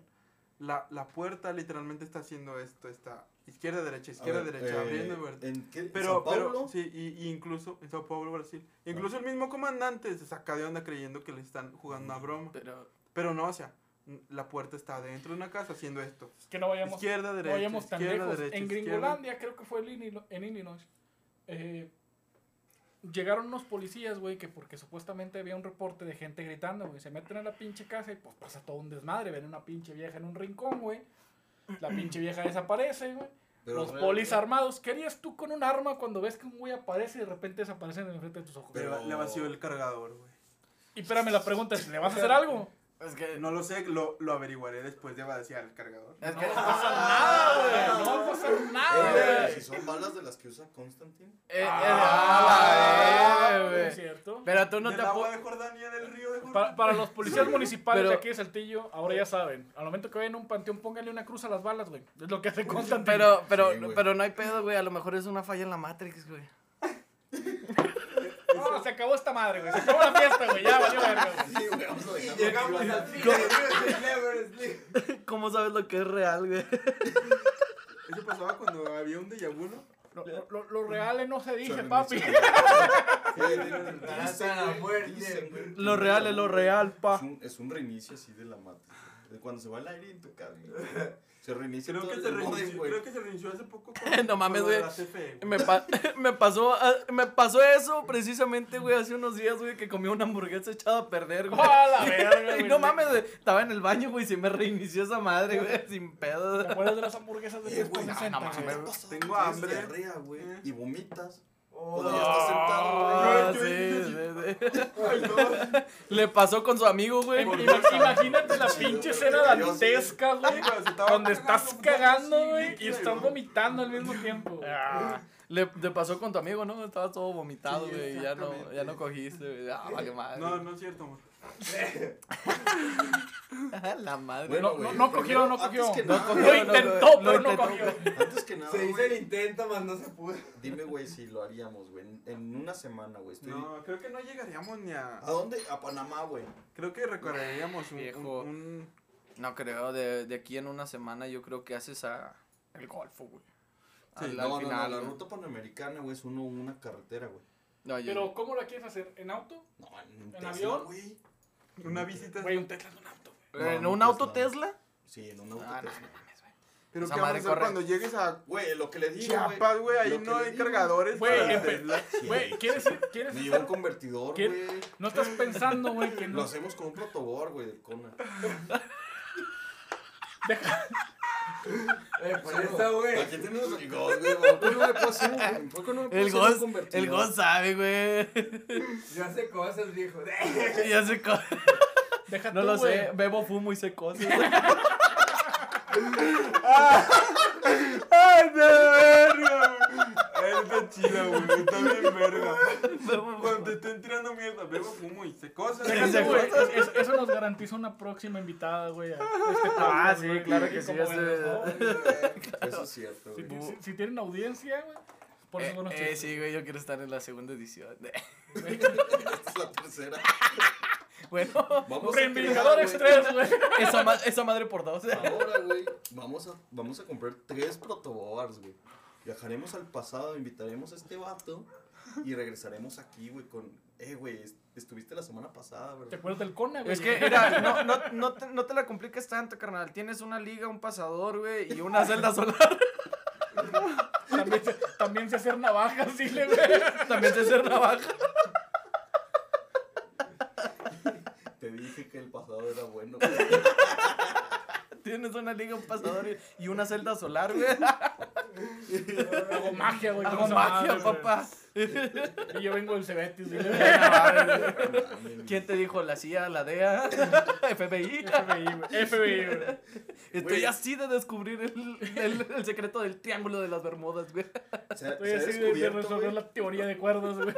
[SPEAKER 5] La, la puerta literalmente está haciendo esto, está izquierda, derecha, izquierda,
[SPEAKER 1] ver,
[SPEAKER 5] derecha,
[SPEAKER 1] eh,
[SPEAKER 5] abriendo y.
[SPEAKER 1] ¿En qué?
[SPEAKER 5] Pero,
[SPEAKER 1] ¿San Pablo?
[SPEAKER 5] pero, sí, y, y incluso en Sao Paulo, Brasil. Incluso el mismo comandante se saca de onda creyendo que le están jugando una broma.
[SPEAKER 4] Pero.
[SPEAKER 5] Pero no, o sea, la puerta está dentro de una casa haciendo esto.
[SPEAKER 3] Que no vayamos,
[SPEAKER 5] izquierda,
[SPEAKER 3] no
[SPEAKER 5] derecha,
[SPEAKER 3] vayamos tan
[SPEAKER 5] izquierda,
[SPEAKER 3] lejos.
[SPEAKER 5] derecha,
[SPEAKER 3] en
[SPEAKER 5] izquierda.
[SPEAKER 3] Gringolandia, creo que fue en Illinois, eh, llegaron unos policías, güey, que porque supuestamente había un reporte de gente gritando, güey. Se meten a la pinche casa y pues pasa todo un desmadre. Ven una pinche vieja en un rincón, güey. La pinche vieja desaparece, güey.
[SPEAKER 1] Pero
[SPEAKER 3] Los
[SPEAKER 1] realmente-
[SPEAKER 3] polis armados. ¿Qué harías tú con un arma cuando ves que un güey aparece y de repente desaparece en el frente de tus ojos?
[SPEAKER 1] Pero-
[SPEAKER 5] le vació el cargador, güey.
[SPEAKER 3] Y espérame, la pregunta es, ¿le vas a hacer algo?
[SPEAKER 4] Es que.
[SPEAKER 5] No lo sé, lo, lo averiguaré después de vaciar el cargador.
[SPEAKER 4] Es
[SPEAKER 3] No
[SPEAKER 4] que.
[SPEAKER 3] va a pasar nada, güey. No va a pasar nada,
[SPEAKER 1] Eh,
[SPEAKER 3] güey.
[SPEAKER 1] si son balas de las que usa Constantine.
[SPEAKER 4] Eh, eh,
[SPEAKER 3] Ah, es cierto.
[SPEAKER 4] Pero tú no te
[SPEAKER 5] agua de Jordania, del río de Jordania.
[SPEAKER 3] Para, para los policías municipales
[SPEAKER 4] Pero-
[SPEAKER 3] de aquí de Saltillo, ahora ya saben, al momento que vayan a un panteón, pónganle una cruz a las balas, güey. Es lo que hace Constantine.
[SPEAKER 4] Pero, pero, pero no hay pedo, güey. A lo mejor es una falla en la Matrix, güey.
[SPEAKER 3] No, se acabó esta madre, güey. Se acabó la fiesta, güey. Ya valió verga, güey.
[SPEAKER 1] Sí, güey, vamos a
[SPEAKER 2] Y
[SPEAKER 1] dejarlo
[SPEAKER 2] llegamos al fin. Never sleep.
[SPEAKER 4] ¿Cómo sabes lo que es real, güey?
[SPEAKER 5] Eso pasaba cuando había un déjà vu, ¿no?
[SPEAKER 3] Lo, lo- lo- lo real no se dice, papi.
[SPEAKER 4] Lo real es lo real,
[SPEAKER 1] Es
[SPEAKER 4] pa.
[SPEAKER 1] un, es un reinicio así de la matriz. Cuando se va el aire en tu casa. Se reinicia
[SPEAKER 5] Creo
[SPEAKER 1] todo
[SPEAKER 5] que,
[SPEAKER 1] el
[SPEAKER 5] se
[SPEAKER 1] modem,
[SPEAKER 5] reinició,
[SPEAKER 1] güey.
[SPEAKER 5] creo que se reinició hace poco. Con,
[SPEAKER 4] No mames, güey. Me, pa- me pasó ah, me pasó eso precisamente, güey, hace unos días, güey, que comí una hamburguesa echada a perder, güey.
[SPEAKER 3] ¡Ah, la verga,
[SPEAKER 4] Y
[SPEAKER 3] güey!
[SPEAKER 4] no mames, güey, estaba en el baño, güey, y se me reinició esa madre, güey, sin pedo.
[SPEAKER 3] ¿Te acuerdas de las hamburguesas de
[SPEAKER 1] Eh, güey,
[SPEAKER 3] 360,
[SPEAKER 4] no, no
[SPEAKER 1] pasado?
[SPEAKER 5] Tengo hambre.
[SPEAKER 1] diarrea, güey,
[SPEAKER 5] Eh.
[SPEAKER 1] y vomitas.
[SPEAKER 2] Oh,
[SPEAKER 1] Cuando ya estás sentado, güey.
[SPEAKER 4] Ah,
[SPEAKER 5] Yo-
[SPEAKER 4] sí,
[SPEAKER 5] yo-
[SPEAKER 4] sí, sí. Le pasó con su amigo, güey.
[SPEAKER 3] Ima- Imagínate la pinche escena dantesca, güey. Donde estás
[SPEAKER 5] cagando,
[SPEAKER 3] güey, y estás vomitando al mismo tiempo.
[SPEAKER 4] Ah, le, te pasó con tu amigo, ¿no? Estaba todo vomitado, güey, ya no, ya no cogiste, güey. Ah, vale madre.
[SPEAKER 5] No, no es cierto, amor.
[SPEAKER 4] La madre.
[SPEAKER 1] Bueno,
[SPEAKER 3] no,
[SPEAKER 1] güey,
[SPEAKER 3] no cogió,
[SPEAKER 1] primero,
[SPEAKER 3] no
[SPEAKER 1] antes
[SPEAKER 3] cogió.
[SPEAKER 1] que
[SPEAKER 3] No
[SPEAKER 1] nada,
[SPEAKER 3] cogió,
[SPEAKER 4] Lo
[SPEAKER 3] Lo intentó, pero no cogió.
[SPEAKER 1] Antes que nada,
[SPEAKER 2] Se hizo el intento, más no se pudo.
[SPEAKER 1] dime, güey, si lo haríamos, güey, en- en una semana, güey. Estoy...
[SPEAKER 5] No, creo que no llegaríamos ni a.
[SPEAKER 1] ¿A dónde? A Panamá, güey.
[SPEAKER 5] Creo que recorreríamos un.
[SPEAKER 4] Viejo.
[SPEAKER 5] un, un-
[SPEAKER 4] No creo, de, de aquí en una semana yo creo que haces a el golfo, güey.
[SPEAKER 5] Sí,
[SPEAKER 4] Al,
[SPEAKER 1] No,
[SPEAKER 4] al
[SPEAKER 1] no,
[SPEAKER 4] final,
[SPEAKER 1] no, la ruta panamericana, güey, es uno, una carretera, güey.
[SPEAKER 4] No, yo-
[SPEAKER 3] Pero, ¿cómo la quieres hacer? ¿En auto?
[SPEAKER 1] No, en, un
[SPEAKER 3] ¿En
[SPEAKER 1] Tesla,
[SPEAKER 3] avión?
[SPEAKER 1] güey.
[SPEAKER 5] una visita.
[SPEAKER 3] Güey, un Tesla es un auto, güey.
[SPEAKER 1] No,
[SPEAKER 4] ¿En un auto
[SPEAKER 1] Tesla.
[SPEAKER 4] Tesla?
[SPEAKER 1] Sí, en un auto
[SPEAKER 4] Ah,
[SPEAKER 1] Tesla.
[SPEAKER 4] no mames, güey.
[SPEAKER 5] Pero
[SPEAKER 4] Esa
[SPEAKER 5] ¿qué vamos a hacer cuando llegues a
[SPEAKER 1] Güey, lo que le digo,
[SPEAKER 5] Chiapas, güey? Ahí
[SPEAKER 1] Lo
[SPEAKER 5] no hay
[SPEAKER 1] digo.
[SPEAKER 5] cargadores
[SPEAKER 3] Güey,
[SPEAKER 5] Tesla.
[SPEAKER 3] Güey, ¿quieres, quieres
[SPEAKER 1] Me un convertidor, güey.
[SPEAKER 3] No estás pensando, güey, que
[SPEAKER 1] Lo
[SPEAKER 3] no.
[SPEAKER 1] hacemos con un protobor, güey, del Cona.
[SPEAKER 3] Deja-
[SPEAKER 2] Eh, por eso, güey.
[SPEAKER 1] Aquí tenemos el Ghost, güey. ¿Por qué no le puedo hacer un- por qué no le puedo
[SPEAKER 4] El
[SPEAKER 1] hacer un
[SPEAKER 4] Ghost,
[SPEAKER 1] convertidor?
[SPEAKER 4] el Ghost sabe, güey.
[SPEAKER 2] Yo hace cosas, viejo.
[SPEAKER 4] Ya sé co-
[SPEAKER 3] deja
[SPEAKER 4] No
[SPEAKER 3] tú,
[SPEAKER 4] lo
[SPEAKER 3] güey.
[SPEAKER 4] sé, bebo, fumo y sé cosas.
[SPEAKER 5] ¡Ay, de verga! Está chida, güey. Está bien verga. Cuando te estén tirando mierda, bebo, fumo y sé cosas.
[SPEAKER 3] Güey. Es- Eso nos garantiza una próxima invitada, güey. a este
[SPEAKER 4] Ah,
[SPEAKER 3] podcast,
[SPEAKER 4] sí,
[SPEAKER 3] güey.
[SPEAKER 4] claro que sí,
[SPEAKER 3] como
[SPEAKER 4] ya sé.
[SPEAKER 3] ven, ¿no?
[SPEAKER 1] Eso es cierto,
[SPEAKER 3] Si,
[SPEAKER 1] güey.
[SPEAKER 3] si- si tienen audiencia, güey. Por eso
[SPEAKER 4] Eh, eh, sí, güey, yo quiero estar en la segunda edición.
[SPEAKER 1] Esta es la tercera.
[SPEAKER 4] Bueno,
[SPEAKER 1] Vamos a
[SPEAKER 3] 3, güey.
[SPEAKER 4] esa, ma- esa madre por dos.
[SPEAKER 1] Ahora, güey, vamos a, vamos a comprar tres protobars, güey. Viajaremos al pasado, invitaremos a este vato y regresaremos aquí, güey, con... Eh, güey, est- estuviste la semana pasada,
[SPEAKER 3] ¿Te
[SPEAKER 1] ¿verdad?
[SPEAKER 3] acuerdas del Cona, güey?
[SPEAKER 4] Es que, mira, no, no, no, te, no te la compliques tanto, carnal. Tienes una liga, un pasador, güey, y una celda solar.
[SPEAKER 3] También, sé- también sé hacer navajas, sí, le, güey.
[SPEAKER 4] También te hacer navaja.
[SPEAKER 1] Te dije que el pasado era bueno. güey.
[SPEAKER 4] Tienes una liga, un pasador y- y una celda solar, güey.
[SPEAKER 3] Hago magia, güey.
[SPEAKER 4] Hago magia,
[SPEAKER 3] madre,
[SPEAKER 4] papá.
[SPEAKER 3] Y yo vengo del Cebetis, güey.
[SPEAKER 4] ¿Quién te dijo? ¿La CIA, la DEA, FBI?
[SPEAKER 3] FBI, güey. FBI, güey.
[SPEAKER 4] Estoy
[SPEAKER 1] Güey.
[SPEAKER 4] así de descubrir el, el, el secreto del triángulo de las Bermudas, güey.
[SPEAKER 1] Se, ha-
[SPEAKER 3] Estoy
[SPEAKER 1] se
[SPEAKER 3] así de- resolver
[SPEAKER 1] güey,
[SPEAKER 3] la teoría de cuerdas, güey.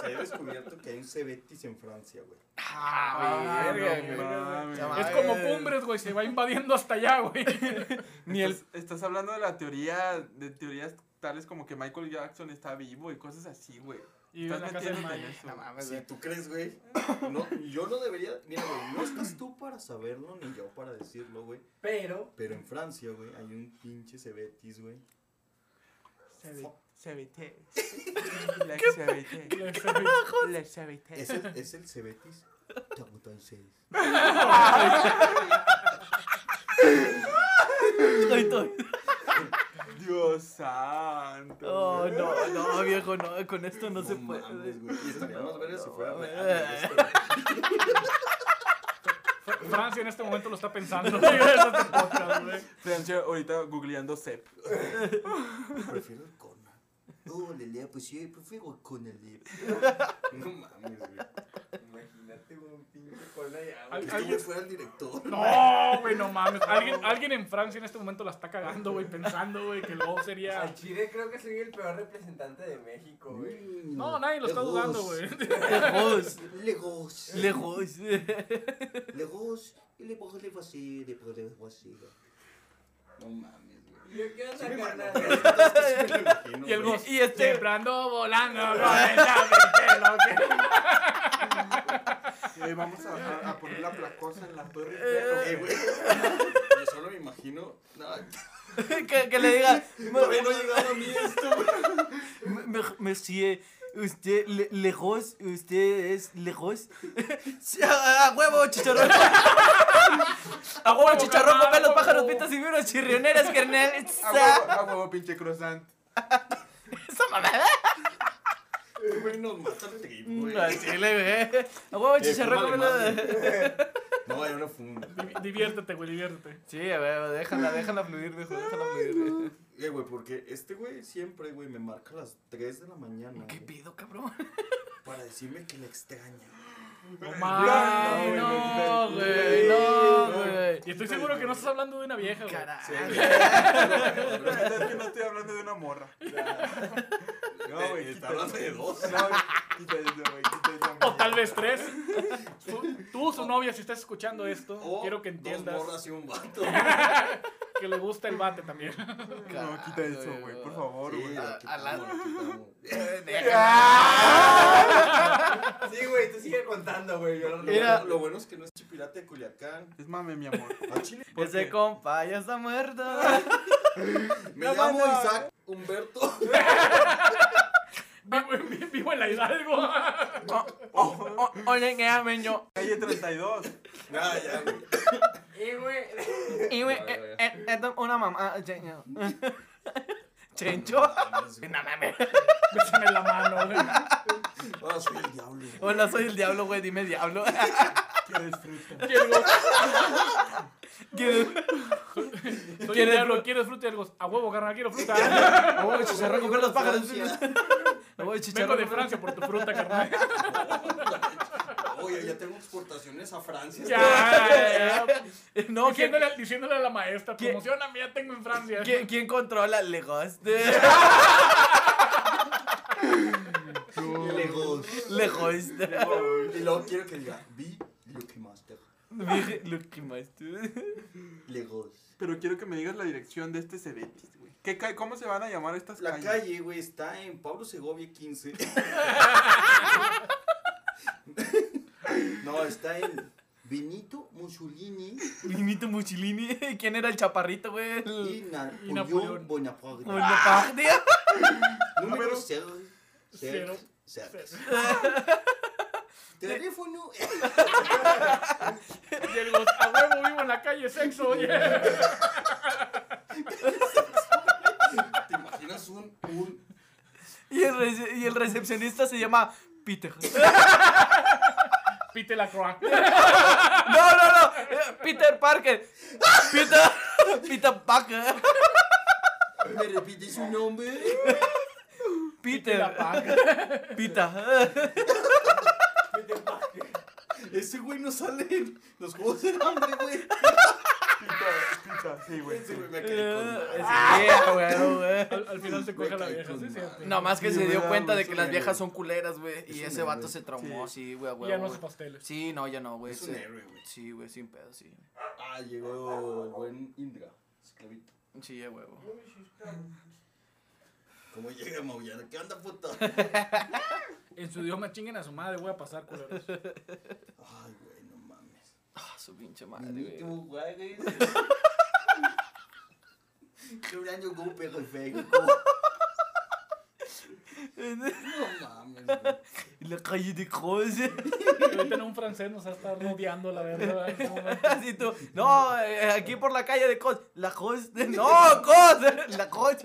[SPEAKER 1] se ha descubierto que hay un Cebetis en Francia, güey.
[SPEAKER 4] Ah, verga, güey.
[SPEAKER 3] Es como Cumbres, güey. Se va invadiendo hasta allá, güey.
[SPEAKER 4] Ni el...
[SPEAKER 5] Estás hablando de la teoría, de teorías tales como que Michael Jackson está vivo y cosas así, güey.
[SPEAKER 3] Y
[SPEAKER 5] Estás metiéndote en eso.
[SPEAKER 4] No mames,
[SPEAKER 1] Si tú crees, güey, no, yo no debería, mira, güey, no estás tú para saberlo ni yo para decirlo, güey.
[SPEAKER 2] Pero,
[SPEAKER 1] Pero en Francia, güey, hay un pinche Cebetis, güey.
[SPEAKER 5] CBT. La CBT.
[SPEAKER 3] Le- se-
[SPEAKER 5] La CBT.
[SPEAKER 1] Es el, es el Cebetis.
[SPEAKER 4] Estoy, estoy.
[SPEAKER 5] Dios santo.
[SPEAKER 4] Oh, no, no, viejo, no, con esto no, se puede.
[SPEAKER 1] mames, güey. Y estaría más verga si
[SPEAKER 4] No,
[SPEAKER 1] fuera
[SPEAKER 4] no,
[SPEAKER 1] real.
[SPEAKER 3] Francia en este momento lo está pensando.
[SPEAKER 5] Francia ahorita googleando CEP.
[SPEAKER 1] Prefiero el Cona. Oh, Lelea, pues sí, prefiero el Cona, Lelea. No mames, güey.
[SPEAKER 2] imagínate un pinche cola ya, güey.
[SPEAKER 1] Güey fuera el director.
[SPEAKER 3] No, güey, no mames. Alguien, alguien en Francia en este momento la está cagando, güey, pensando, güey, que luego sería.
[SPEAKER 2] Al Chile creo que soy el peor representante de México, güey.
[SPEAKER 1] Mm,
[SPEAKER 3] No, nadie lo está
[SPEAKER 1] Lejos.
[SPEAKER 3] dudando, güey.
[SPEAKER 4] Lejos,
[SPEAKER 1] Lejos.
[SPEAKER 4] lejos.
[SPEAKER 1] Lejos. Y le pongo le así, le pongo así. No mames, güey.
[SPEAKER 2] ¿Y qué onda, carnal?
[SPEAKER 3] Y el. Gus,
[SPEAKER 4] Y este-
[SPEAKER 3] volando
[SPEAKER 5] Eh, vamos a, a- a poner la placosa en la torre.
[SPEAKER 1] Eh, güey. Yo solo me imagino. No,
[SPEAKER 4] que, que le diga,
[SPEAKER 1] todavía no ha llegado a mí esto, güey.
[SPEAKER 4] "Me- me- Monsieur, usted, le- lejos, usted es lejos. Sí, a, a huevo, chicharrón. A huevo, chicharrón, con los pájaros, pitas y vieron chirrioneras, carnal.
[SPEAKER 5] A huevo, a huevo, pinche croissant.
[SPEAKER 4] Esa mamada.
[SPEAKER 1] Güey, trip, güey.
[SPEAKER 4] Al chile, güey. A huevo, chicharrón,
[SPEAKER 1] fúmale
[SPEAKER 4] cómelo.
[SPEAKER 1] No, yo no fumo.
[SPEAKER 3] Divi- Diviértete, güey, diviértete.
[SPEAKER 4] Sí, a ver, déjala, déjala fluir, viejo, déjala fluir.
[SPEAKER 1] Eh, güey, porque este güey siempre, güey, me marca a las 3 de la mañana.
[SPEAKER 4] ¿Qué
[SPEAKER 1] güey,
[SPEAKER 4] pido, cabrón?
[SPEAKER 1] Para decirme que le extraña.
[SPEAKER 3] No
[SPEAKER 5] No,
[SPEAKER 3] mames,
[SPEAKER 5] güey,
[SPEAKER 3] no,
[SPEAKER 5] no,
[SPEAKER 3] güey, no,
[SPEAKER 5] no.
[SPEAKER 3] güey. Y estoy seguro que no estás hablando de una vieja, güey.
[SPEAKER 4] Carajo.
[SPEAKER 1] Sí,
[SPEAKER 5] La
[SPEAKER 1] güey.
[SPEAKER 5] verdad es que no estoy hablando de una morra. No, güey,
[SPEAKER 1] Eh, Está hablando de dos.
[SPEAKER 5] No, quita eso, güey,
[SPEAKER 3] O tal vez tres. Tú, su novia, si estás escuchando esto, quiero que
[SPEAKER 1] Dos
[SPEAKER 3] entiendas
[SPEAKER 1] morras y un vato.
[SPEAKER 3] que le gusta el bate también.
[SPEAKER 5] No, quita eso, güey, por favor,
[SPEAKER 1] Sí,
[SPEAKER 5] güey.
[SPEAKER 1] quitamos,
[SPEAKER 4] la-.
[SPEAKER 2] Sí, güey, tú sigue contando, güey. Lo
[SPEAKER 4] Mira.
[SPEAKER 1] Lo bueno es que no es chipirate de Culiacán.
[SPEAKER 5] Es mame, mi amor.
[SPEAKER 1] Chile.
[SPEAKER 4] Ese compa ya está muerto.
[SPEAKER 1] Me
[SPEAKER 5] No,
[SPEAKER 1] llamo. Isaac Humberto.
[SPEAKER 3] Vivo, en- vivo en la Hidalgo.
[SPEAKER 4] Oh, oh, oh, Oye, ¿qué llamen yo?
[SPEAKER 5] Calle 32.
[SPEAKER 1] Ah, ya, güey.
[SPEAKER 2] Y, güey.
[SPEAKER 4] Y, güey, eh, eh, esto es una mamá. Chencho. Chencho. No mames.
[SPEAKER 3] Bésame la mano, güey.
[SPEAKER 1] Ahora soy el diablo. güey.
[SPEAKER 4] Hola, soy el diablo, güey. Dime diablo.
[SPEAKER 5] ¿Quieres fruta?
[SPEAKER 3] Quiero,
[SPEAKER 4] ¿Qué?
[SPEAKER 3] soy el
[SPEAKER 4] ¿Quieres
[SPEAKER 3] diablo,
[SPEAKER 4] fru-
[SPEAKER 3] ¿quieres fruta? Y algo, a huevo, carnal, quiero fruta.
[SPEAKER 4] A chicharrón los pájaros.
[SPEAKER 1] Francia.
[SPEAKER 4] No voy a
[SPEAKER 3] Vengo
[SPEAKER 4] chicharrón
[SPEAKER 3] de
[SPEAKER 4] con-
[SPEAKER 3] Francia por tu fruta, carnal.
[SPEAKER 1] Oye, ya tengo exportaciones a Francia.
[SPEAKER 3] Ya, ya, ya.
[SPEAKER 4] No, ¿quién,
[SPEAKER 3] Diciéndole, a la maestra, promocioname, ya tengo en Francia.
[SPEAKER 4] quién, quién controla Legos?
[SPEAKER 1] Legos. Y luego quiero que diga, vi Lucky Master.
[SPEAKER 4] Que más tú.
[SPEAKER 1] Legos.
[SPEAKER 5] Pero quiero que me digas la dirección de este Cebetis, güey. ¿Qué ca- ¿Cómo se van a llamar estas
[SPEAKER 1] La
[SPEAKER 5] calles?
[SPEAKER 1] calle, güey, está en Pablo Segovia 15. no, está en Benito Mussolini
[SPEAKER 4] Vinito Muchilini. ¿Quién era el chaparrito, güey?
[SPEAKER 1] y
[SPEAKER 4] El...
[SPEAKER 1] Napoleón
[SPEAKER 3] Napoleón.
[SPEAKER 1] Bonaparte.
[SPEAKER 4] Bonaparte.
[SPEAKER 1] Número 0.
[SPEAKER 3] Cero.
[SPEAKER 1] 0. Teléfono.
[SPEAKER 3] Y el a huevo vivo en la calle sexo, oye.
[SPEAKER 1] ¿Te imaginas un, un
[SPEAKER 4] Y el, rece- y el recepcionista se llama Peter.
[SPEAKER 3] Pite la croix.
[SPEAKER 4] No, no, no. eh, Peter Parker. Peter. Peter Parker.
[SPEAKER 1] ¿Me repites su nombre?
[SPEAKER 4] Peter.
[SPEAKER 3] paca.
[SPEAKER 4] Peter.
[SPEAKER 1] Ese güey no sale en los juegos del hambre, güey.
[SPEAKER 5] Pita, pita, sí, güey.
[SPEAKER 1] Ese güey me quedé con madre.
[SPEAKER 4] güey, güey.
[SPEAKER 3] Al, al final se coge a la vieja, ¿sí? sí.
[SPEAKER 4] No más que
[SPEAKER 5] Sí,
[SPEAKER 4] se dio
[SPEAKER 5] güey,
[SPEAKER 4] cuenta de que las viejas son culeras, güey. Y ese vato se traumó, sí, güey, güey.
[SPEAKER 3] ya no hace pasteles.
[SPEAKER 4] Sí, no, ya no, güey.
[SPEAKER 1] Es un
[SPEAKER 4] sí.
[SPEAKER 1] héroe, güey.
[SPEAKER 4] Sí, güey, sin pedo, sí.
[SPEAKER 1] Ah, llegó el buen Indra, esclavito.
[SPEAKER 4] Sí, ya, huevo.
[SPEAKER 1] ¿Cómo llega maullando? ¿Qué onda, puto?
[SPEAKER 3] En su idioma chinguen a su madre, voy a pasar, culeros.
[SPEAKER 1] Ay, güey, no mames.
[SPEAKER 4] Ah, su pinche madre, güey.
[SPEAKER 1] Juárez. Quebrando golpe perfecto. No mames, güey.
[SPEAKER 4] La calle de Croce.
[SPEAKER 3] Ahorita en un francés nos va a estar rodeando la verdad. en este momento.
[SPEAKER 4] Así tú. No, eh, aquí por la calle de Cos. La Cos. No, Cos. La Cos.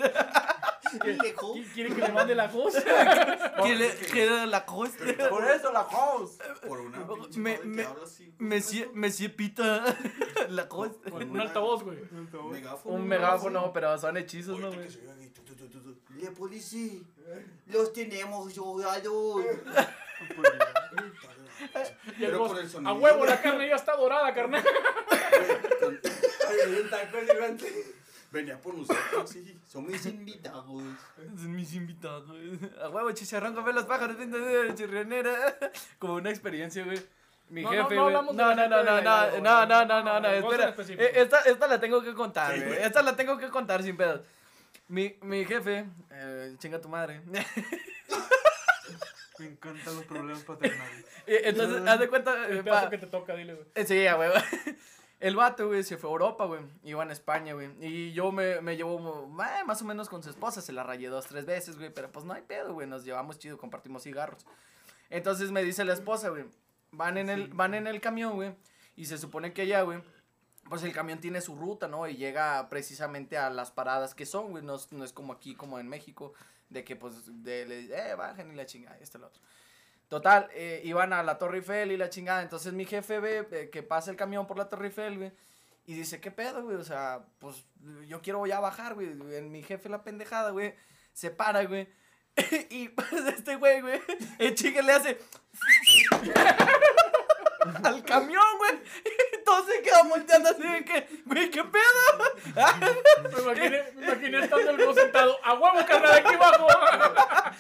[SPEAKER 1] Lejos.
[SPEAKER 3] ¿Qui- ¿Quieren que le mande la cosa?
[SPEAKER 4] ¿Quiere quiere la Cos?
[SPEAKER 5] Por eso la house.
[SPEAKER 1] Por una pinche
[SPEAKER 4] Me- me-
[SPEAKER 1] que habla así.
[SPEAKER 4] Monsieur Pita. La.
[SPEAKER 3] Con un altavoz, güey.
[SPEAKER 1] Megáfono.
[SPEAKER 4] Un
[SPEAKER 1] ¿no?
[SPEAKER 4] megáfono, pero son hechizos, ¿no, güey?
[SPEAKER 1] La policía. Los tenemos
[SPEAKER 3] el
[SPEAKER 1] Pero por el
[SPEAKER 3] a
[SPEAKER 1] sonido.
[SPEAKER 3] huevo, la carne ya está dorada, carnal.
[SPEAKER 2] Ay, un taco gigante.
[SPEAKER 1] Venía por nosotros, sí. Somos invitados.
[SPEAKER 4] Son mis invitados. A huevo, chicharrón, comer los pájaros, pinta de chirrionera. Como una experiencia, güey. Mi
[SPEAKER 3] No, no,
[SPEAKER 4] jefe,
[SPEAKER 3] no
[SPEAKER 4] No, no, no, no, no, no, no, no, no, no, espera. Eh, Esta, esta la tengo que contar, güey. Esta la tengo que contar sin pedos. Mi, mi jefe, eh, chinga tu madre.
[SPEAKER 5] Me encantan los problemas paternales.
[SPEAKER 4] Eh, Entonces, haz de cuenta. eh,
[SPEAKER 3] El pedazo
[SPEAKER 4] pa-
[SPEAKER 3] que te toca, dile, güey.
[SPEAKER 4] Eh, Sí, a huevo. El vato, güey, se fue a Europa, güey. Iba en España, güey. Y yo me, me llevo eh, más o menos con su esposa. Se la rayé dos, tres veces, güey. Pero pues no hay pedo, güey. Nos llevamos chido, compartimos cigarros. Entonces me dice la esposa, güey. Van en el, van en el camión, güey. Y se supone que allá, güey. Pues el camión tiene su ruta, ¿no? Y llega precisamente a las paradas que son, güey. No, es- no es como aquí, como en México. De que, pues, de, le- eh, bajen y la chingada, y esto y lo otro. Total, eh, iban a la Torre Eiffel y la chingada. Entonces mi jefe ve eh, que pasa el camión por la Torre Eiffel, güey. Y dice, ¿qué pedo, güey? O sea, pues yo quiero ya bajar, güey. Mi jefe la pendejada, güey. Se para, güey. y pues este güey, güey, el chique le hace al camión, güey. Se quedan volteando así de que, güey, ¿qué pedo?
[SPEAKER 3] Me imaginé, me imaginé estando el sentado. A huevo, carnal, aquí abajo.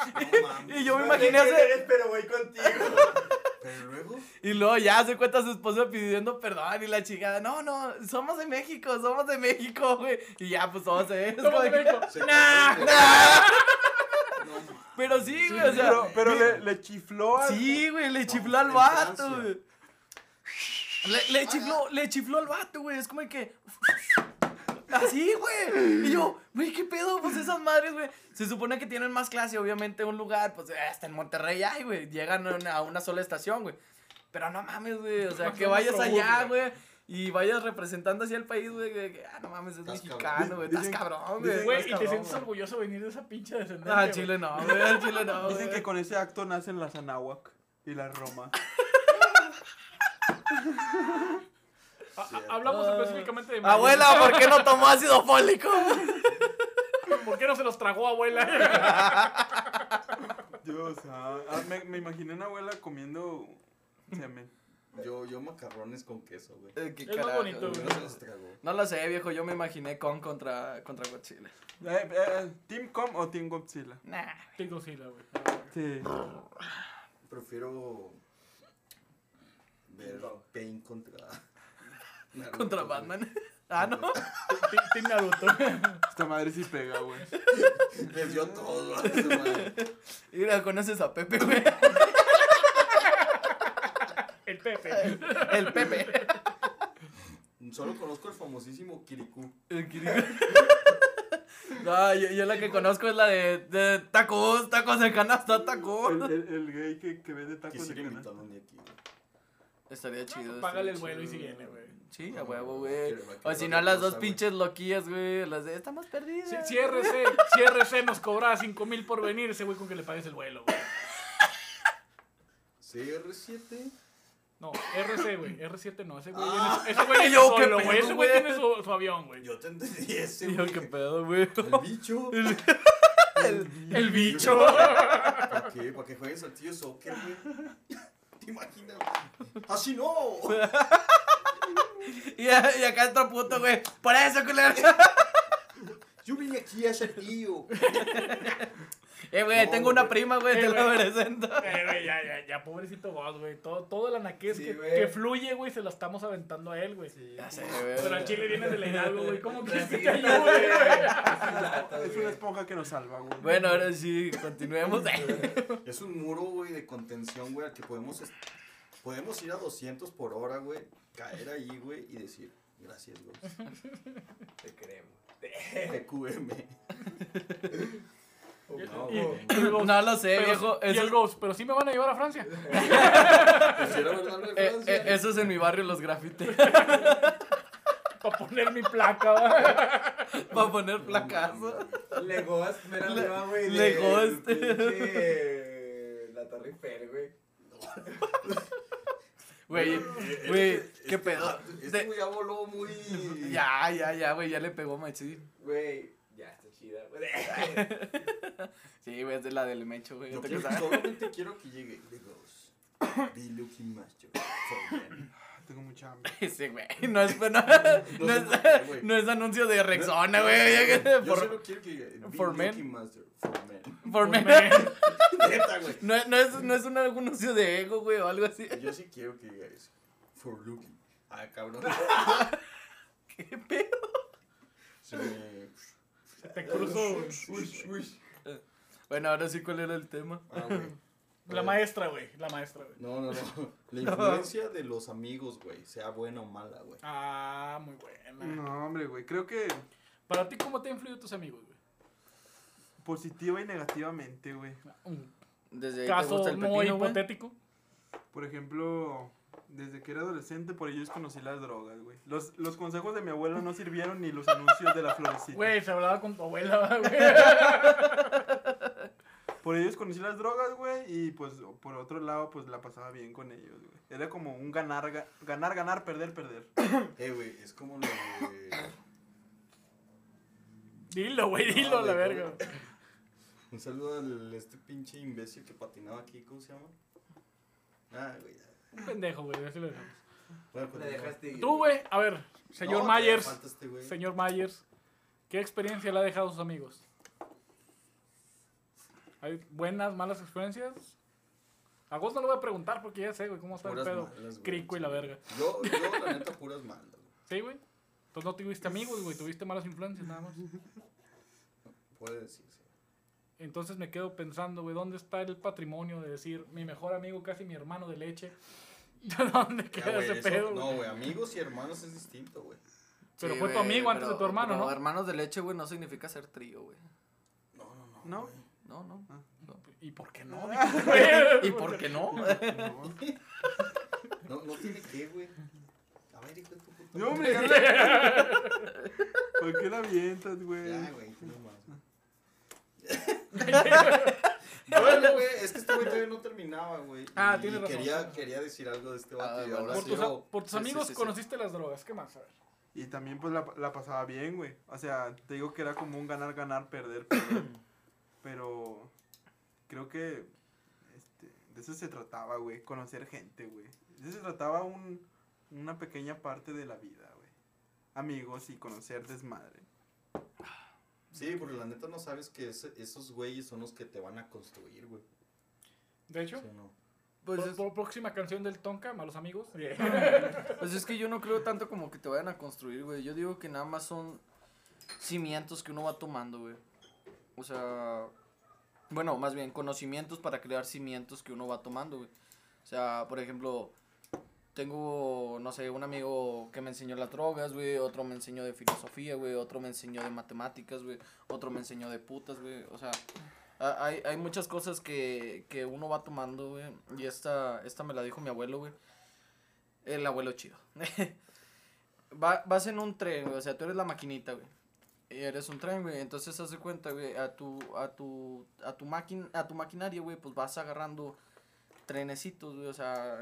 [SPEAKER 1] No mames.
[SPEAKER 4] y yo me imaginé hacer...
[SPEAKER 2] eres, pero voy contigo.
[SPEAKER 1] Pero luego.
[SPEAKER 4] Y luego ya se cuenta su esposa pidiendo perdón y la chingada, no, no, somos de México, somos de México, güey. Y ya, pues todos se... es
[SPEAKER 3] Somos de México. Nah.
[SPEAKER 1] Mames.
[SPEAKER 4] Pero sí, güey, o sea...
[SPEAKER 5] Pero, pero le, le chifló al.
[SPEAKER 4] Sí, güey, le chifló al vato, güey. Le, le chifló, le chifló al vato, güey. Es como que. Así, güey. Y yo, güey, ¿qué pedo? Pues esas madres, güey. Se supone que tienen más clase, obviamente, un lugar, pues hasta en Monterrey hay, güey. Llegan a una, a una sola estación, güey. Pero no mames, güey. O sea, que vayas allá,
[SPEAKER 3] güey.
[SPEAKER 4] Y vayas representando así al país, güey. Que, que, ah, no mames, es mexicano, güey. Estás cabrón, güey.
[SPEAKER 3] Y te sientes orgulloso de venir de esa pinche descendencia.
[SPEAKER 4] Ah. Chile no, güey. al Chile no,
[SPEAKER 5] Dicen que con ese acto nacen las Anáhuac y la Roma.
[SPEAKER 3] A- hablamos
[SPEAKER 4] Ah.
[SPEAKER 3] específicamente de
[SPEAKER 4] Abuela, ¿por qué no tomó ácido fólico?
[SPEAKER 3] ¿Por qué no se los tragó, abuela?
[SPEAKER 5] Dios, ah, ah, me, me imaginé una abuela comiendo semen.
[SPEAKER 1] Yo, yo macarrones con queso, güey.
[SPEAKER 4] Eh, qué
[SPEAKER 3] Es más bonito,
[SPEAKER 1] ¿Por
[SPEAKER 3] güey.
[SPEAKER 1] no se
[SPEAKER 4] lo sé, viejo. Yo me imaginé con contra, contra Godzilla.
[SPEAKER 5] Eh, eh, ¿Team Com o Team Godzilla?
[SPEAKER 4] Nah.
[SPEAKER 3] Tengo sila, güey.
[SPEAKER 5] Sí.
[SPEAKER 1] Prefiero ver Pain contra. Naruto,
[SPEAKER 4] Contra
[SPEAKER 1] güey.
[SPEAKER 4] Batman. Ah, no.
[SPEAKER 3] Team- Naruto.
[SPEAKER 5] Esta madre sí pega, güey.
[SPEAKER 1] Les dio todo, a esa madre.
[SPEAKER 4] Mira, conoces a Pepe, güey.
[SPEAKER 3] El Pepe.
[SPEAKER 4] El Pepe.
[SPEAKER 1] Solo conozco el famosísimo Kirikou.
[SPEAKER 4] El Kiriko. No, yo, yo la que conozco es la de, de tacos, tacos de canasta, tacos.
[SPEAKER 5] El, el, el gay que, que vende tacos de
[SPEAKER 1] Quisiera
[SPEAKER 5] canasta.
[SPEAKER 1] invitarlo un día aquí, güey.
[SPEAKER 4] Estaría chido.
[SPEAKER 3] Págale
[SPEAKER 4] estaría
[SPEAKER 3] el vuelo y si viene, güey.
[SPEAKER 4] Sí, a huevo, güey. O si no,
[SPEAKER 1] qué
[SPEAKER 4] las dos pinches loquillas, güey. Las de estamos perdidas.
[SPEAKER 3] Si, si RC, si RC nos cobraba 5 mil por venir, ese güey con que le pagues el vuelo, güey.
[SPEAKER 1] CR7.
[SPEAKER 3] No, RC, güey. R7 no. Ese güey
[SPEAKER 1] Ah.
[SPEAKER 3] viene, ese güey viene
[SPEAKER 4] Yo, qué
[SPEAKER 3] solo, güey. Ese güey tiene su, su avión, güey.
[SPEAKER 1] Yo te entendí ese, güey.
[SPEAKER 4] qué pedo, güey.
[SPEAKER 1] El bicho.
[SPEAKER 3] El bicho.
[SPEAKER 1] ¿Para qué? ¿Para que juegues al tío soccer, güey? ¿Te imaginas? ¡Así no!
[SPEAKER 4] Y, y acá está puto, güey. Por eso, culero.
[SPEAKER 1] Yo vine aquí a ser tío.
[SPEAKER 4] Eh, güey,
[SPEAKER 1] No,
[SPEAKER 4] tengo una
[SPEAKER 1] güey.
[SPEAKER 4] prima, güey.
[SPEAKER 3] Eh,
[SPEAKER 4] Te la
[SPEAKER 3] güey.
[SPEAKER 4] presento.
[SPEAKER 3] Eh, güey, ya, ya, ya, pobrecito vos, güey. Todo, todo el anaqués
[SPEAKER 2] Sí,
[SPEAKER 3] que, que fluye, güey, se lo estamos aventando a él, güey.
[SPEAKER 4] Ya sé,
[SPEAKER 3] Pero
[SPEAKER 4] güey.
[SPEAKER 3] al chile viene del Hidalgo, güey. ¿Cómo que te
[SPEAKER 2] Así,
[SPEAKER 3] ayude, güey?
[SPEAKER 5] Es una esponja que nos salva, güey.
[SPEAKER 4] Bueno, ahora sí, continuemos.
[SPEAKER 1] Es un muro, güey, de contención, güey, al que podemos, podemos ir a 200 por hora, güey, caer ahí, güey, y decir, gracias, güey.
[SPEAKER 2] Te creemos.
[SPEAKER 1] TQM. No,
[SPEAKER 3] y- y Ghost,
[SPEAKER 4] No lo sé,
[SPEAKER 3] pero-
[SPEAKER 4] viejo.
[SPEAKER 3] Y el Ghost, pero sí me van a llevar a Francia.
[SPEAKER 4] Eh, eh, eso es en mi barrio, los grafites.
[SPEAKER 3] Para poner mi placa, güey.
[SPEAKER 4] Para poner placazo.
[SPEAKER 1] mames, güey.
[SPEAKER 2] Legos, mira
[SPEAKER 4] Le-
[SPEAKER 2] arriba, güey. de-
[SPEAKER 4] Legos.
[SPEAKER 2] pinche- La Torre Eiffel, güey.
[SPEAKER 4] Güey,
[SPEAKER 1] Eh,
[SPEAKER 4] güey,
[SPEAKER 1] este-
[SPEAKER 4] qué
[SPEAKER 1] este
[SPEAKER 4] pedo.
[SPEAKER 1] vato- Este güey ya voló muy...
[SPEAKER 4] Ya, ya, ya, güey, ya le pegó machi.
[SPEAKER 2] Güey, ya está chida, güey.
[SPEAKER 4] Sí, güey, es de la del mecho, güey.
[SPEAKER 1] Yo
[SPEAKER 4] ¿te
[SPEAKER 1] quiero- solamente quiero que llegue The Ghost. Be looking master.
[SPEAKER 5] Tengo mucha hambre.
[SPEAKER 4] Ese, güey, no es, no, no
[SPEAKER 1] sé
[SPEAKER 4] es, no es anuncio de Rexona,
[SPEAKER 1] No,
[SPEAKER 4] güey.
[SPEAKER 1] Yo
[SPEAKER 4] por-
[SPEAKER 1] solo quiero que
[SPEAKER 4] for men.
[SPEAKER 1] master for men.
[SPEAKER 4] por
[SPEAKER 3] Pues,
[SPEAKER 4] me-
[SPEAKER 3] me-
[SPEAKER 1] Neta, güey.
[SPEAKER 4] No, no es, no es un anuncio de ego, güey, o algo así.
[SPEAKER 1] Yo sí quiero que diga eso. For looking. Ah, cabrón.
[SPEAKER 4] ¿Qué pedo?
[SPEAKER 1] Se me...
[SPEAKER 3] Te güey.
[SPEAKER 1] Uy, uy.
[SPEAKER 4] Bueno, ahora sí, ¿cuál era el tema?
[SPEAKER 1] Ah, güey.
[SPEAKER 3] La maestra, güey. La maestra, güey.
[SPEAKER 1] No, no, no. La influencia de los amigos, güey, sea buena o mala, güey.
[SPEAKER 3] Ah, muy buena.
[SPEAKER 5] No, hombre, güey. Creo que
[SPEAKER 3] Para ti, ¿cómo te han influido tus amigos, güey?
[SPEAKER 5] positiva y negativamente, güey.
[SPEAKER 3] Un
[SPEAKER 4] Desde ahí te
[SPEAKER 3] caso
[SPEAKER 4] gusta el
[SPEAKER 3] muy
[SPEAKER 4] pepino, güey.
[SPEAKER 3] hipotético.
[SPEAKER 5] Por ejemplo, desde que era adolescente, por ellos conocí las drogas, güey. Los, los consejos de mi abuela no sirvieron ni los anuncios de la florecita.
[SPEAKER 3] Güey, se hablaba con tu abuela, güey.
[SPEAKER 5] Por ellos conocí las drogas, güey, y pues por otro lado, pues la pasaba bien con ellos, güey. Era como un ganar, ga- ganar, ganar, perder, perder.
[SPEAKER 1] Eh, güey, es como lo de...
[SPEAKER 3] Dilo, güey, dilo
[SPEAKER 1] No,
[SPEAKER 3] a la
[SPEAKER 1] güey,
[SPEAKER 3] verga.
[SPEAKER 1] Un saludo al este pinche imbécil que patinaba aquí, ¿cómo se llama? Ah, güey. ya.
[SPEAKER 3] Un pendejo, güey, así lo dejamos.
[SPEAKER 1] Bueno,
[SPEAKER 2] Le
[SPEAKER 1] continúa.
[SPEAKER 2] dejaste.
[SPEAKER 3] Tú, güey, a ver, señor
[SPEAKER 1] No,
[SPEAKER 3] Myers.
[SPEAKER 1] este.
[SPEAKER 3] Señor Myers, ¿qué experiencia le ha dejado a sus amigos? ¿Hay buenas, malas experiencias? A vos no lo voy a preguntar porque ya sé, güey, cómo está
[SPEAKER 1] Puras
[SPEAKER 3] el pedo.
[SPEAKER 1] malas, güey,
[SPEAKER 3] Crico y la verga.
[SPEAKER 1] Yo, yo, la neta, puras malas, güey.
[SPEAKER 3] ¿Sí, güey? Entonces no tuviste amigos, güey, tuviste malas influencias nada más.
[SPEAKER 1] Puede decirse.
[SPEAKER 3] Entonces me quedo pensando, güey, ¿dónde está el patrimonio de decir mi mejor amigo, casi mi hermano de leche? ¿Dónde
[SPEAKER 1] Ya,
[SPEAKER 3] queda
[SPEAKER 1] güey,
[SPEAKER 3] ese
[SPEAKER 1] eso-
[SPEAKER 3] pedo?
[SPEAKER 1] No,
[SPEAKER 3] güey?
[SPEAKER 1] amigos y hermanos es distinto, güey.
[SPEAKER 3] Pero
[SPEAKER 4] Sí,
[SPEAKER 3] fue tu amigo antes
[SPEAKER 4] pero-
[SPEAKER 3] de tu hermano,
[SPEAKER 4] pero
[SPEAKER 3] ¿no?
[SPEAKER 4] hermanos de leche, güey, no significa ser trío, güey.
[SPEAKER 1] No, no, no.
[SPEAKER 5] ¿No?
[SPEAKER 1] güey.
[SPEAKER 4] No, no.
[SPEAKER 3] ¿Y por qué no?
[SPEAKER 4] ¿Y por qué no?
[SPEAKER 5] No.
[SPEAKER 1] No, tiene que, güey. A ver, hijo de tu puta.
[SPEAKER 5] No, hombre, ¿Por qué la avientas, güey?
[SPEAKER 1] Ya, güey, no más. Bueno, güey, es que este güey todavía no terminaba, güey.
[SPEAKER 3] Ah,
[SPEAKER 1] y
[SPEAKER 3] tiene razón,
[SPEAKER 1] Quería, quería decir algo de este
[SPEAKER 4] Ah,
[SPEAKER 1] vato y ahora
[SPEAKER 3] Por
[SPEAKER 1] sí
[SPEAKER 3] tus,
[SPEAKER 1] lo-
[SPEAKER 3] por tus amigos
[SPEAKER 4] sí, sí.
[SPEAKER 3] conociste las drogas. ¿Qué más? A ver.
[SPEAKER 5] Y también pues la, la pasaba bien, güey. O sea, te digo que era como un ganar, ganar, perder, perder. Pero creo que este, de eso se trataba, güey. Conocer gente, güey. De eso se trataba un, una pequeña parte de la vida, güey. Amigos y conocer desmadre.
[SPEAKER 1] Sí, porque la neta no sabes que ese- esos güeyes son los que te van a construir, güey.
[SPEAKER 3] De hecho,
[SPEAKER 1] ¿Sí o no?
[SPEAKER 4] Pues
[SPEAKER 3] por-
[SPEAKER 4] es,
[SPEAKER 3] por próxima canción del Tonka, Malos Amigos.
[SPEAKER 4] pues es que yo no creo tanto como que te vayan a construir, güey. Yo digo que nada más son cimientos que uno va tomando, güey. O sea, bueno, más bien conocimientos para crear cimientos que uno va tomando. O sea, por ejemplo, tengo, no sé, un amigo que me enseñó las drogas, güey. Otro me enseñó de filosofía, güey. Otro me enseñó de matemáticas. Otro me enseñó de putas, güey. O sea, ha- hay, hay muchas cosas que, que uno va tomando. Y esta, esta me la dijo mi abuelo. El abuelo chido. Va- vas en un tren. O sea, tú eres la maquinita. Eres un tren, güey. Entonces, haz de cuenta, güey. A tu, a tu, a tu, máquin, a tu maquinaria, güey, pues vas agarrando trenecitos, güey. O sea,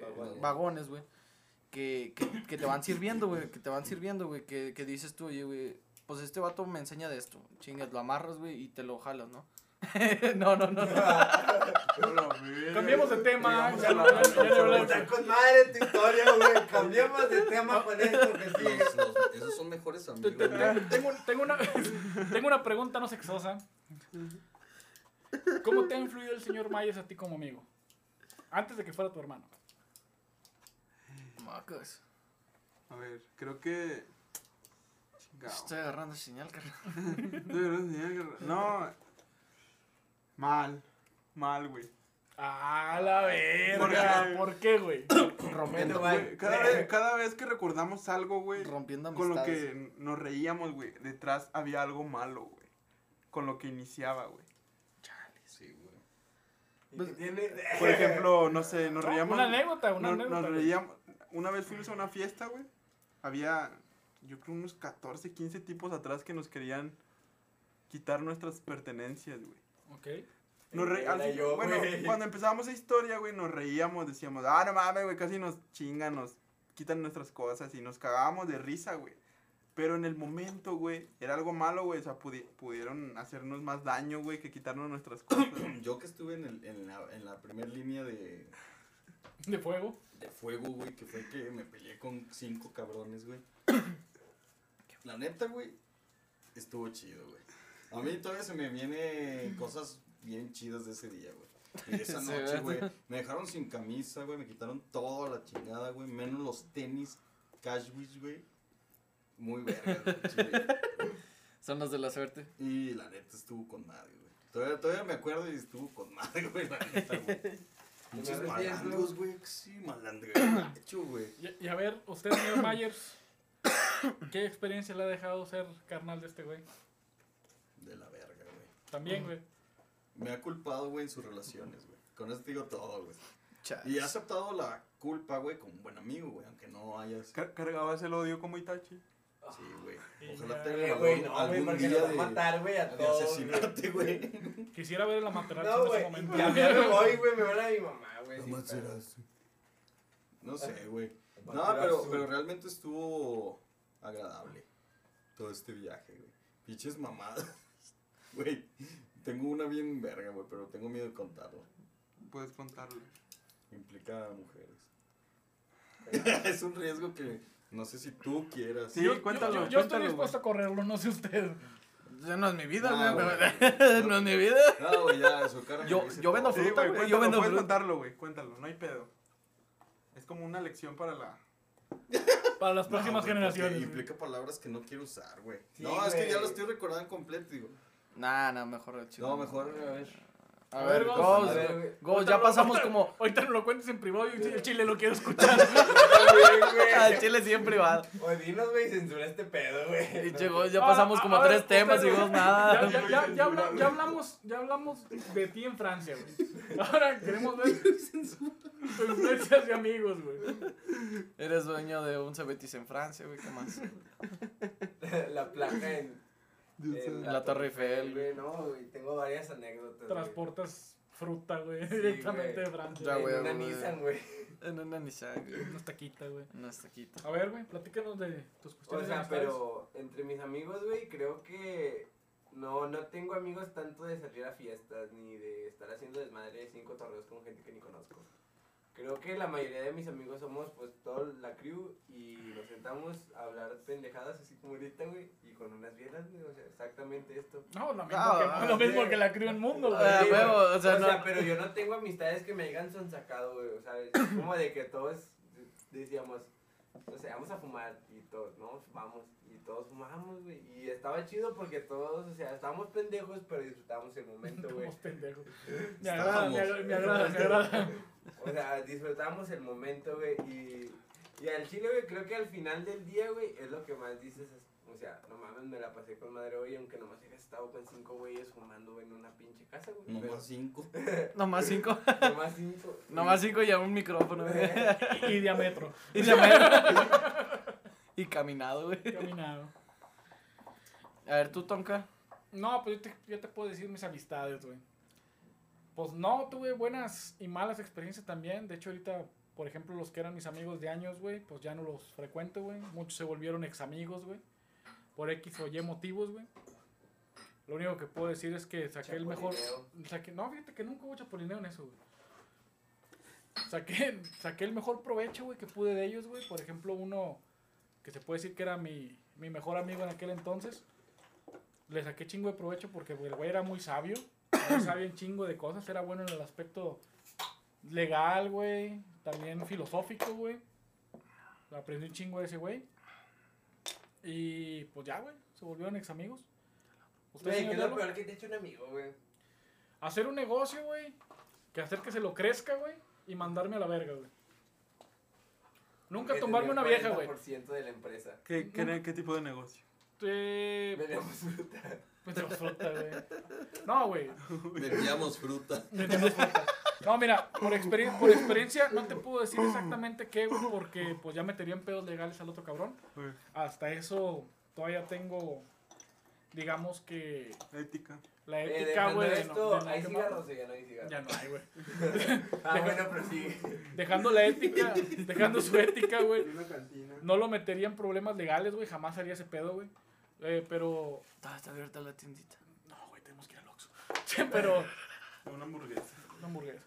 [SPEAKER 2] Vagones.
[SPEAKER 4] vagones, güey. Que, que, que te van sirviendo, güey. Que te van sirviendo, güey. Que, que dices tú, oye, güey. Pues este vato me enseña de esto. Chingas, lo amarras, güey, y te lo jalas, ¿no? no, no, no. no.
[SPEAKER 3] Cambiemos de tema. Ya no.
[SPEAKER 2] Está con madre tu historia, güey. Cambiamos de tema con esto que sigue.
[SPEAKER 1] Los- los- esos son mejores amigos.
[SPEAKER 3] te-
[SPEAKER 1] güey.
[SPEAKER 3] te- Tengo, tengo una, tengo una pregunta no sexosa. ¿Cómo te ha influido el señor Myers a ti como amigo? Antes de que fuera tu hermano.
[SPEAKER 4] Macas.
[SPEAKER 5] A ver, creo que...
[SPEAKER 4] Estoy agarrando señal, carnal.
[SPEAKER 5] De verdad, señor, que- No. Mal. Mal, güey.
[SPEAKER 3] ¡Ah, la verga! ¿Por qué, güey?
[SPEAKER 2] Rompiendo,
[SPEAKER 5] Güey. Cada vez, cada vez que recordamos algo, güey,
[SPEAKER 4] Rompiendo
[SPEAKER 5] con lo que nos reíamos, güey, detrás había algo malo, güey. Con lo que iniciaba, güey.
[SPEAKER 1] Sí, güey.
[SPEAKER 2] ¿Y qué tiene?
[SPEAKER 5] Por ejemplo, no sé, nos
[SPEAKER 3] No,
[SPEAKER 5] reíamos.
[SPEAKER 3] una anécdota, una
[SPEAKER 5] nos,
[SPEAKER 3] anécdota.
[SPEAKER 5] nos reíamos. Una vez fuimos a una fiesta, güey. Había, yo creo, unos 14, 15 tipos atrás que nos querían quitar nuestras pertenencias, güey.
[SPEAKER 3] Ok.
[SPEAKER 5] Nos re-
[SPEAKER 2] yo,
[SPEAKER 5] bueno, cuando empezábamos esa historia, güey, nos reíamos, decíamos, ah, no mames, güey, casi nos chingan, nos quitan nuestras cosas y nos cagábamos de risa, güey. Pero en el momento, güey, era algo malo, güey, o sea, pudi- pudieron hacernos más daño, güey, que quitarnos nuestras cosas.
[SPEAKER 1] Yo que estuve en, el, en la, en la primera línea de,
[SPEAKER 3] De fuego.
[SPEAKER 1] de fuego, güey, que fue que me peleé con cinco cabrones, güey. La neta, güey, estuvo chido, güey. A mí todavía se me vienen cosas bien chidas de ese día, güey. Y de esa noche, güey, me dejaron sin camisa, güey, me quitaron toda la chingada, güey, menos los tenis Cashwish, güey. Muy verga, güey.
[SPEAKER 4] Son los de la suerte.
[SPEAKER 1] Y la neta estuvo con madre, güey. Todavía, todavía me acuerdo y estuvo con madre, güey, la neta, güey.
[SPEAKER 2] Arrepiento.
[SPEAKER 1] malandros, güey. Sí, malandro, hecho, güey.
[SPEAKER 3] Y, y a ver, usted, señor Myers, ¿qué experiencia le ha dejado ser carnal de este güey?
[SPEAKER 1] De la verga, güey.
[SPEAKER 3] También, güey.
[SPEAKER 1] Me ha culpado, güey, en sus relaciones, güey. Con eso te digo todo, güey. Y ha aceptado la culpa, güey, como un buen amigo, güey, aunque no hayas...
[SPEAKER 5] Car- Cargabas el odio como Itachi.
[SPEAKER 1] Sí, güey.
[SPEAKER 3] Y
[SPEAKER 1] Ojalá
[SPEAKER 3] ya.
[SPEAKER 1] tenga
[SPEAKER 2] Eh, güey, no, güey,
[SPEAKER 1] algún
[SPEAKER 2] porque
[SPEAKER 1] día
[SPEAKER 2] nos va a
[SPEAKER 1] de,
[SPEAKER 2] matar, güey, a
[SPEAKER 1] de
[SPEAKER 2] todos.
[SPEAKER 1] asesinarte, güey.
[SPEAKER 3] Quisiera ver el amaterasu
[SPEAKER 2] No,
[SPEAKER 3] en ese
[SPEAKER 2] güey,
[SPEAKER 3] momento.
[SPEAKER 2] ya me voy, güey, me van a mi mamá, güey.
[SPEAKER 1] No
[SPEAKER 2] sin
[SPEAKER 1] más
[SPEAKER 2] pedo.
[SPEAKER 1] No sé, güey. No, pero, pero realmente estuvo agradable todo este viaje, güey. Pinches mamadas. Güey, tengo una bien verga, güey, pero tengo miedo de contarlo.
[SPEAKER 5] Puedes contarlo.
[SPEAKER 1] Implica a mujeres. es un riesgo que no sé si tú quieras.
[SPEAKER 5] Sí,
[SPEAKER 3] Yo-
[SPEAKER 5] cuéntalo,
[SPEAKER 3] Yo, yo estoy dispuesto a correrlo, no sé usted.
[SPEAKER 4] Ya no es mi vida,
[SPEAKER 1] No,
[SPEAKER 4] güey.
[SPEAKER 1] güey.
[SPEAKER 4] No es mi vida.
[SPEAKER 1] No, güey, ya, su cara. me
[SPEAKER 4] Yo- vendo.
[SPEAKER 5] Sí,
[SPEAKER 4] fruta,
[SPEAKER 5] güey, cuéntalo,
[SPEAKER 4] yo vendo
[SPEAKER 5] puedes
[SPEAKER 4] fruta.
[SPEAKER 5] contarlo, güey, cuéntalo, no hay pedo. Es como una lección para la...
[SPEAKER 3] Para las
[SPEAKER 1] No,
[SPEAKER 3] próximas
[SPEAKER 1] güey,
[SPEAKER 3] generaciones.
[SPEAKER 1] Implica palabras que no quiero usar, güey.
[SPEAKER 2] Sí,
[SPEAKER 1] no, es que ya lo estoy recordando completo, digo.
[SPEAKER 4] Nah, nah, mejor chido.
[SPEAKER 1] No, mejor, a ver.
[SPEAKER 4] A
[SPEAKER 3] A
[SPEAKER 4] ver,
[SPEAKER 3] ver,
[SPEAKER 4] Ghost,
[SPEAKER 3] Ghost.
[SPEAKER 2] A ver, güey.
[SPEAKER 4] Ghost,
[SPEAKER 3] Ahorita
[SPEAKER 4] ya pasamos
[SPEAKER 3] ahorita-
[SPEAKER 4] como.
[SPEAKER 3] Ahorita no lo cuentes en privado y el chile lo quiero escuchar.
[SPEAKER 4] Al chile sí en privado.
[SPEAKER 2] O dinos, güey, censura este pedo, güey.
[SPEAKER 4] Y llegó, ya
[SPEAKER 3] Ah,
[SPEAKER 4] pasamos
[SPEAKER 3] a-
[SPEAKER 4] como
[SPEAKER 3] a ver,
[SPEAKER 4] tres temas y vos nada.
[SPEAKER 3] Ya, ya, ya, ya habla- ya hablamos, ya hablamos de ti en Francia, güey. Ahora queremos ver tus influencias y amigos, güey.
[SPEAKER 4] Eres dueño de un Cebetis en Francia, güey, ¿qué más?
[SPEAKER 2] La placa en, en
[SPEAKER 4] La Torre Eiffel,
[SPEAKER 2] güey. No, güey, tengo varias anécdotas. güey.
[SPEAKER 3] Transportas fruta, güey,
[SPEAKER 2] Sí,
[SPEAKER 3] directamente
[SPEAKER 2] güey.
[SPEAKER 3] de Francia.
[SPEAKER 4] Ya,
[SPEAKER 2] En una. Nissan, güey.
[SPEAKER 4] En una Nissan, güey.
[SPEAKER 3] Una taquita, güey.
[SPEAKER 4] Una estaquita.
[SPEAKER 3] A ver, güey, platícanos de tus
[SPEAKER 2] O
[SPEAKER 3] cuestiones de
[SPEAKER 2] sea, pero entre mis amigos, güey, creo que no, no tengo amigos tanto de salir a fiestas ni de estar haciendo desmadre cinco torneos con gente que ni conozco. Creo que la mayoría de mis amigos somos pues toda la crew y nos sentamos a hablar pendejadas así como ahorita, güey, y con unas bielas, güey, o sea, exactamente esto.
[SPEAKER 3] No, lo mismo,
[SPEAKER 4] Ah,
[SPEAKER 3] que, lo
[SPEAKER 2] sí.
[SPEAKER 3] mismo que la crió en mundo, güey.
[SPEAKER 4] Ah,
[SPEAKER 2] güey.
[SPEAKER 4] o sea, no-
[SPEAKER 2] pero yo no tengo amistades que me hayan sonsacado, güey, o sea, es como de que todos decíamos, o sea, vamos a fumar y todos, ¿no? Vamos y todos fumamos, güey, y estaba chido porque todos, o sea, estábamos pendejos, pero disfrutábamos el momento, güey.
[SPEAKER 3] Estamos pendejos. Me agrada, me agrada, me agrada.
[SPEAKER 2] O sea, disfrutábamos el momento, güey, y, y al chile, güey, creo que al final del día, güey, es lo que más dices, es- o sea, no mames, me la pasé con madre hoy, aunque nomás hayas estado con cinco güeyes fumando güey, en una pinche casa, güey.
[SPEAKER 1] No
[SPEAKER 2] pero-
[SPEAKER 1] más cinco.
[SPEAKER 4] Nomás cinco.
[SPEAKER 2] Nomás cinco.
[SPEAKER 4] Nomás cinco y a un micrófono, güey.
[SPEAKER 3] Y diámetro.
[SPEAKER 4] Y llamé. Y caminado, güey.
[SPEAKER 3] Caminado.
[SPEAKER 4] A ver, tú, Tonka.
[SPEAKER 3] No, pues yo te, yo te puedo decir mis amistades, güey. Pues no, tuve buenas y malas experiencias también. De hecho, ahorita, por ejemplo, los que eran mis amigos de años, güey, pues ya no los frecuento, güey. Muchos se volvieron ex amigos, güey. Por X o Y motivos, güey. Lo único que puedo decir es que saqué el mejor. Saqué, no, fíjate que nunca hubo chapulineo en eso, güey. Saqué, saqué el mejor provecho, güey, que pude de ellos, güey. Por ejemplo, uno que se puede decir que era mi, mi mejor amigo en aquel entonces. Le saqué chingo de provecho porque el güey era muy sabio. Sabio en chingo de cosas. Era bueno en el aspecto legal, güey. También filosófico, güey. Aprendí un chingo de ese güey. Y pues ya, güey. Se volvieron ex amigos. ¿Usted,
[SPEAKER 2] Güey,
[SPEAKER 3] señor
[SPEAKER 2] ¿qué es lo peor que te ha hecho un amigo, güey?
[SPEAKER 3] Hacer un negocio, güey. Que hacer que se lo crezca, güey. Y mandarme a la verga, güey. Nunca
[SPEAKER 2] Que
[SPEAKER 3] tomarme una vieja, güey.
[SPEAKER 2] 40% de la empresa.
[SPEAKER 5] ¿Qué, qué, qué tipo de negocio?
[SPEAKER 3] Eh,
[SPEAKER 2] Vendemos fruta.
[SPEAKER 3] pues de fruta, güey. No, güey.
[SPEAKER 1] Vendíamos fruta.
[SPEAKER 3] Vendemos fruta. No, mira, por, experien- por experiencia no te puedo decir exactamente qué, güey, porque pues ya metería en pedos legales al otro cabrón. Hasta eso todavía tengo, digamos que
[SPEAKER 5] ética.
[SPEAKER 3] la
[SPEAKER 2] Eh,
[SPEAKER 3] ética, güey. de no-
[SPEAKER 2] esto,
[SPEAKER 3] de no
[SPEAKER 2] ¿hay cigarros o ya no hay cigarros?
[SPEAKER 3] Ya no hay, güey.
[SPEAKER 2] Ah, bueno, pero sí.
[SPEAKER 3] Dejando la ética, dejando su ética, güey. No lo metería en problemas legales, güey. Jamás haría ese pedo, güey. Eh, pero.
[SPEAKER 4] Ah, está abierta la tiendita.
[SPEAKER 3] No, güey, tenemos que ir al Oxxo. pero.
[SPEAKER 5] Una hamburguesa.
[SPEAKER 3] Una hamburguesa.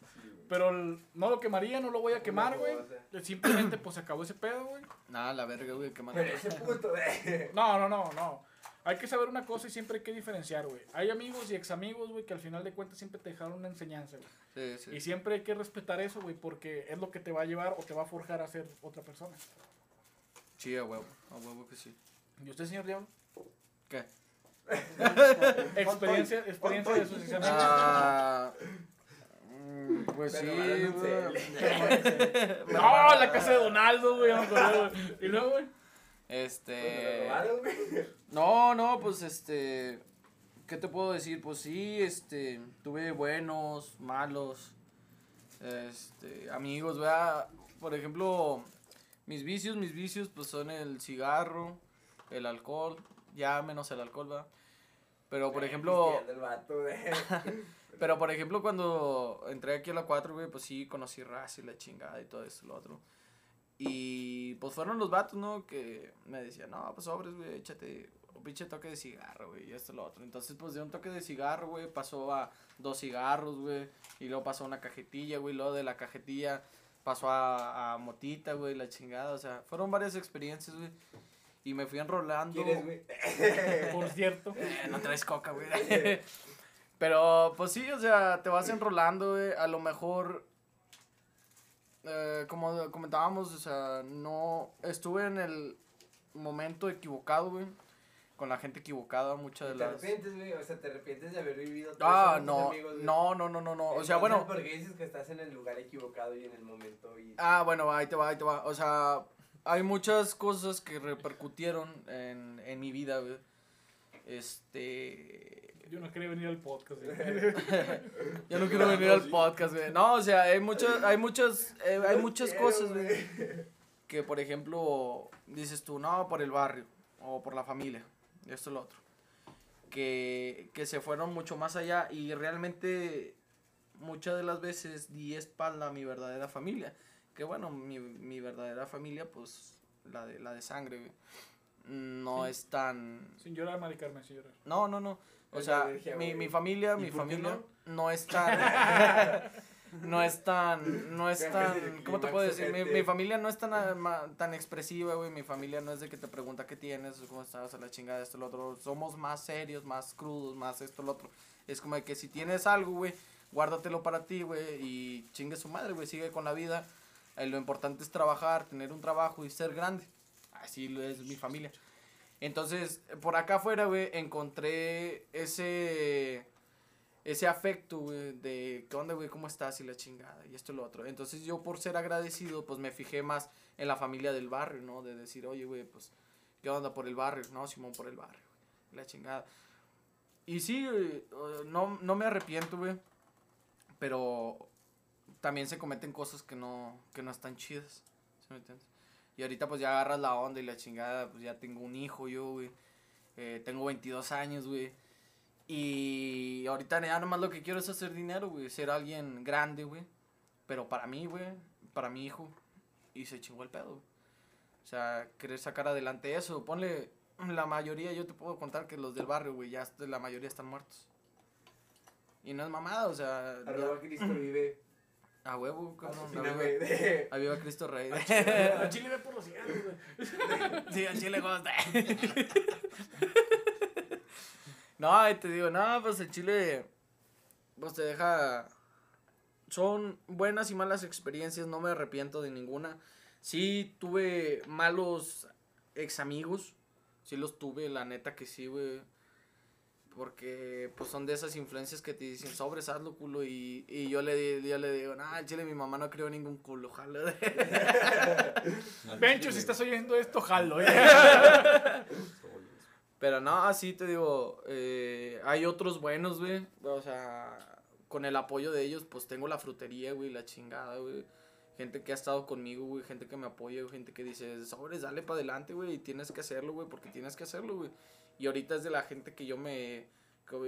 [SPEAKER 3] Pero el- no lo quemaría, no lo voy a quemar, güey. Simplemente, pues se acabó ese pedo, güey.
[SPEAKER 4] Nada, la verga, güey.
[SPEAKER 2] Pero ese puto, eh.
[SPEAKER 3] No, no, no, no. Hay que saber una cosa y siempre hay que diferenciar, güey. Hay amigos y ex amigos, güey, que al final de cuentas siempre te dejaron una enseñanza, güey.
[SPEAKER 4] Sí,
[SPEAKER 3] Y
[SPEAKER 4] sí.
[SPEAKER 3] siempre hay que respetar eso, güey, porque es lo que te va a llevar o te va a forjar a ser otra persona.
[SPEAKER 4] Sí, a huevo. A huevo que sí.
[SPEAKER 3] ¿Y usted, señor Diablo?
[SPEAKER 4] ¿Qué?
[SPEAKER 3] Experiencia, experiencia de amigos.
[SPEAKER 4] Ah. mm, Pues sí, güey.
[SPEAKER 3] No, la casa de Donaldo, güey. Y luego, güey.
[SPEAKER 4] Este.
[SPEAKER 2] güey.
[SPEAKER 4] No, no, pues este. ¿Qué te puedo decir? Pues sí, este. Tuve buenos, malos. Este. Amigos, ¿verdad? Por ejemplo, mis vicios, mis vicios, pues son el cigarro, el alcohol. Ya menos el alcohol, ¿verdad? Pero por ejemplo. Pero por ejemplo, cuando entré aquí a la 4, güey, pues sí, conocí raza y la chingada y todo esto y lo otro. Y pues fueron los vatos, ¿no? Que me decían, no, pues sobres, güey, échate un pinche toque de cigarro, güey, y esto lo otro. Entonces, pues de un toque de cigarro, güey, pasó a dos cigarros, güey, y luego pasó a una cajetilla, güey, luego de la cajetilla pasó a, a motita, güey, la chingada. O sea, fueron varias experiencias, güey. Y me fui enrolando.
[SPEAKER 2] ¿Quién es, güey?
[SPEAKER 3] Por cierto.
[SPEAKER 4] Eh, no traes coca, güey. Pero, pues sí, o sea, te vas enrolando, güey. A lo mejor, eh, como comentábamos, o sea, no estuve en el momento equivocado, güey. con la gente equivocada, muchas de
[SPEAKER 2] ¿Te
[SPEAKER 4] las...
[SPEAKER 2] arrepientes, güey? O sea, ¿te arrepientes de haber vivido todo
[SPEAKER 4] Ah,
[SPEAKER 2] eso con tus
[SPEAKER 4] no,
[SPEAKER 2] amigos,
[SPEAKER 4] no, no, no, no, no, o sea, bueno,
[SPEAKER 2] ¿Por qué dices que estás en el lugar equivocado y en el momento? Y...
[SPEAKER 4] ah, bueno, ahí te va, ahí te va, o sea, hay muchas cosas que repercutieron en, en mi vida, güey. Este...
[SPEAKER 3] Yo no quería venir al podcast.
[SPEAKER 4] Yo no quiero venir al podcast, güey. No, o sea, hay muchas, hay muchas, eh, hay muchas
[SPEAKER 2] quiero,
[SPEAKER 4] cosas, güey. Que, por ejemplo, dices tú, no, por el barrio, o por la familia, esto y lo otro. Que, que se fueron mucho más allá y realmente muchas de las veces di espalda a mi verdadera familia. Que bueno, mi, mi verdadera familia, pues, la de, la de sangre, güey. No
[SPEAKER 3] Sí.
[SPEAKER 4] es tan...
[SPEAKER 3] Sin llorar, Mari Carmen, sin llorar.
[SPEAKER 4] No, no, no. O
[SPEAKER 2] Es
[SPEAKER 4] sea, mi, mi familia,
[SPEAKER 5] ¿Y
[SPEAKER 4] mi familia
[SPEAKER 5] no?
[SPEAKER 4] no es tan... no es tan... No es tan... ¿Cómo te puedo decir? Mi, familia no es tan, tan expresiva, güey. Mi familia no es de que te pregunta qué tienes, cómo estás, a la chingada, esto, lo otro. Somos más serios, más crudos, más esto, lo otro. Es como de que si tienes algo, güey, guárdatelo para ti, güey, y chingue su madre, güey, sigue con la vida. Eh, lo importante es trabajar, tener un trabajo y ser grande. Así lo es mi familia. Entonces, por acá afuera, güey, encontré ese ese afecto, güey, de qué onda, güey, cómo estás y la chingada y esto y lo otro. Entonces, yo por ser agradecido, pues me fijé más en la familia del barrio, ¿no? De decir, oye, güey, pues, ¿qué onda por el barrio? No, Simón, por el barrio, güey, la chingada. Y sí, güey, no, no me arrepiento, güey, pero también se cometen cosas que no, que no están chidas, ¿sí me entiendes? Y ahorita pues ya agarras la onda y la chingada, pues ya tengo un hijo yo, güey. Eh, tengo 22 años, güey. Y ahorita ya nomás lo que quiero es hacer dinero, güey. Ser alguien grande, güey. Pero para mí, güey. Para mi hijo. Y se chingó el pedo, güey. O sea, querer sacar adelante eso. Ponle, la mayoría, yo te puedo contar que los del barrio, güey, ya la mayoría están muertos. Y no es mamada, o sea... ya-
[SPEAKER 2] Cristo vive.
[SPEAKER 4] A huevo, cabrón. A viva, a Cristo Rey.
[SPEAKER 3] A Chile ve por los cigarros, güey.
[SPEAKER 4] Sí, al chile gusta. no, y te digo, no, pues el chile, pues te deja... Son buenas y malas experiencias, no me arrepiento de ninguna. Sí, tuve malos ex amigos, sí los tuve, la neta que sí, güey. Porque, pues, son de esas influencias que te dicen, sobres, hazlo, culo. Y, y yo, le, yo le digo, nah, al chile mi mamá no creó ningún culo, jalo.
[SPEAKER 3] Pencho, si estás oyendo esto, jalo, eh.
[SPEAKER 4] Pero no, así te digo, eh, hay otros buenos, güey. O sea, con el apoyo de ellos, pues tengo la frutería, güey, la chingada, güey. Gente que ha estado conmigo, güey, gente que me apoya, güey, gente que dice, sobres, dale para adelante, güey, y tienes que hacerlo, güey, porque tienes que hacerlo, güey. Y ahorita es de la gente que yo me,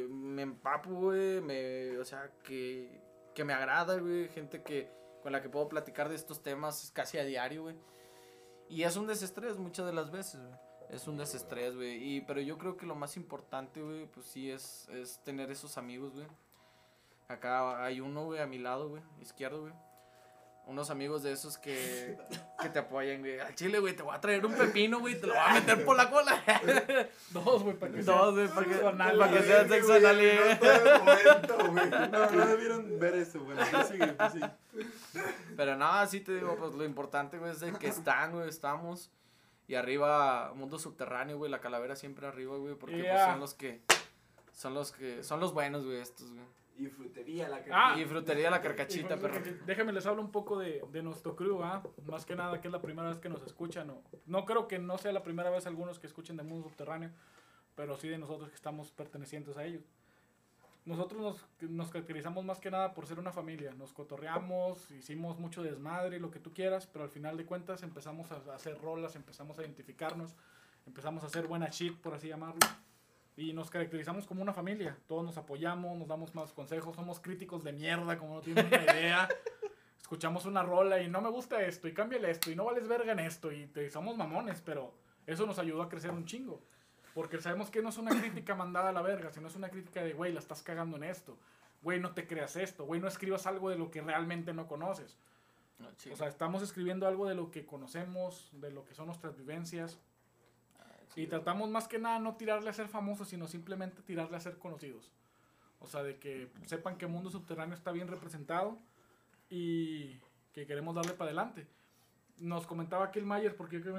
[SPEAKER 4] me empapo, güey, me, o sea, que, que me agrada, güey, gente que, con la que puedo platicar de estos temas casi a diario, güey. Y es un desestrés muchas de las veces, güey. Es un desestrés, güey. Y, pero yo creo que lo más importante, güey, pues sí es, es tener esos amigos, güey. Acá hay uno, güey, a mi lado, güey, izquierdo, güey. Unos amigos de esos que, que te apoyan, güey. Al chile, güey, te voy a traer un pepino, güey, te lo voy a meter por la cola.
[SPEAKER 3] Dos, güey, para que
[SPEAKER 4] Dos,
[SPEAKER 3] sea
[SPEAKER 4] güey, para que,
[SPEAKER 3] anal,
[SPEAKER 4] para que sea sexo anal,
[SPEAKER 2] No
[SPEAKER 4] güey.
[SPEAKER 2] todo el momento, güey.
[SPEAKER 5] No, no debieron ver eso, güey.
[SPEAKER 4] Pero no, sí te digo, pues lo importante, güey, es de que están, güey, estamos. Y arriba, mundo subterráneo, güey, la calavera siempre arriba, güey, porque pues, son los que, son los que, son los buenos, güey, estos, güey.
[SPEAKER 2] Y frutería, la que.
[SPEAKER 3] Ah.
[SPEAKER 4] Y frutería la carcachita,
[SPEAKER 3] Y,
[SPEAKER 4] perro.
[SPEAKER 3] Déjenme les hablo un poco de, de nuestro crew, ¿ah? Más que nada que es la primera vez que nos escuchan. No, no creo que no sea la primera vez algunos que escuchen de Mundo Subterráneo, pero sí de nosotros que estamos pertenecientes a ellos. Nosotros nos, nos caracterizamos más que nada por ser una familia. Nos cotorreamos, hicimos mucho desmadre, lo que tú quieras, pero al final de cuentas empezamos a hacer rolas, empezamos a identificarnos, empezamos a hacer buena shit, por así llamarlo. Y nos caracterizamos como una familia. Todos nos apoyamos, nos damos más consejos, somos críticos de mierda, como no tienen una idea. Escuchamos una rola y no me gusta esto, y cámbiale esto, y no vales verga en esto, y te, somos mamones, pero eso nos ayudó a crecer un chingo. Porque sabemos que no es una crítica mandada a la verga, sino es una crítica de, güey, la estás cagando en esto. Güey, no te creas esto. Güey, no escribas algo de lo que realmente no conoces.
[SPEAKER 4] No.
[SPEAKER 3] O sea, estamos escribiendo algo de lo que conocemos, de lo que son nuestras vivencias. Y tratamos más que nada no tirarle a ser famosos, sino simplemente tirarle a ser conocidos. O sea, de que sepan que Mundo Subterráneo está bien representado y que queremos darle para adelante. nos comentaba aquel Mayer, porque yo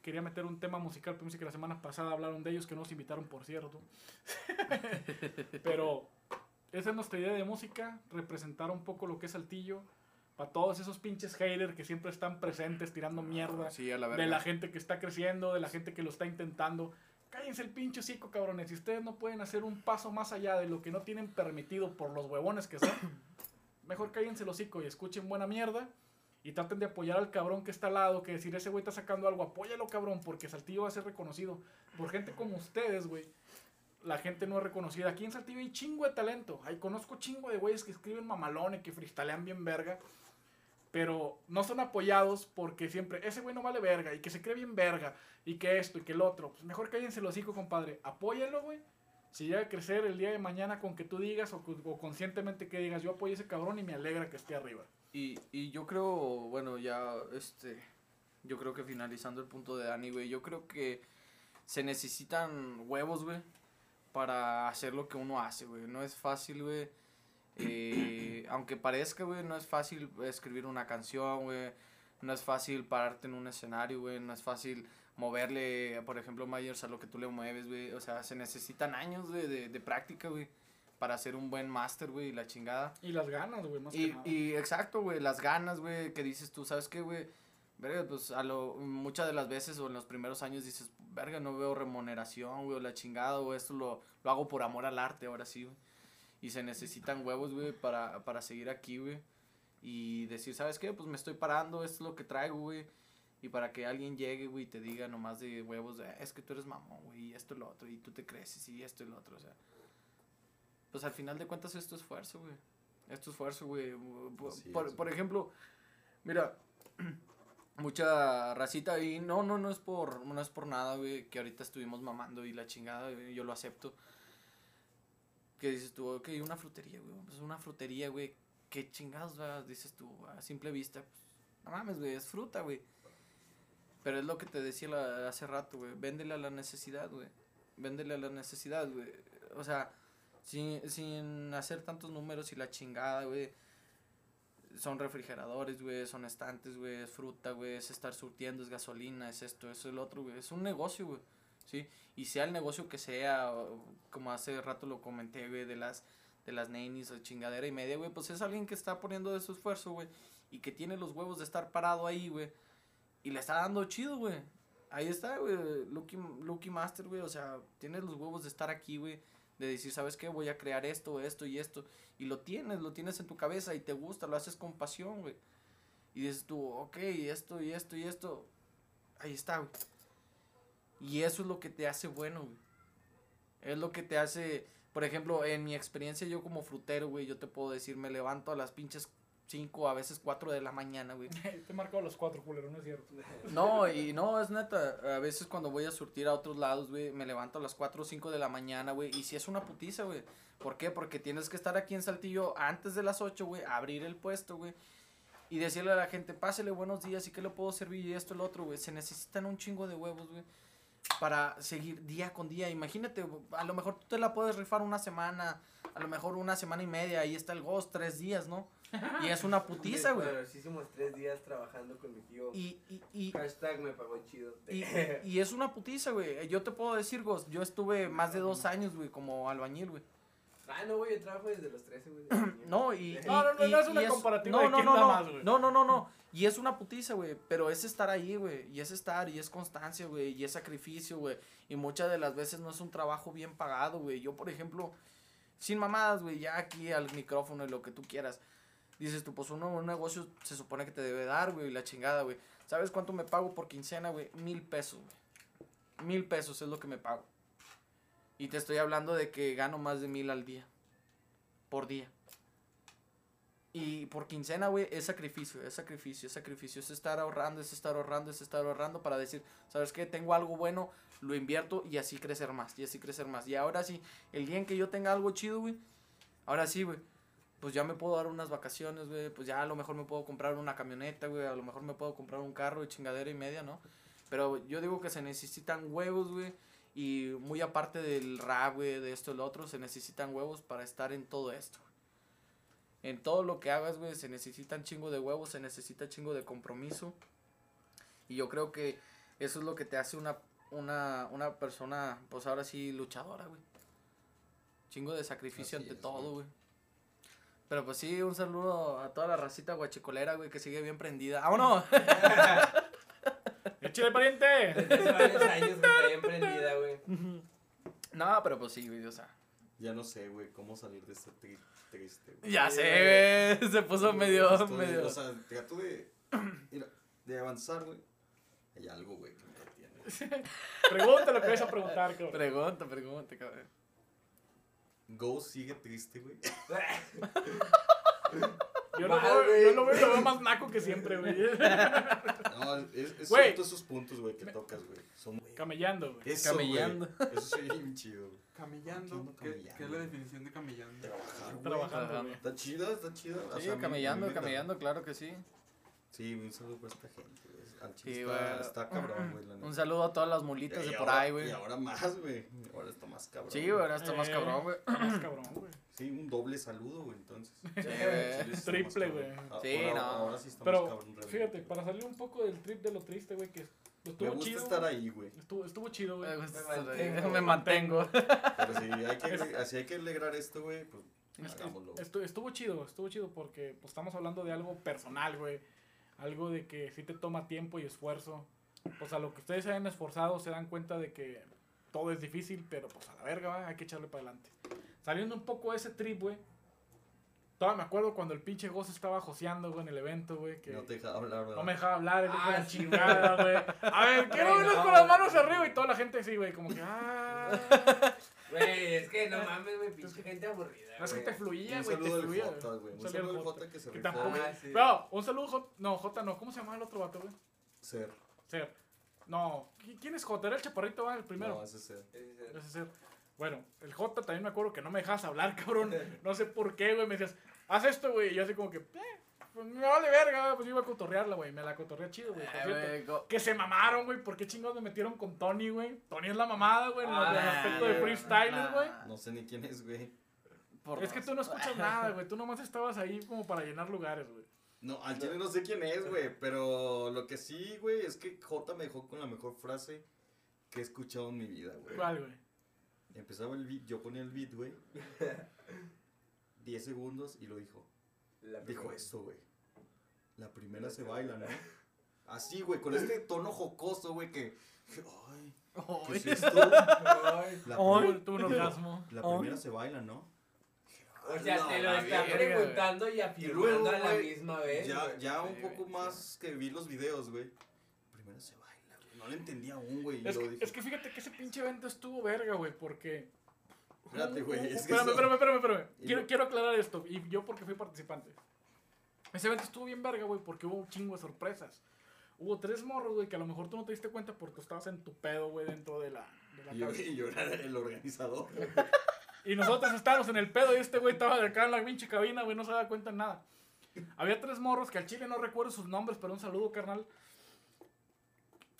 [SPEAKER 3] quería meter un tema musical, pero que la semana pasada hablaron de ellos, que nos invitaron, por cierto. pero esa es nuestra idea de música, representar un poco lo que es Saltillo, para todos esos pinches haters que siempre están presentes tirando mierda
[SPEAKER 4] Sí, a la
[SPEAKER 3] de la gente que está creciendo, de la gente que lo está intentando. Cállense el pinche hocico, cabrones. Si ustedes no pueden hacer un paso más allá de lo que no tienen permitido por los huevones que son, mejor cállense el hocico y escuchen buena mierda. Y traten de apoyar al cabrón que está al lado, que decir, ese güey está sacando algo, apóyalo, cabrón, porque Saltillo va a ser reconocido. Por gente como ustedes, güey. La gente no es reconocida. Aquí en Saltillo hay chingo de talento. Ahí conozco chingo de güeyes que escriben mamalones, que freestalean bien verga pero no son apoyados porque siempre ese güey no vale verga y que se cree bien verga y que esto y que el otro. Pues mejor cállense los hijos, compadre. Apóyenlo, güey. Si llega a crecer el día de mañana con que tú digas o, o conscientemente que digas, yo apoyo a ese cabrón y me alegra que esté arriba.
[SPEAKER 4] Y, y yo creo, bueno, ya, este, yo creo que finalizando el punto de Dani, güey, yo creo que se necesitan huevos, güey, para hacer lo que uno hace, güey. No es fácil, güey. Eh, aunque parezca, güey, no es fácil escribir una canción, güey. No es fácil pararte en un escenario, güey. No es fácil moverle, por ejemplo, Myers a lo que tú le mueves, güey. O sea, se necesitan años de, de, de práctica, güey, para hacer un buen máster, güey, y la chingada.
[SPEAKER 3] Y las ganas, güey, más que nada.
[SPEAKER 4] y exacto, güey, las ganas, güey, que dices tú, ¿sabes qué, güey? Verga, pues a lo, muchas de las veces o en los primeros años dices, verga, no veo remuneración, güey, o la chingada, o esto lo, lo hago por amor al arte, ahora sí, güey. Y se necesitan huevos, güey, para, para seguir aquí, güey. Y decir, ¿sabes qué? Pues me estoy parando, esto es lo que traigo, güey. Y para que alguien llegue, güey, y te diga nomás de huevos, de, "Ah, es que tú eres mamón, güey, y esto y lo otro, y tú te creces, y esto y lo otro, o sea. Pues al final de cuentas es tu esfuerzo, güey. Es tu esfuerzo, güey. Por, ejemplo, mira, mucha racita ahí, no, no, no es por, no es por nada, güey, que ahorita estuvimos mamando y la chingada, yo lo acepto. Que dices tú, ok, una frutería, güey, pues una frutería, güey, qué chingados, dices tú, a simple vista, pues, no mames, güey, es fruta, güey. Pero es lo que te decía la- hace rato, güey, véndele a la necesidad, güey, véndele a la necesidad, güey, o sea, sin, sin hacer tantos números y la chingada, güey. Son refrigeradores, güey, son estantes, güey, es fruta, güey, es estar surtiendo, es gasolina, es esto, eso, el otro, güey. Es un negocio, güey, ¿sí? Y sea el negocio que sea, como hace rato lo comenté, güey, de las, de las nenis o chingadera y media, güey, pues es alguien que está poniendo de su esfuerzo, güey, y que tiene los huevos de estar parado ahí, güey, y le está dando chido, güey. Ahí está, güey, Lucky, Lucky Master, güey, o sea, tienes los huevos de estar aquí, güey, de decir, ¿sabes qué? Voy a crear esto, esto y esto. Y lo tienes, lo tienes en tu cabeza y te gusta, lo haces con pasión, güey. Y dices tú, ok, esto y esto y esto. Ahí está, güey. Y eso es lo que te hace bueno, güey. Es lo que te hace, por ejemplo, en mi experiencia yo como frutero, güey, yo te puedo decir, me levanto a las pinches 5, a veces 4 de la mañana, güey.
[SPEAKER 3] Te he marcado los cuatro, culero, no es cierto.
[SPEAKER 4] No, y no, es neta. A veces cuando voy a surtir a otros lados, güey, me levanto a las 4 o 5 de la mañana, güey. Y si es una putiza, güey. ¿Por qué? Porque tienes que estar aquí en Saltillo antes de las 8, güey, abrir el puesto, güey. Y decirle a la gente, pásele buenos días y qué le puedo servir y esto, el otro, güey. Se necesitan un chingo de huevos, güey. Para seguir día con día. Imagínate, a lo mejor tú te la puedes rifar una semana, a lo mejor una semana y media. Ahí está el ghost, tres días, ¿no? Y es una putiza, güey.
[SPEAKER 2] Tres días trabajando con mi tío.
[SPEAKER 4] Y, y, y,
[SPEAKER 2] Hashtag me pagó chido.
[SPEAKER 4] y, y es una putiza, güey. Yo te puedo decir, Ghost, yo estuve más de dos años, güey, como albañil, güey.
[SPEAKER 2] Ah, no, güey, yo trabajo desde los 13, güey.
[SPEAKER 4] No, y... y-
[SPEAKER 3] No, no, no,
[SPEAKER 4] y-
[SPEAKER 3] no es una
[SPEAKER 4] y
[SPEAKER 3] comparativa
[SPEAKER 4] No,
[SPEAKER 3] de
[SPEAKER 4] no,
[SPEAKER 3] quién
[SPEAKER 4] no,
[SPEAKER 3] más, güey.
[SPEAKER 4] no, no, no, no. Y es una putiza, güey. Pero es estar ahí, güey. Y es estar, y es constancia, güey. Y es sacrificio, güey. Y muchas de las veces no es un trabajo bien pagado, güey. Yo, por ejemplo, sin mamadas, güey, ya aquí al micrófono y lo que tú quieras. Dices tú, pues uno, un negocio se supone que te debe dar, güey, la chingada, güey. ¿Sabes cuánto me pago por quincena, güey? Mil pesos, güey. Mil pesos es lo que me pago. Y te estoy hablando de que gano más de mil al día. Por día. Y por quincena, güey, es sacrificio, es sacrificio, es sacrificio. Es estar ahorrando, es estar ahorrando, es estar ahorrando para decir, ¿sabes qué? Tengo algo bueno, lo invierto y así crecer más, y así crecer más. Y ahora sí, el día en que yo tenga algo chido, güey, ahora sí, güey, pues ya me puedo dar unas vacaciones, güey, pues ya a lo mejor me puedo comprar una camioneta, güey, a lo mejor me puedo comprar un carro y chingadera y media, ¿no? Pero yo digo que se necesitan huevos, güey, y muy aparte del rap, güey, de esto y lo otro, se necesitan huevos para estar en todo esto. En todo lo que hagas, güey, se necesitan chingo de huevos, se necesita chingo de compromiso. Y yo creo que eso es lo que te hace una, una, una persona, pues ahora sí, luchadora, güey. Chingo de sacrificio
[SPEAKER 1] Así
[SPEAKER 4] ante
[SPEAKER 1] es,
[SPEAKER 4] todo,
[SPEAKER 1] güey.
[SPEAKER 4] Pero pues sí, un saludo a toda la racita guachicolera, güey, que sigue bien prendida. ¡Vámonos!
[SPEAKER 3] ¡Échale, pariente!
[SPEAKER 2] Años prendida, güey.
[SPEAKER 4] no, pero pues sí, güey, o sea.
[SPEAKER 1] Ya no sé, güey, cómo salir de este tri- triste, güey.
[SPEAKER 4] Ya sé, güey. Se puso medio,
[SPEAKER 1] Estoy-
[SPEAKER 4] medio.
[SPEAKER 1] O sea, trato de, mira, de avanzar, güey. Hay algo, güey, que me detiene.
[SPEAKER 3] Pregunta lo que vais a preguntar, cabrón.
[SPEAKER 4] Pregunta, pregunta, cabrón.
[SPEAKER 1] Go sigue triste, güey.
[SPEAKER 3] Yo lo, veo, yo lo veo, lo veo más naco que siempre, güey.
[SPEAKER 1] No, es, es cierto esos puntos, güey, que tocas, güey. Son
[SPEAKER 3] Camellando, güey.
[SPEAKER 1] eso,
[SPEAKER 4] Camellando.
[SPEAKER 1] güey. Eso sí, bien chido, güey.
[SPEAKER 5] Camellando.
[SPEAKER 1] Ando
[SPEAKER 5] ¿Qué,
[SPEAKER 1] camellando.
[SPEAKER 5] qué es la definición de camellando?
[SPEAKER 3] Trabajando, güey.
[SPEAKER 1] Está chida, está chida. O
[SPEAKER 4] Sí,
[SPEAKER 1] sea,
[SPEAKER 4] camellando,
[SPEAKER 1] me-
[SPEAKER 4] camellando, claro que sí.
[SPEAKER 1] Sí, un saludo para esta gente, güey. Al chile
[SPEAKER 4] Sí,
[SPEAKER 1] está,
[SPEAKER 4] güey.
[SPEAKER 1] está cabrón, güey, la neta.
[SPEAKER 4] Un saludo a todas las mulitas
[SPEAKER 1] Y
[SPEAKER 4] de por
[SPEAKER 1] ahora-
[SPEAKER 4] ahí, güey.
[SPEAKER 1] Y ahora más, güey. Ahora está más cabrón.
[SPEAKER 4] Sí, güey, ahora está más
[SPEAKER 3] Eh.
[SPEAKER 4] cabrón, güey.
[SPEAKER 3] Más cabrón, güey.
[SPEAKER 1] Sí, un doble saludo, güey, entonces.
[SPEAKER 4] Sí,
[SPEAKER 1] Sí,
[SPEAKER 4] güey.
[SPEAKER 1] está
[SPEAKER 3] Triple,
[SPEAKER 1] más
[SPEAKER 3] güey.
[SPEAKER 1] Ah,
[SPEAKER 4] Sí,
[SPEAKER 1] ahora,
[SPEAKER 4] no.
[SPEAKER 1] Ahora sí está más
[SPEAKER 3] Pero,
[SPEAKER 1] cabrón.
[SPEAKER 3] fíjate, para salir un poco del trip de lo triste, güey, que
[SPEAKER 1] Me
[SPEAKER 3] estuvo
[SPEAKER 1] gusta
[SPEAKER 3] chido.
[SPEAKER 1] estar
[SPEAKER 3] güey.
[SPEAKER 1] ahí, güey.
[SPEAKER 3] Estuvo, estuvo chido, güey.
[SPEAKER 4] Me gusta
[SPEAKER 2] Me
[SPEAKER 4] estar ahí,
[SPEAKER 2] mantengo.
[SPEAKER 4] Me mantengo.
[SPEAKER 1] Pero si hay que, así hay que alegrar esto, güey, pues hagámoslo.
[SPEAKER 3] estu- estuvo chido, estuvo chido porque pues, estamos hablando de algo personal, güey. Algo de que sí te toma tiempo y esfuerzo. Pues a lo que ustedes se hayan esforzado se dan cuenta de que todo es difícil, pero pues a la verga, va, hay que echarle para adelante. Saliendo un poco de ese trip, güey. Todavía me acuerdo cuando el pinche Goz estaba joseando, güey, en el evento, güey. Que
[SPEAKER 1] No te deja hablar, ¿verdad?
[SPEAKER 3] no me dejaba hablar, el hijo de
[SPEAKER 2] Ah,
[SPEAKER 3] la
[SPEAKER 2] sí,
[SPEAKER 3] chingada, güey. A ver, quiero
[SPEAKER 2] Güey,
[SPEAKER 3] verlos
[SPEAKER 2] no,
[SPEAKER 3] con las
[SPEAKER 2] güey.
[SPEAKER 3] manos arriba y toda la gente así, güey, como que, ah.
[SPEAKER 2] Güey, es que no mames, güey, pinche gente aburrida.
[SPEAKER 3] No es que
[SPEAKER 2] güey.
[SPEAKER 3] te fluía,
[SPEAKER 1] Un
[SPEAKER 3] güey, te fluía.
[SPEAKER 1] Jota, güey. Un
[SPEAKER 3] Salía
[SPEAKER 1] saludo al
[SPEAKER 3] Jota.
[SPEAKER 1] Jota que se
[SPEAKER 3] Que
[SPEAKER 1] rifó, güey.
[SPEAKER 2] Ah, sí.
[SPEAKER 3] No, un saludo, J. No, J no. ¿Cómo se llama el otro vato, güey?
[SPEAKER 1] Ser.
[SPEAKER 3] Ser. No, ¿qui- ¿quién es J? Era el chaparrito, va, el primero.
[SPEAKER 1] No, ese es Ser.
[SPEAKER 3] Ese es Ser. Bueno, el J también me acuerdo que no me dejas hablar, cabrón. No sé por qué, güey. Me decías, haz esto, güey. Y yo así como que, eh, pues me vale verga, pues yo iba a cotorrearla, güey. Me la cotorrea chido, güey.
[SPEAKER 4] Eh,
[SPEAKER 3] Que se mamaron, güey. ¿Por qué chingados me metieron con Tony, güey? Tony es la mamada, güey. En el
[SPEAKER 2] Ah,
[SPEAKER 3] aspecto de
[SPEAKER 2] nah,
[SPEAKER 3] freestyler, güey.
[SPEAKER 1] No sé ni quién es, güey.
[SPEAKER 4] por
[SPEAKER 3] Es que tú no escuchas nada, güey. Tú nomás estabas ahí como para llenar lugares, güey.
[SPEAKER 1] No, al chile no sé quién es, güey. Pero lo que sí, güey, es que J me dejó con la mejor frase que he escuchado en mi vida, güey.
[SPEAKER 3] ¿Cuál, güey?
[SPEAKER 1] Empezaba el beat, yo ponía el beat, güey. 10 segundos y lo dijo.
[SPEAKER 2] La
[SPEAKER 1] Dijo
[SPEAKER 2] primera.
[SPEAKER 1] eso, güey. La primera se baila, ¿no? Así, güey, con este tono jocoso, güey, que. Ay, ¿qué es esto?
[SPEAKER 2] Ay,
[SPEAKER 1] La,
[SPEAKER 4] Ay.
[SPEAKER 3] un orgasmo.
[SPEAKER 1] la
[SPEAKER 4] Ay.
[SPEAKER 1] primera se baila, ¿no?
[SPEAKER 2] O sea,
[SPEAKER 1] No,
[SPEAKER 2] te lo está
[SPEAKER 3] verga,
[SPEAKER 2] preguntando y
[SPEAKER 1] Y
[SPEAKER 2] afirmando
[SPEAKER 1] luego,
[SPEAKER 2] a la misma vez.
[SPEAKER 1] Ya, ya un poco más que vi los videos, güey. Primero se baila, güey. No le entendía aún, güey.
[SPEAKER 3] Es
[SPEAKER 1] lo
[SPEAKER 3] que, es que fíjate que ese pinche evento estuvo verga, güey, porque...
[SPEAKER 1] Espérate, güey. Es
[SPEAKER 3] Espérame, espérame, espérame, espérame. Quiero,
[SPEAKER 1] lo-
[SPEAKER 3] quiero aclarar esto, y yo porque fui participante. Ese evento estuvo bien verga, güey, porque hubo un chingo de sorpresas. Hubo tres morros, güey, que a lo mejor tú no te diste cuenta porque estabas en tu pedo, güey, dentro de la, de la
[SPEAKER 1] Y yo, yo era el organizador.
[SPEAKER 3] Y nosotros estábamos en el pedo y este güey estaba de acá en la pinche cabina, güey, no se daba cuenta en nada. Había tres morros que al chile no recuerdo sus nombres, pero un saludo, carnal.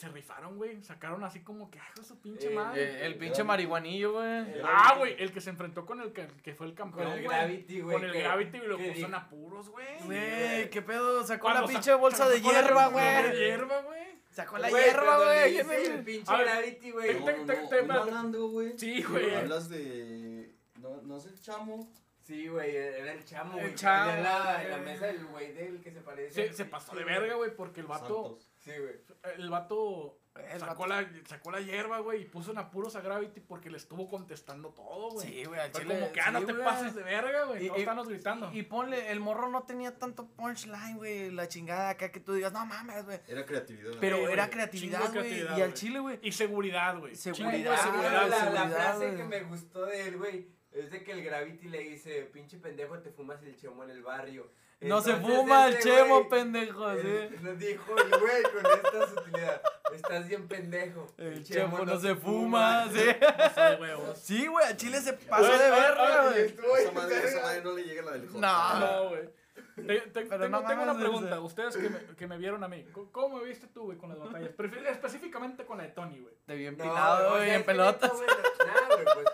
[SPEAKER 3] Se rifaron, güey. Sacaron así como que, ay, su pinche
[SPEAKER 2] Eh,
[SPEAKER 3] madre.
[SPEAKER 4] Eh, el pinche marihuanillo, güey.
[SPEAKER 3] Ah, güey, el que se enfrentó con el que, que fue el campeón.
[SPEAKER 2] Con el
[SPEAKER 3] güey.
[SPEAKER 2] Gravity, güey.
[SPEAKER 3] Con el
[SPEAKER 2] que-
[SPEAKER 3] Gravity y lo
[SPEAKER 2] que
[SPEAKER 3] puso en apuros, güey.
[SPEAKER 4] Güey, qué pedo, sacó
[SPEAKER 3] Cuando
[SPEAKER 4] la pinche bolsa de
[SPEAKER 3] sacó la
[SPEAKER 4] hierba,
[SPEAKER 3] bolsa de
[SPEAKER 4] güey.
[SPEAKER 3] hierba, güey.
[SPEAKER 4] Sacó la
[SPEAKER 2] Güey,
[SPEAKER 4] hierba, güey.
[SPEAKER 2] hice
[SPEAKER 4] ¿Quién
[SPEAKER 2] El pinche
[SPEAKER 3] ver,
[SPEAKER 2] Gravity, güey.
[SPEAKER 1] malandro, güey.
[SPEAKER 3] Sí, güey.
[SPEAKER 1] Hablas de. No, no es el chamo.
[SPEAKER 2] Sí, güey, era el chamo,
[SPEAKER 4] El
[SPEAKER 2] güey.
[SPEAKER 4] chamo,
[SPEAKER 2] En la,
[SPEAKER 3] güey.
[SPEAKER 2] mesa del güey del que se parece.
[SPEAKER 3] Se, se pasó de verga, güey, porque el vato,
[SPEAKER 1] Santos.
[SPEAKER 2] Sí, güey.
[SPEAKER 3] el vato
[SPEAKER 4] El
[SPEAKER 3] sacó,
[SPEAKER 4] vato-
[SPEAKER 3] la, sacó la hierba, güey, y puso en apuros a Gravity porque le estuvo contestando todo, güey.
[SPEAKER 4] Sí, güey, al
[SPEAKER 3] Fue
[SPEAKER 4] chile.
[SPEAKER 3] como que, ah, no te pases de verga, güey. Todos estábamos gritando.
[SPEAKER 4] Y, y ponle, el morro no tenía tanto punchline, güey. La chingada acá que tú digas, no mames, güey.
[SPEAKER 1] Era creatividad.
[SPEAKER 4] Pero era creatividad, güey. Y al chile, güey.
[SPEAKER 3] Y seguridad, güey.
[SPEAKER 4] Seguridad,
[SPEAKER 3] seguridad.
[SPEAKER 2] la, frase que me gustó de él, güey, es de que el Gravity le dice, pinche pendejo, te fumas el chemo en el barrio.
[SPEAKER 4] No se fuma el
[SPEAKER 2] ese
[SPEAKER 4] chemo,
[SPEAKER 2] güey,
[SPEAKER 4] pendejo,
[SPEAKER 2] él
[SPEAKER 4] sí.
[SPEAKER 2] Nos dijo el güey con esta sutilidad, estás bien pendejo.
[SPEAKER 4] El chemo no se fuma, sí.
[SPEAKER 3] Pasó de huevos.
[SPEAKER 4] Sí, güey, al chile se pasó de verga, güey.
[SPEAKER 2] Estuvo
[SPEAKER 1] Esa
[SPEAKER 2] bien
[SPEAKER 1] madre, esa
[SPEAKER 2] verga.
[SPEAKER 1] madre no le llega a la del J.
[SPEAKER 4] No.
[SPEAKER 3] No, güey. Te- te-
[SPEAKER 4] Pero
[SPEAKER 3] tengo,
[SPEAKER 4] no
[SPEAKER 3] tengo una pregunta.
[SPEAKER 4] ese-
[SPEAKER 3] Ustedes que me, que me vieron a mí, ¿cómo- ¿cómo me viste tú, güey, con las batallas? Específicamente con la de Tony, güey.
[SPEAKER 4] Te vi
[SPEAKER 2] No,
[SPEAKER 4] empinado, güey,
[SPEAKER 2] sea,
[SPEAKER 4] en pelotas.
[SPEAKER 2] Nada, güey, pues.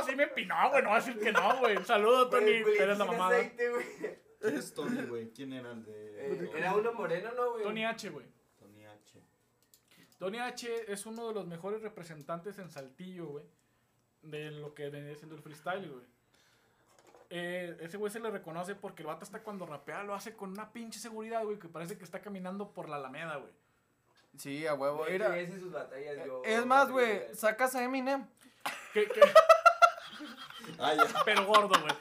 [SPEAKER 3] No, sí me empinó, güey. No va a decir que no, güey. Un saludo, Tony. Eres la mamada.
[SPEAKER 2] aceite.
[SPEAKER 1] ¿Quién es Tony, güey? ¿Quién era el de.?
[SPEAKER 2] Eh, Era uno moreno, ¿no, güey?
[SPEAKER 3] Tony H, güey.
[SPEAKER 1] Tony
[SPEAKER 3] Tony H es uno de los mejores representantes en Saltillo, güey. De lo que viene siendo el freestyle, güey. Eh, ese güey se le reconoce porque el vato está cuando rapea, lo hace con una pinche seguridad, güey, que parece que está caminando por la Alameda, güey.
[SPEAKER 4] Sí, a huevo.
[SPEAKER 2] Sus batallas, yo-
[SPEAKER 4] es más, güey, sacas a Eminem.
[SPEAKER 3] Que- que-
[SPEAKER 1] Ah, ya,
[SPEAKER 3] pero gordo, güey.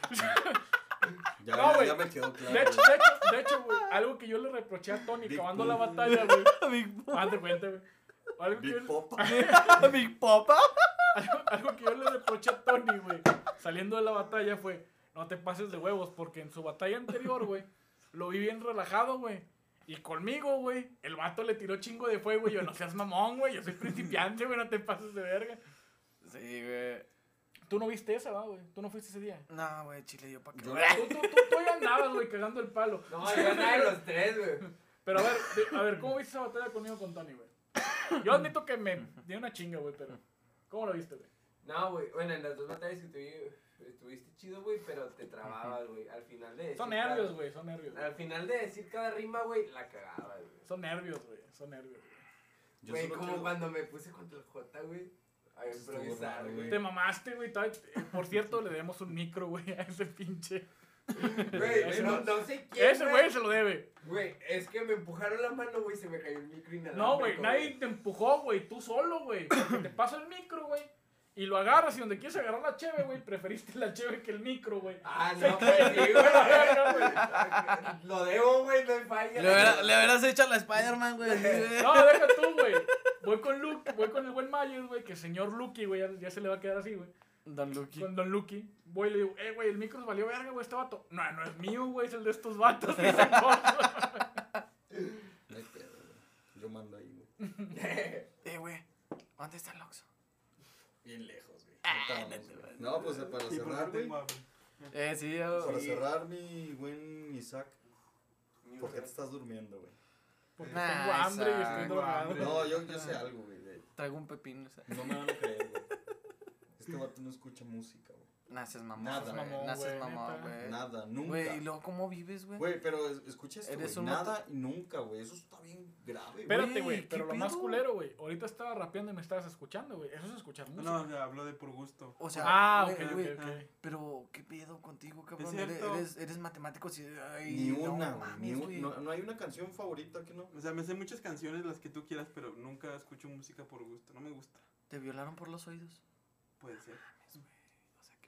[SPEAKER 1] ya,
[SPEAKER 3] No, güey.
[SPEAKER 1] ya me quedó claro.
[SPEAKER 3] De hecho,
[SPEAKER 1] güey.
[SPEAKER 3] de hecho, de hecho, güey, algo que yo le reproché a Tony
[SPEAKER 1] Big
[SPEAKER 3] acabando
[SPEAKER 1] Pop.
[SPEAKER 3] la batalla, güey. Haz de cuenta, güey. Algo que,
[SPEAKER 1] Big
[SPEAKER 3] yo,
[SPEAKER 1] Pop.
[SPEAKER 4] Big Popa.
[SPEAKER 3] algo, algo que yo le reproché a Tony, güey, saliendo de la batalla fue, no te pases de huevos, porque en su batalla anterior, güey, lo vi bien relajado, güey. Y conmigo, güey, el vato le tiró chingo de fuego y yo, no seas mamón, güey, yo soy principiante, güey, no te pases de verga.
[SPEAKER 4] Sí, güey.
[SPEAKER 3] Tú no viste esa, ¿va, güey? Tú no fuiste ese día.
[SPEAKER 4] No, güey, chile, yo pa' qué.
[SPEAKER 1] Yo-
[SPEAKER 3] Tú, tú, tú, tú ya andabas, güey, cagando el palo.
[SPEAKER 2] No, yo andaba en los tres, güey.
[SPEAKER 3] Pero a ver, de- a ver, ¿cómo viste esa batalla conmigo con Tony, güey? Yo admito que me dio una chinga, güey, pero ¿cómo lo viste, güey?
[SPEAKER 2] No, güey. Bueno, en las dos batallas que tuve, estuviste chido, güey, pero te trababas, güey. Al final de decir.
[SPEAKER 3] Son nervios, güey, son nervios.
[SPEAKER 2] Al final de decir cada rima, güey, la cagabas, güey.
[SPEAKER 3] Son nervios, güey, son nervios. güey.
[SPEAKER 2] Güey, como cuando me puse contra el J, güey. A improvisar, güey.
[SPEAKER 3] Te mamaste, güey. eh, Por cierto, le debemos un micro, güey, a ese pinche.
[SPEAKER 2] Güey,
[SPEAKER 3] Ese
[SPEAKER 2] no, sé quién.
[SPEAKER 3] Ese güey se lo debe.
[SPEAKER 2] Güey, es que me empujaron la mano, güey, se me cayó el micro inalámbrico.
[SPEAKER 3] No, güey, nadie te empujó, güey. Tú solo, güey. Te paso el micro, güey. Y lo agarras y donde quieres agarrar la cheve, güey, preferiste la cheve que el micro, güey.
[SPEAKER 2] Ah, no, sí, güey. Lo debo, güey, no hay falla.
[SPEAKER 4] Le, hubiera- le hubieras hecho a la Spider-Man, güey. güey.
[SPEAKER 3] No, deja tú, güey. Voy con Luke, voy con el buen Myers, güey, que señor Lucky, güey, ya, ya se le va a quedar así, güey.
[SPEAKER 4] Don Lucky.
[SPEAKER 3] Con Don Lucky. Voy y le digo, eh, güey, el micro se valió verga, güey, este vato. No, no es mío, güey, es el de estos vatos. que se corta.
[SPEAKER 1] No hay pedo, güey. Yo mando ahí, güey.
[SPEAKER 4] Eh, güey, ¿dónde está el Oxxo?
[SPEAKER 1] Bien lejos, güey.
[SPEAKER 3] Ah,
[SPEAKER 1] güey. No, pues para
[SPEAKER 5] ¿Y por
[SPEAKER 1] cerrar, güey.
[SPEAKER 4] Eh, sí, yo-
[SPEAKER 1] Para
[SPEAKER 2] Sí.
[SPEAKER 1] cerrar, mi buen Isaac. ¿Por qué te estás durmiendo, güey?
[SPEAKER 3] Porque
[SPEAKER 4] Nah,
[SPEAKER 3] tengo hambre y
[SPEAKER 4] esa-
[SPEAKER 3] estoy
[SPEAKER 5] tengo
[SPEAKER 3] drogado.
[SPEAKER 5] hambre.
[SPEAKER 1] No, yo, yo sé algo, güey. de-
[SPEAKER 4] traigo un pepino. o sea.
[SPEAKER 1] No me van a creer, güey. Este vato no escucha música, güey.
[SPEAKER 4] Naces mamón.
[SPEAKER 1] Nada,
[SPEAKER 3] mamón,
[SPEAKER 4] Naces
[SPEAKER 3] güey,
[SPEAKER 4] mamón,
[SPEAKER 3] neta.
[SPEAKER 4] güey.
[SPEAKER 1] Nada, nunca.
[SPEAKER 4] Güey, ¿y luego cómo vives, güey?
[SPEAKER 1] Güey, pero es- escucha esto,
[SPEAKER 4] Eres
[SPEAKER 1] güey.
[SPEAKER 4] un
[SPEAKER 1] Nada y nunca, güey. Eso está bien grave, güey.
[SPEAKER 3] Espérate,
[SPEAKER 4] Güey,
[SPEAKER 3] güey,
[SPEAKER 4] ¿qué
[SPEAKER 3] pero lo más culero, güey. Ahorita estaba rapeando y me estabas escuchando, güey. Eso es escuchar música.
[SPEAKER 5] No, o sea, hablo de por gusto.
[SPEAKER 4] O sea,
[SPEAKER 3] ah,
[SPEAKER 4] güey,
[SPEAKER 3] ok, ok,
[SPEAKER 4] güey,
[SPEAKER 3] ok.
[SPEAKER 4] Pero, ¿qué pedo contigo, cabrón?
[SPEAKER 5] Es
[SPEAKER 4] Eres,
[SPEAKER 5] cierto.
[SPEAKER 4] eres, eres matemático. sí, ay,
[SPEAKER 1] Ni
[SPEAKER 4] no
[SPEAKER 1] una, güey.
[SPEAKER 4] mames,
[SPEAKER 1] ni un-
[SPEAKER 4] güey.
[SPEAKER 1] no, no hay una canción favorita que no.
[SPEAKER 5] O sea, me sé muchas canciones, las que tú quieras, pero nunca escucho música por gusto. No me gusta.
[SPEAKER 4] ¿Te violaron por los oídos?
[SPEAKER 5] Puede ser.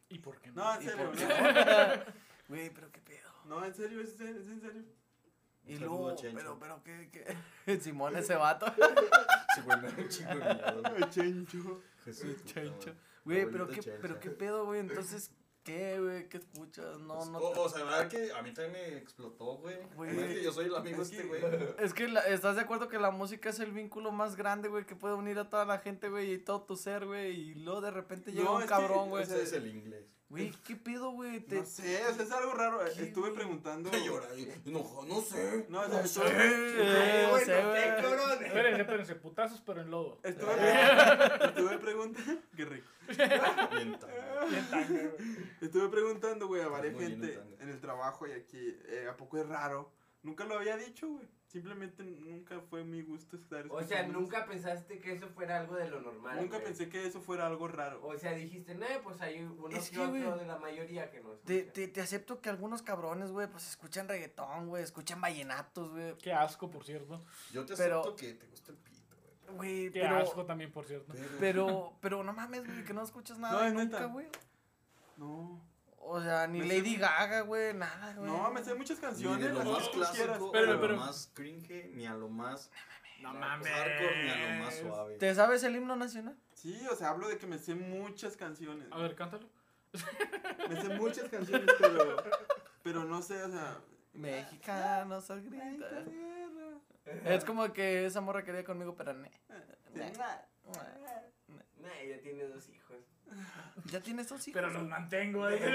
[SPEAKER 3] ¿Y por qué no?
[SPEAKER 5] No, en
[SPEAKER 4] ¿Y
[SPEAKER 5] serio.
[SPEAKER 4] Güey, pero qué pedo.
[SPEAKER 5] No, en serio, es, en- es en serio.
[SPEAKER 4] Y luego, pero, pero, ¿qué, qué? Simón, ese vato.
[SPEAKER 1] Sí, güey.
[SPEAKER 5] Ay, Chencho.
[SPEAKER 1] Jesús,
[SPEAKER 4] Chencho.
[SPEAKER 1] güey.
[SPEAKER 4] Pero qué, pero qué pedo, güey. Entonces, ¿qué, güey? ¿Qué escuchas? No,
[SPEAKER 1] Pues,
[SPEAKER 4] no.
[SPEAKER 1] O, o sea, ¿verdad que a mí también me explotó, güey? Es que yo soy el amigo
[SPEAKER 5] Es
[SPEAKER 1] este, güey.
[SPEAKER 4] Es que la- estás de acuerdo que la música es el vínculo más grande, güey, que puede unir a toda la gente, güey, y todo tu ser, güey, y luego de repente llega
[SPEAKER 5] No,
[SPEAKER 4] un cabrón, güey.
[SPEAKER 1] Ese es el inglés.
[SPEAKER 4] Güey, ¿qué pedo, güey? Te-
[SPEAKER 5] No sé, o sea, es algo raro.
[SPEAKER 4] ¿Qué,
[SPEAKER 5] Estuve preguntando.
[SPEAKER 1] Llora, no, no sé.
[SPEAKER 5] No,
[SPEAKER 4] No sé,
[SPEAKER 5] estuve,
[SPEAKER 4] eh,
[SPEAKER 2] güey,
[SPEAKER 4] sé,
[SPEAKER 2] no sé,
[SPEAKER 4] güey.
[SPEAKER 2] cabrón.
[SPEAKER 3] Espérense, espérense, putazos, pero en lodo.
[SPEAKER 5] estuve, estuve preguntando. Qué rico. Estuve preguntando, güey, a varias gente en el trabajo y aquí, eh, ¿a poco es raro? Nunca lo había dicho, güey. Simplemente nunca fue mi gusto estar
[SPEAKER 2] O sea, nunca pensaste que eso fuera algo de lo normal.
[SPEAKER 5] Nunca
[SPEAKER 2] güey.
[SPEAKER 5] pensé que eso fuera algo raro.
[SPEAKER 2] O sea, dijiste, no, pues hay uno
[SPEAKER 4] Es
[SPEAKER 2] que,
[SPEAKER 4] que,
[SPEAKER 2] otro de la mayoría que no
[SPEAKER 4] Te, te, te acepto que algunos cabrones, güey, pues escuchan reggaetón, güey, escuchan vallenatos, güey.
[SPEAKER 3] Qué asco, por cierto.
[SPEAKER 1] Yo te
[SPEAKER 4] Pero-
[SPEAKER 1] acepto que te gusta el pito, güey.
[SPEAKER 4] Güey,
[SPEAKER 3] Qué
[SPEAKER 4] pero,
[SPEAKER 3] asco también, por cierto.
[SPEAKER 4] pero, pero no mames, güey, que no escuchas nada nunca,
[SPEAKER 5] neta.
[SPEAKER 4] güey.
[SPEAKER 5] No.
[SPEAKER 4] O sea, ni
[SPEAKER 5] Me
[SPEAKER 4] Lady
[SPEAKER 5] sé-
[SPEAKER 4] Gaga, güey, nada, güey.
[SPEAKER 5] No, me sé muchas
[SPEAKER 1] Ni
[SPEAKER 5] canciones.
[SPEAKER 1] de lo
[SPEAKER 5] las
[SPEAKER 1] más clásico,
[SPEAKER 3] Pero,
[SPEAKER 1] ni a
[SPEAKER 3] pero-
[SPEAKER 1] lo más cringe, ni a lo más
[SPEAKER 3] No
[SPEAKER 1] hardcore, ni a lo más suave.
[SPEAKER 4] ¿Te sabes el himno nacional?
[SPEAKER 5] Sí, o sea, hablo de que me sé muchas canciones.
[SPEAKER 3] A ver, cántalo.
[SPEAKER 5] Me sé muchas canciones, pero. Pero no sé, o sea.
[SPEAKER 4] Mexicanos al grita. Es como que esa morra quería conmigo, pero ne. ne.
[SPEAKER 2] Nah, ya tiene dos hijos.
[SPEAKER 4] Ya tienes dos hijos.
[SPEAKER 3] Pero los mantengo, güey.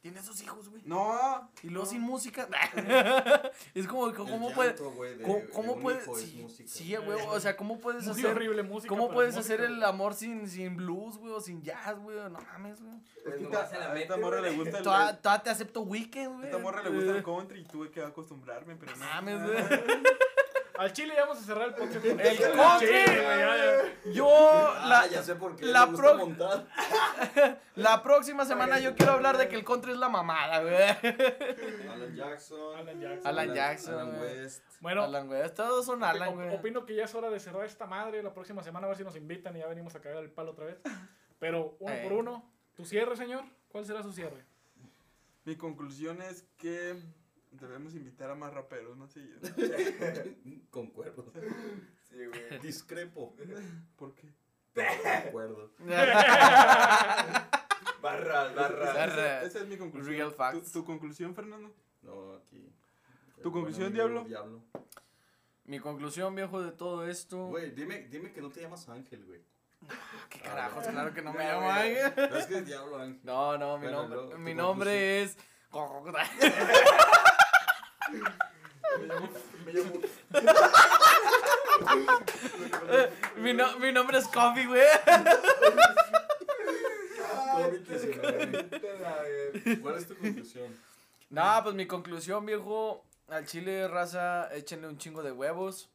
[SPEAKER 4] Tienes dos hijos, güey.
[SPEAKER 5] No.
[SPEAKER 4] Y luego
[SPEAKER 5] no.
[SPEAKER 4] sin música. es como,
[SPEAKER 1] El
[SPEAKER 4] ¿cómo puede?
[SPEAKER 1] llanto, güey, de-
[SPEAKER 4] ¿Cómo, puedes? Sí, sí, güey. O sea, ¿cómo puedes
[SPEAKER 3] Muy
[SPEAKER 4] hacer?
[SPEAKER 3] horrible música.
[SPEAKER 4] ¿Cómo puedes
[SPEAKER 3] música,
[SPEAKER 4] hacer el amor sin, sin blues, güey? O sin jazz, güey. No mames, güey.
[SPEAKER 2] Pues
[SPEAKER 5] Es que a esta morra le gusta el.
[SPEAKER 4] Toda, toda te acepto weekend,
[SPEAKER 5] A
[SPEAKER 4] güey.
[SPEAKER 5] esta morra le gusta el country y tuve que acostumbrarme, pero
[SPEAKER 4] No
[SPEAKER 5] no.
[SPEAKER 4] mames, güey.
[SPEAKER 3] Al chile ya vamos a cerrar el podcast. con
[SPEAKER 4] El
[SPEAKER 3] eso.
[SPEAKER 4] country.
[SPEAKER 3] Ya.
[SPEAKER 4] Yo,
[SPEAKER 1] Ah,
[SPEAKER 4] la,
[SPEAKER 1] ya sé por qué.
[SPEAKER 4] la
[SPEAKER 1] le gusta
[SPEAKER 4] pro-
[SPEAKER 1] montar.
[SPEAKER 4] la próxima semana yo quiero hablar de que el country es la mamada, güey.
[SPEAKER 1] Alan Jackson.
[SPEAKER 3] Alan Jackson.
[SPEAKER 4] Alan Jackson,
[SPEAKER 1] Alan
[SPEAKER 4] güey.
[SPEAKER 1] West.
[SPEAKER 3] Bueno,
[SPEAKER 4] Alan, güey. Todos son Alan, güey.
[SPEAKER 3] opino que ya es hora de cerrar esta madre la próxima semana, a ver si nos invitan y ya venimos a cagar el palo otra vez. Pero uno por uno, tu cierre, señor. ¿Cuál será su cierre?
[SPEAKER 5] Mi conclusión es que debemos invitar a más raperos más seguido.
[SPEAKER 1] Concuerdo.
[SPEAKER 2] Sí, güey.
[SPEAKER 1] Discrepo.
[SPEAKER 5] ¿Por qué?
[SPEAKER 1] Concuerdo.
[SPEAKER 2] Barras, barras.
[SPEAKER 5] Esa, esa es mi conclusión.
[SPEAKER 4] Real facts.
[SPEAKER 5] ¿Tu, tu conclusión, Fernando?
[SPEAKER 1] No, aquí.
[SPEAKER 5] ¿Tu conclusión,
[SPEAKER 1] amigo,
[SPEAKER 5] Diablo?
[SPEAKER 4] Mi conclusión, viejo, de todo esto.
[SPEAKER 1] Güey, dime, dime que no te llamas Ángel, güey.
[SPEAKER 4] ¿Qué carajos? Claro que no me
[SPEAKER 2] Ya,
[SPEAKER 4] llamo. Ángel.
[SPEAKER 1] No es que es Diablo Ángel.
[SPEAKER 4] No, no, mi
[SPEAKER 1] Bueno,
[SPEAKER 4] nombre, mi nombre es.
[SPEAKER 5] Me llamo.
[SPEAKER 4] mi, mi nombre es Coffee, güey.
[SPEAKER 1] COVID-19. ¿Cuál es tu conclusión?
[SPEAKER 4] No, pues mi conclusión, viejo. Al chile, raza, échenle un chingo de huevos.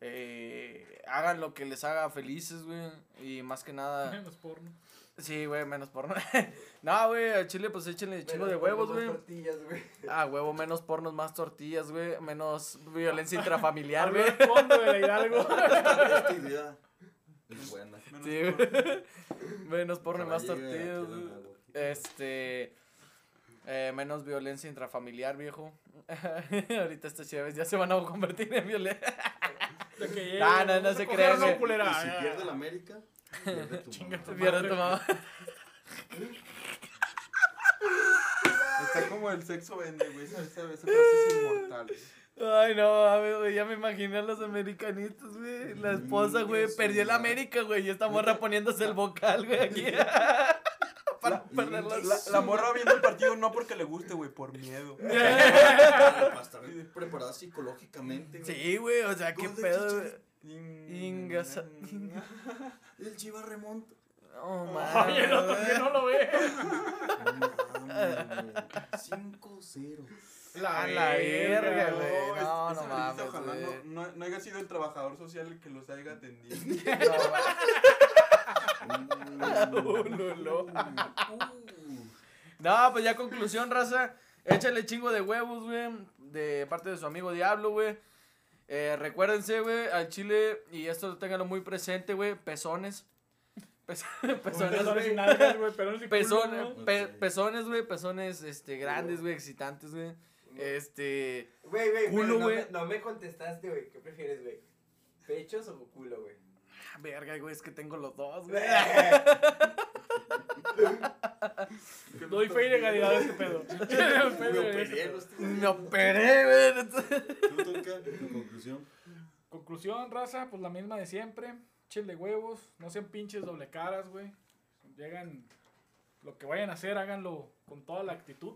[SPEAKER 4] Eh, hagan lo que les haga felices, güey. Y más que nada.
[SPEAKER 3] Menos porno.
[SPEAKER 4] Sí, güey, menos porno. no, güey, al chile, pues échenle un chingo de huevos, güey.
[SPEAKER 2] tortillas, güey.
[SPEAKER 4] Ah, huevo, menos pornos, más tortillas, güey. Menos violencia intrafamiliar, güey.
[SPEAKER 3] Fondo de la Hidalgo.
[SPEAKER 1] Buena.
[SPEAKER 5] Menos
[SPEAKER 4] Sí,
[SPEAKER 5] por-
[SPEAKER 4] güey. Menos porno y más tortillas, güey. Este. eh, menos violencia intrafamiliar, viejo. Ahorita estas chaves ya se van a convertir en violencia. No, no, no
[SPEAKER 3] se
[SPEAKER 4] crean,
[SPEAKER 3] no,
[SPEAKER 4] güey.
[SPEAKER 3] culera.
[SPEAKER 1] Y si pierde la América, pierde tu
[SPEAKER 3] Chinga tu
[SPEAKER 4] Pierde tu mamá.
[SPEAKER 5] Está como el sexo vende, güey. Esa, esa, esa frase es inmortal. güey.
[SPEAKER 4] Ay, no, a ver, güey, ya me imaginé a los americanistas, güey. La esposa, güey, perdió el. América, güey. Y esta morra poniéndose el vocal, güey, aquí. Para perder las...
[SPEAKER 5] La, la morra viendo el partido no porque le guste, güey, por miedo.
[SPEAKER 1] Para estar preparada psicológicamente. güey.
[SPEAKER 4] Sí, güey, o sea, qué pedo, güey.
[SPEAKER 1] Chicharito.
[SPEAKER 4] Inga sa-
[SPEAKER 1] El Chivas remonta.
[SPEAKER 4] No,
[SPEAKER 3] Oye, el otro que no lo ve.
[SPEAKER 1] No mames, güey. 5-0.
[SPEAKER 4] A la verga,
[SPEAKER 5] No,
[SPEAKER 4] güey.
[SPEAKER 5] es-
[SPEAKER 4] No, no
[SPEAKER 5] revista
[SPEAKER 4] mames,
[SPEAKER 5] Ojalá no, no, no haya sido el trabajador social el que los haya atendido.
[SPEAKER 4] No, pues ya conclusión, raza. Échale chingo de huevos, güey. De parte de su amigo Diablo, güey. Eh, recuérdense, güey, al chile, y esto tenganlo muy presente, güey, pezones. Pez- pezones, güey.
[SPEAKER 3] pezones
[SPEAKER 4] güey, pezones, este, grandes, güey, excitantes, güey. Este,
[SPEAKER 2] Güey, güey, no, no me contestaste, güey. ¿Qué prefieres, güey? ¿Pechos o culo, güey?
[SPEAKER 4] Verga, güey, es que tengo los dos, güey.
[SPEAKER 3] Doy fe y legalidad a este pedo. Fe
[SPEAKER 1] Me operé,
[SPEAKER 3] este
[SPEAKER 1] no
[SPEAKER 4] Me operé, güey.
[SPEAKER 1] ¿Tú, Tuca, tu conclusión?
[SPEAKER 3] Conclusión, raza, pues la misma de siempre. Chile huevos, no sean pinches doble caras, güey. Llegan, lo que vayan a hacer, háganlo con toda la actitud.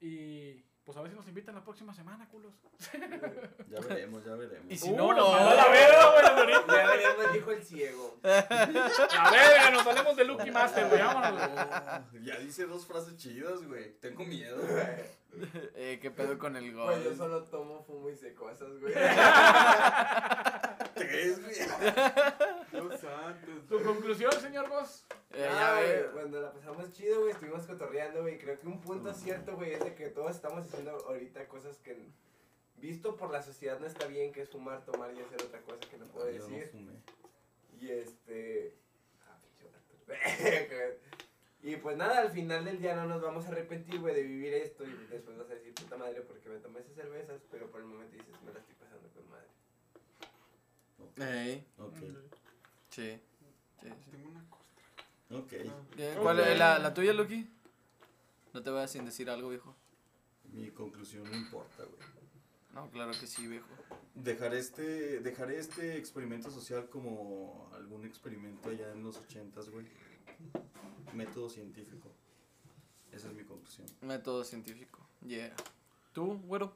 [SPEAKER 3] Y pues a ver si nos invitan la próxima semana, culos.
[SPEAKER 1] Ya veremos, ya veremos.
[SPEAKER 4] Y si
[SPEAKER 3] Uh,
[SPEAKER 4] no,
[SPEAKER 3] mandó a la verga, güey.
[SPEAKER 2] Ya veremos, dijo el ciego.
[SPEAKER 3] La verga, nos salimos de Lucky Master, güey, vámonos. güey.
[SPEAKER 1] Ya dice dos frases chidas, güey. Tengo miedo.
[SPEAKER 4] eh, qué pedo con el
[SPEAKER 2] Pues yo
[SPEAKER 4] gol.
[SPEAKER 2] solo tomo, fumo y sé cosas, güey.
[SPEAKER 1] Tres, güey.
[SPEAKER 3] ¿Tu conclusión, señor Vos?
[SPEAKER 4] Eh,
[SPEAKER 2] Ah,
[SPEAKER 4] ya,
[SPEAKER 2] güey, cuando la pasamos chido, güey, estuvimos cotorreando, güey. Creo que un punto cierto, güey, es de que todos estamos haciendo ahorita cosas que, visto por la sociedad, no está bien, que es fumar, tomar y hacer otra cosa que no puedo
[SPEAKER 1] Yo no
[SPEAKER 2] decir.
[SPEAKER 1] fumé.
[SPEAKER 2] Y este. Ah. Y pues nada, al final del día no nos vamos a arrepentir, güey, de vivir esto. Y después vas a decir, puta madre, porque me tomé esas cervezas. Pero por el momento dices, me la estoy pasando con madre.
[SPEAKER 4] Ey,
[SPEAKER 1] Ok,
[SPEAKER 4] sí. Sí, sí.
[SPEAKER 5] Tengo una costra.
[SPEAKER 1] ok.
[SPEAKER 4] ¿Qué? ¿Cuál es la, la tuya, Lucky? No te vayas sin decir algo, viejo.
[SPEAKER 1] Mi conclusión no importa, güey.
[SPEAKER 4] No, claro que sí, viejo.
[SPEAKER 1] Dejaré este, dejaré este experimento social como algún experimento allá en los ochentas, güey. Método científico. Esa es mi conclusión.
[SPEAKER 4] Método científico. Yeah. ¿Tú, güero?